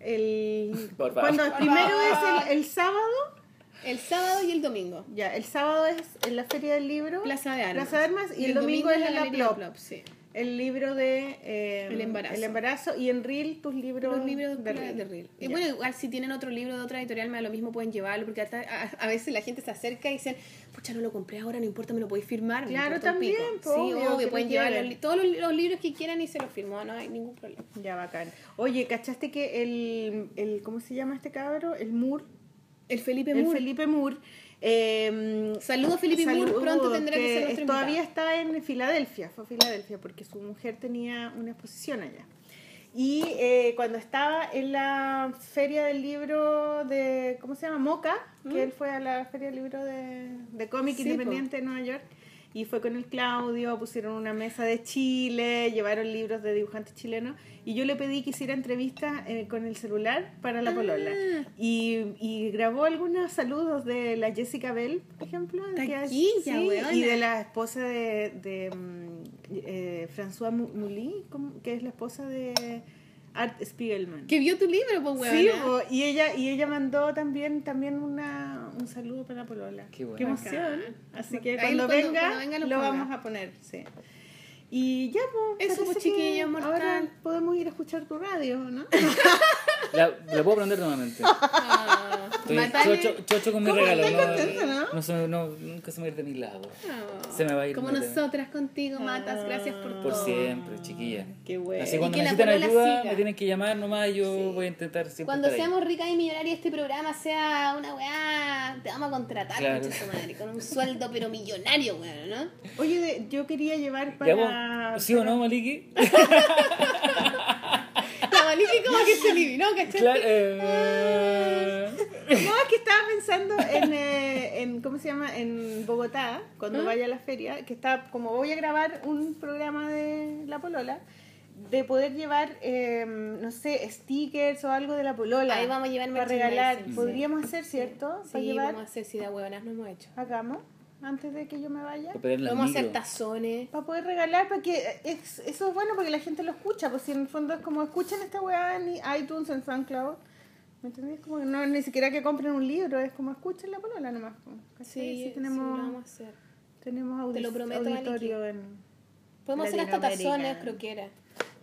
El, Por favor. cuando primero es el, el sábado, El sábado y el domingo. ya, el sábado es en la Feria del Libro, Plaza de Armas. Plaza de Armas y, el, domingo, es la en la Plop. Plop, sí. El libro de eh, El embarazo. el embarazo y en Reel tus libros, Los libros de Reel. de Reel. Y bueno, igual si tienen otro libro de otra editorial, me da lo mismo, pueden llevarlo, porque hasta- a, a veces la gente se acerca y dicen, pucha, no lo compré ahora, no importa, me lo podéis firmar. Claro, también, po, Sí, obvio, pueden llevar los todos los, los libros que quieran y se los firmó, no hay ningún problema. Ya, bacán. Oye, ¿cachaste que el, el ¿cómo se llama este cabro? El Moore, El Felipe el Moore. Felipe Moore, Eh, Saludos, Felipe Moore, saludos, pronto tendrá que ser nuestro Todavía invitado. está en Filadelfia, fue a Filadelfia, porque su mujer tenía una exposición allá. Y eh, cuando estaba en la feria del libro de, ¿cómo se llama? Moca, que él fue a la feria del libro de, de cómic Sí, independiente de Nueva York, y fue con el Claudio, pusieron una mesa de Chile, llevaron libros de dibujantes chilenos, y yo le pedí que hiciera entrevistas eh, con el celular para la polola. Y, y grabó algunos saludos de la Jessica Bell, por ejemplo, que Taquilla, weona. y de la esposa de, de mm, eh, François Mou- Mouly, que es la esposa de Art Spiegelman. Que vio tu libro, pues, Sí, weón. po, y ella y ella mandó también también una, un saludo para la polola. Qué bueno. emoción. Así que cuando, cuando- venga, cuando venga lo vamos a poner, sí. Y ya, pues, Eso, pues, chiquilla mortal. Ahora podemos ir a escuchar tu radio, ¿no? La, la puedo prender nuevamente. Ah, Estoy chocho, chocho con mi ¿Cómo regalo. No, contento, no? no se me- no, nunca se me va a ir de mi lado. Ah, Se me va a ir. Como nosotras contigo, Matas. Gracias por, Por todo. siempre, chiquilla. Qué bueno. Así cuando Y que la necesitan ayuda, me tienen que llamar nomás. Yo voy a intentar siempre. Cuando estar ahí. seamos ricas y millonarias este programa sea una weá, te vamos a contratar, Claro. madre, con un sueldo pero millonario, weón, ¿no? Oye, yo quería llevar ¿Ya para? ¿Sí o no, Maliki? Maliki como que se eliminó, ¿cachai? Claro. eh, No, es que estaba pensando en, eh, en, ¿cómo se llama? En Bogotá, cuando vaya a la feria, que está, como voy a grabar un programa de La Polola, de poder llevar, eh, no sé, stickers o algo de La Polola. Ahí vamos a llevar Para regalar. Podríamos hacer, ¿cierto? Para Sí, llevar, vamos a hacer si de huevonas no hemos hecho. hagamos, antes de que yo me vaya. Vamos a hacer tazones. Para poder regalar, para que es, eso es bueno porque la gente lo escucha, pues si en el fondo es como escuchan esta weá en iTunes, en SoundCloud, ¿me entendés? Como que no ni siquiera que compren un libro, es como escuchen la polola nomás. pues. Sí, Sí, sí, tenemos, lo vamos a hacer. tenemos audi- Te lo prometo, auditorio en... Podemos hacer hasta tazones, croqueras.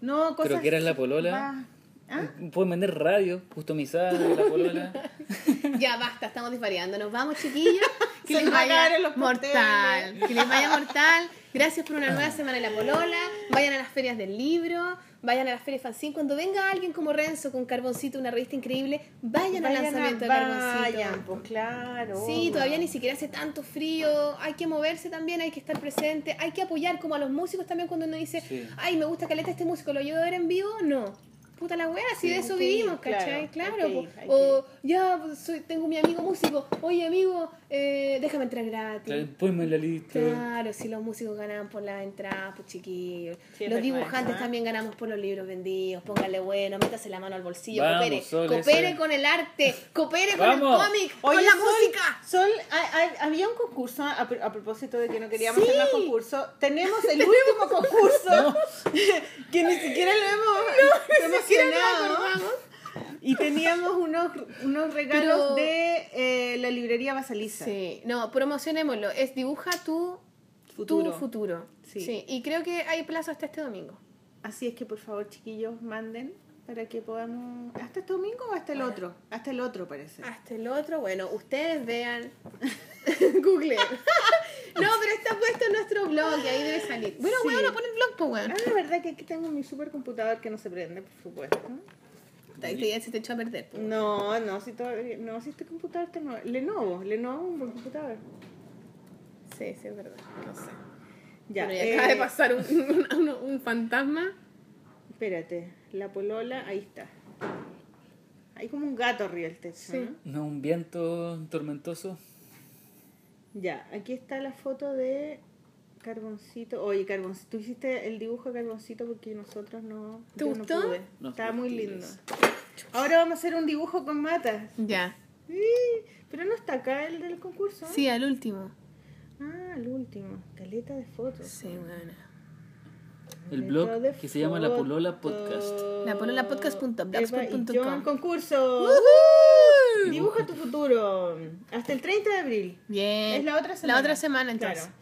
No, cosas... Que era la polola. Va- ¿Ah? Pueden vender radio customizadas de la polola. Ya basta, estamos disvariando. Nos vamos, chiquillos. Que Se les vaya los mortal. Que les vaya mortal. Gracias por una nueva semana en la Polola. Vayan a las ferias del libro. Vayan a las ferias fanzine. Cuando venga alguien como Renzo con Carboncito, una revista increíble, vayan, al a- lanzamiento de Carboncito. Vayan, pues claro. Sí, todavía ni siquiera hace tanto frío, hay que moverse también, hay que estar presente, hay que apoyar como a los músicos también cuando uno dice, Sí. ay, me gusta caleta este músico, ¿lo llevo a ver en vivo? No. Puta la wea, si de eso vivimos, ¿cachai? claro, o ya, pues, soy, tengo mi amigo músico, oye amigo, eh, déjame entrar gratis. Claro, Ponme en la lista. Claro, si los músicos ganan por las entradas, pues chiquillos. Sí, los dibujantes también ganamos por los libros vendidos. Póngale bueno, métase la mano al bolsillo, Vamos, coopere. Sol, coopere con el arte, coopere con el cómic, Oye, con la Sol, música. Sol, hay- hay- había un concurso, a, pr- a propósito de que no queríamos Sí. hacer más concurso. Tenemos el último concurso que ni siquiera lo hemos Y teníamos unos, unos regalos Pero- de eh, la librería Basaliza. Sí, no, promocionémoslo. Es dibuja tu Futuro. Tu futuro. Sí. Sí. Y creo que hay plazo hasta este domingo. Así es que por favor, chiquillos, manden para que podamos. ¿Hasta este domingo o hasta el otro? Hasta el otro, parece. Hasta el otro, bueno, ustedes vean. Google. no, pero está puesto en nuestro blog y ahí debe salir. Bueno, Sí. weón, pon el blog, pues, weón. Ah, la verdad que aquí tengo mi supercomputador que no se prende, por supuesto. Este ya se te echó a perder. pues. No, no, si todavía, no, si este computador está nuevo. Lenovo, Lenovo, un buen computador. Sí, sí, es verdad. No sé. Ya, Bueno, y eh, acaba de pasar un, un, un fantasma. Espérate, la polola, ahí está. Hay como un gato arriba del techo, Sí. ¿no? No, un viento tormentoso. Ya, aquí está la foto de Carboncito. Oye, Carboncito, tú hiciste el dibujo de Carboncito porque nosotros no. ¿Te gustó? No pude. No, Estaba muy lindo. Ahora vamos a hacer un dibujo con matas. Ya. Sí, pero no está acá el del concurso. Sí, al último. Ah, el último. Caleta de fotos. Sí, bueno. El blog de que se llama La Polola Podcast. Eva y John, concurso. Dibuja tu futuro. Hasta el 30 de abril. Bien. Es la otra semana. La otra semana, entonces. Claro.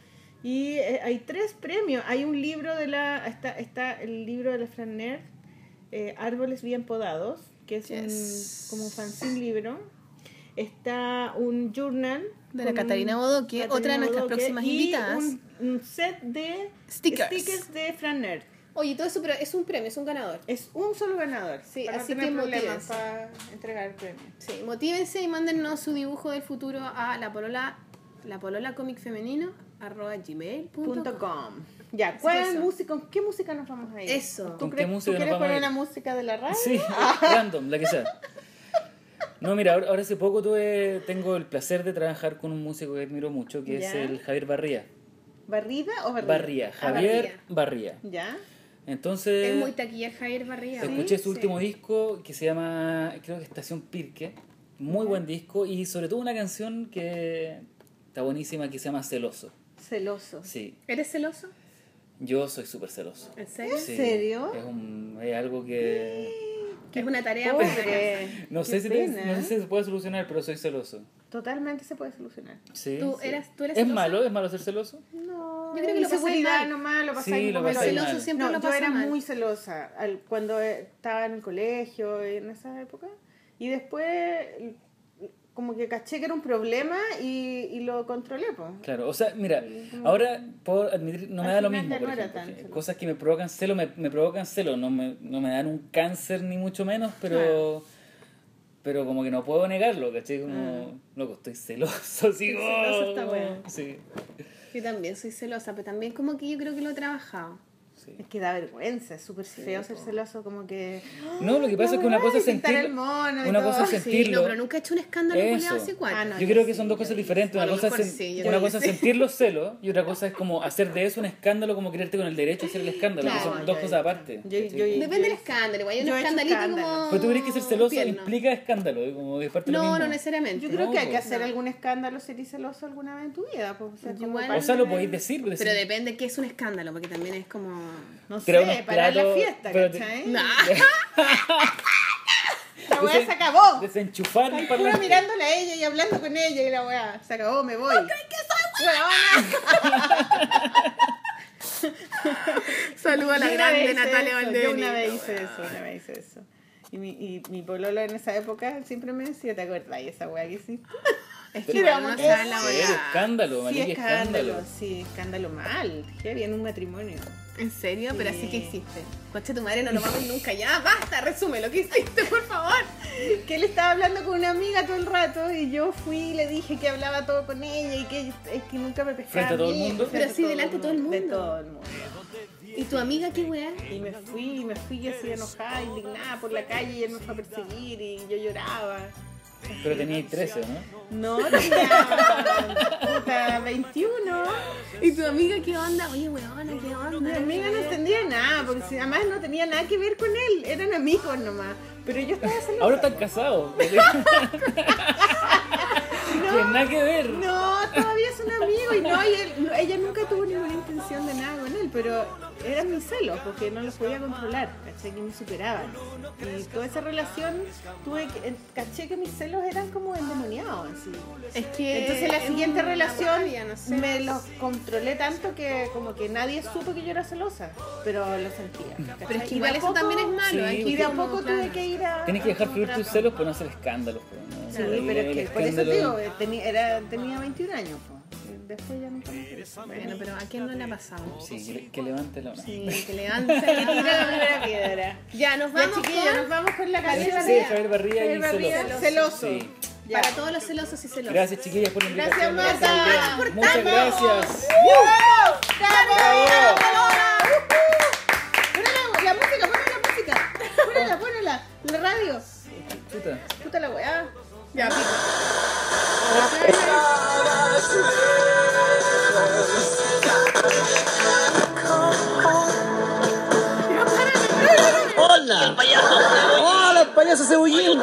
Y eh, hay tres premios. Hay un libro de la. Está, está el libro de la Fran Nerd, eh, Árboles Bien Podados, que es Yes. un, como un fanzine libro. Está un journal. De la Catarina Bodoque, Catarina otra de nuestras Bodoque, próximas y invitadas. Un, un set de Stickers. de Fran Nerd. Oye, todo eso, pero es un premio, es un ganador. Es un solo ganador. Sí, para así no tener que problemas motívense. para entregar el premio. Sí, motívense y mándennos su dibujo del futuro a la polola, la polola cómic femenino arroba gmail.com. Punto com. Ya, ¿cuál música, ¿con qué música nos vamos a ir? Eso. ¿Tú, ¿Con qué música ¿tú nos quieres vamos a poner una música de la radio? Sí, random, la que sea. No, mira, ahora, ahora hace poco tuve, tengo el placer de trabajar con un músico que admiro mucho, que es el Javier Barría. ¿Barrida o barrida? Barría, Javier Barría. ¿Ya? Entonces, Es muy taquilla Javier Barría. escuché su sí. último disco que se llama, creo que Estación Pirque. Muy buen disco y sobre todo una canción que está buenísima que se llama Celoso. Celoso. Sí, ¿Eres celoso? yo soy súper celoso. ¿En serio? Sí, serio? Es, un, es algo que... Que es una tarea para Pobre. No sé, si te- no sé si se puede solucionar, pero soy celoso. Totalmente se puede solucionar. Sí, ¿Tú sí. eres- tú eres ¿Es celoso? malo? ¿Es malo ser celoso? No, Yo creo que lo pasáis mal. nomás, lo Sí, celoso mal. siempre No, lo yo era mal. muy celosa al- cuando estaba en el colegio y en esa época. Y después como que caché que era un problema y, y lo controlé. Pues. Claro, o sea, mira, ahora puedo admitir, no me Al da lo mismo, por no ejemplo. Cosas que me provocan celo, me, me provocan celo, no me, no me dan un cáncer ni mucho menos, pero... Pero como que no puedo negarlo, ¿cachai? Como, loco, estoy celoso, Estoy celoso, está bueno. Sí, Yo también soy celosa, pero también como que yo creo que lo he trabajado. Sí. Es que da vergüenza, es súper feo ser celoso, como que... No, lo que pasa es que una cosa es sentirlo, el mono y una todo. cosa es Sí, sentirlo. no, pero nunca he hecho un escándalo Eso. así cual. Ah, no, Yo creo que son dos cosas diferentes. Una cosa, es, sen- sí, yo una cosa es que sí. sentir los celos y otra cosa es como hacer de eso un escándalo, como creerte con el derecho a hacer el escándalo. que Claro, son yo- dos cosas aparte. yo- yo- Depende del escándalo, igual hay un Yo escandalito escándalo. como... Pero tú crees que ser celoso tierno. implica escándalo, como es parte de lo No, no necesariamente. Yo creo que hay que pues. hacer algún escándalo ser celoso alguna vez en tu vida. Pues, o sea, parte lo de- podéis decir, decir Pero depende qué es un escándalo, porque también es como... No Tirar sé, unos parar la platos, fiesta, ¿cachai? Nah. La weá se acabó. desenchufar Pura parlante. mirándola a ella y hablando con ella y la weá, se acabó, me voy. que soy Saluda a la grande Natalia Valdebenito. Yo una vez hice eso, una vez hice eso. Y mi, y mi pololo en esa época siempre me decía, ¿te acuerdas de esa weá que hiciste? Es que ¿qué sabe la weá. escándalo, Sí, escándalo, escándalo. sí, escándalo mal. Heavy en un matrimonio. ¿En serio? Pero así Sí. que hiciste. Coche tu madre, no lo mames nunca. Ya, basta, resume lo que hiciste, por favor. Que él estaba hablando con una amiga todo el rato y yo fui y le dije que hablaba todo con ella y que, es que nunca me pescaba. ¿Frente a todo el bien, mundo? Pero sí, a delante de todo el De mundo. todo el mundo. ¿Y tu amiga qué weá? Y me fui, y me fui así enojada, indignada por la calle y él me fue a perseguir y yo lloraba. Pero teníais 13, ¿no? No, tenía puta 21. ¿Y tu amiga qué onda? Oye, weona, ¿qué onda? Mi amiga no entendía nada, porque además no tenía nada que ver con él, eran amigos nomás. Pero yo estaba celosa. Ahora están casados. Que nada que ver. No, todavía son amigos y no, y él- no, ella nunca tuvo ninguna intención de nada con él, pero eran mis celos porque no los podía controlar, caché que me superaban. Y toda esa relación tuve que, caché que mis celos eran como endemoniados así. Es que. Entonces la es siguiente relación rabia, no sé. me los controlé tanto que como que nadie supo que yo era celosa, pero lo sentía. ¿cachai? Pero es que igual eso poco- también es malo. Sí. Y de a poco claro. tuve que ir a... Tienes que dejar fluir tus celos, pero no hacer escándalos. ¿no? Sí, pero es que por eso te digo, eh, tenía, era, tenía 21 años. po. Después ya nunca más. Bueno, pero ¿a quién no le ha pasado? Sí, que, que levante la mano. Sí, que levante. Tira la primera piedra. ya, nos vamos con- nos vamos con la Sí, canción. Javier Barría y Barría, celoso. celoso. Sí. Ya. Para todos los celosos y celosas. Gracias, chiquillas, por la Gracias, invitación. Marta. idea. Por Muchas tanto. gracias. Ponela, la música, ponela la música. Ponela, ponela. La radio. Chuta. Puta la weá. Ya, pico. ¡Hola! ¡Hola, el payaso cebollín!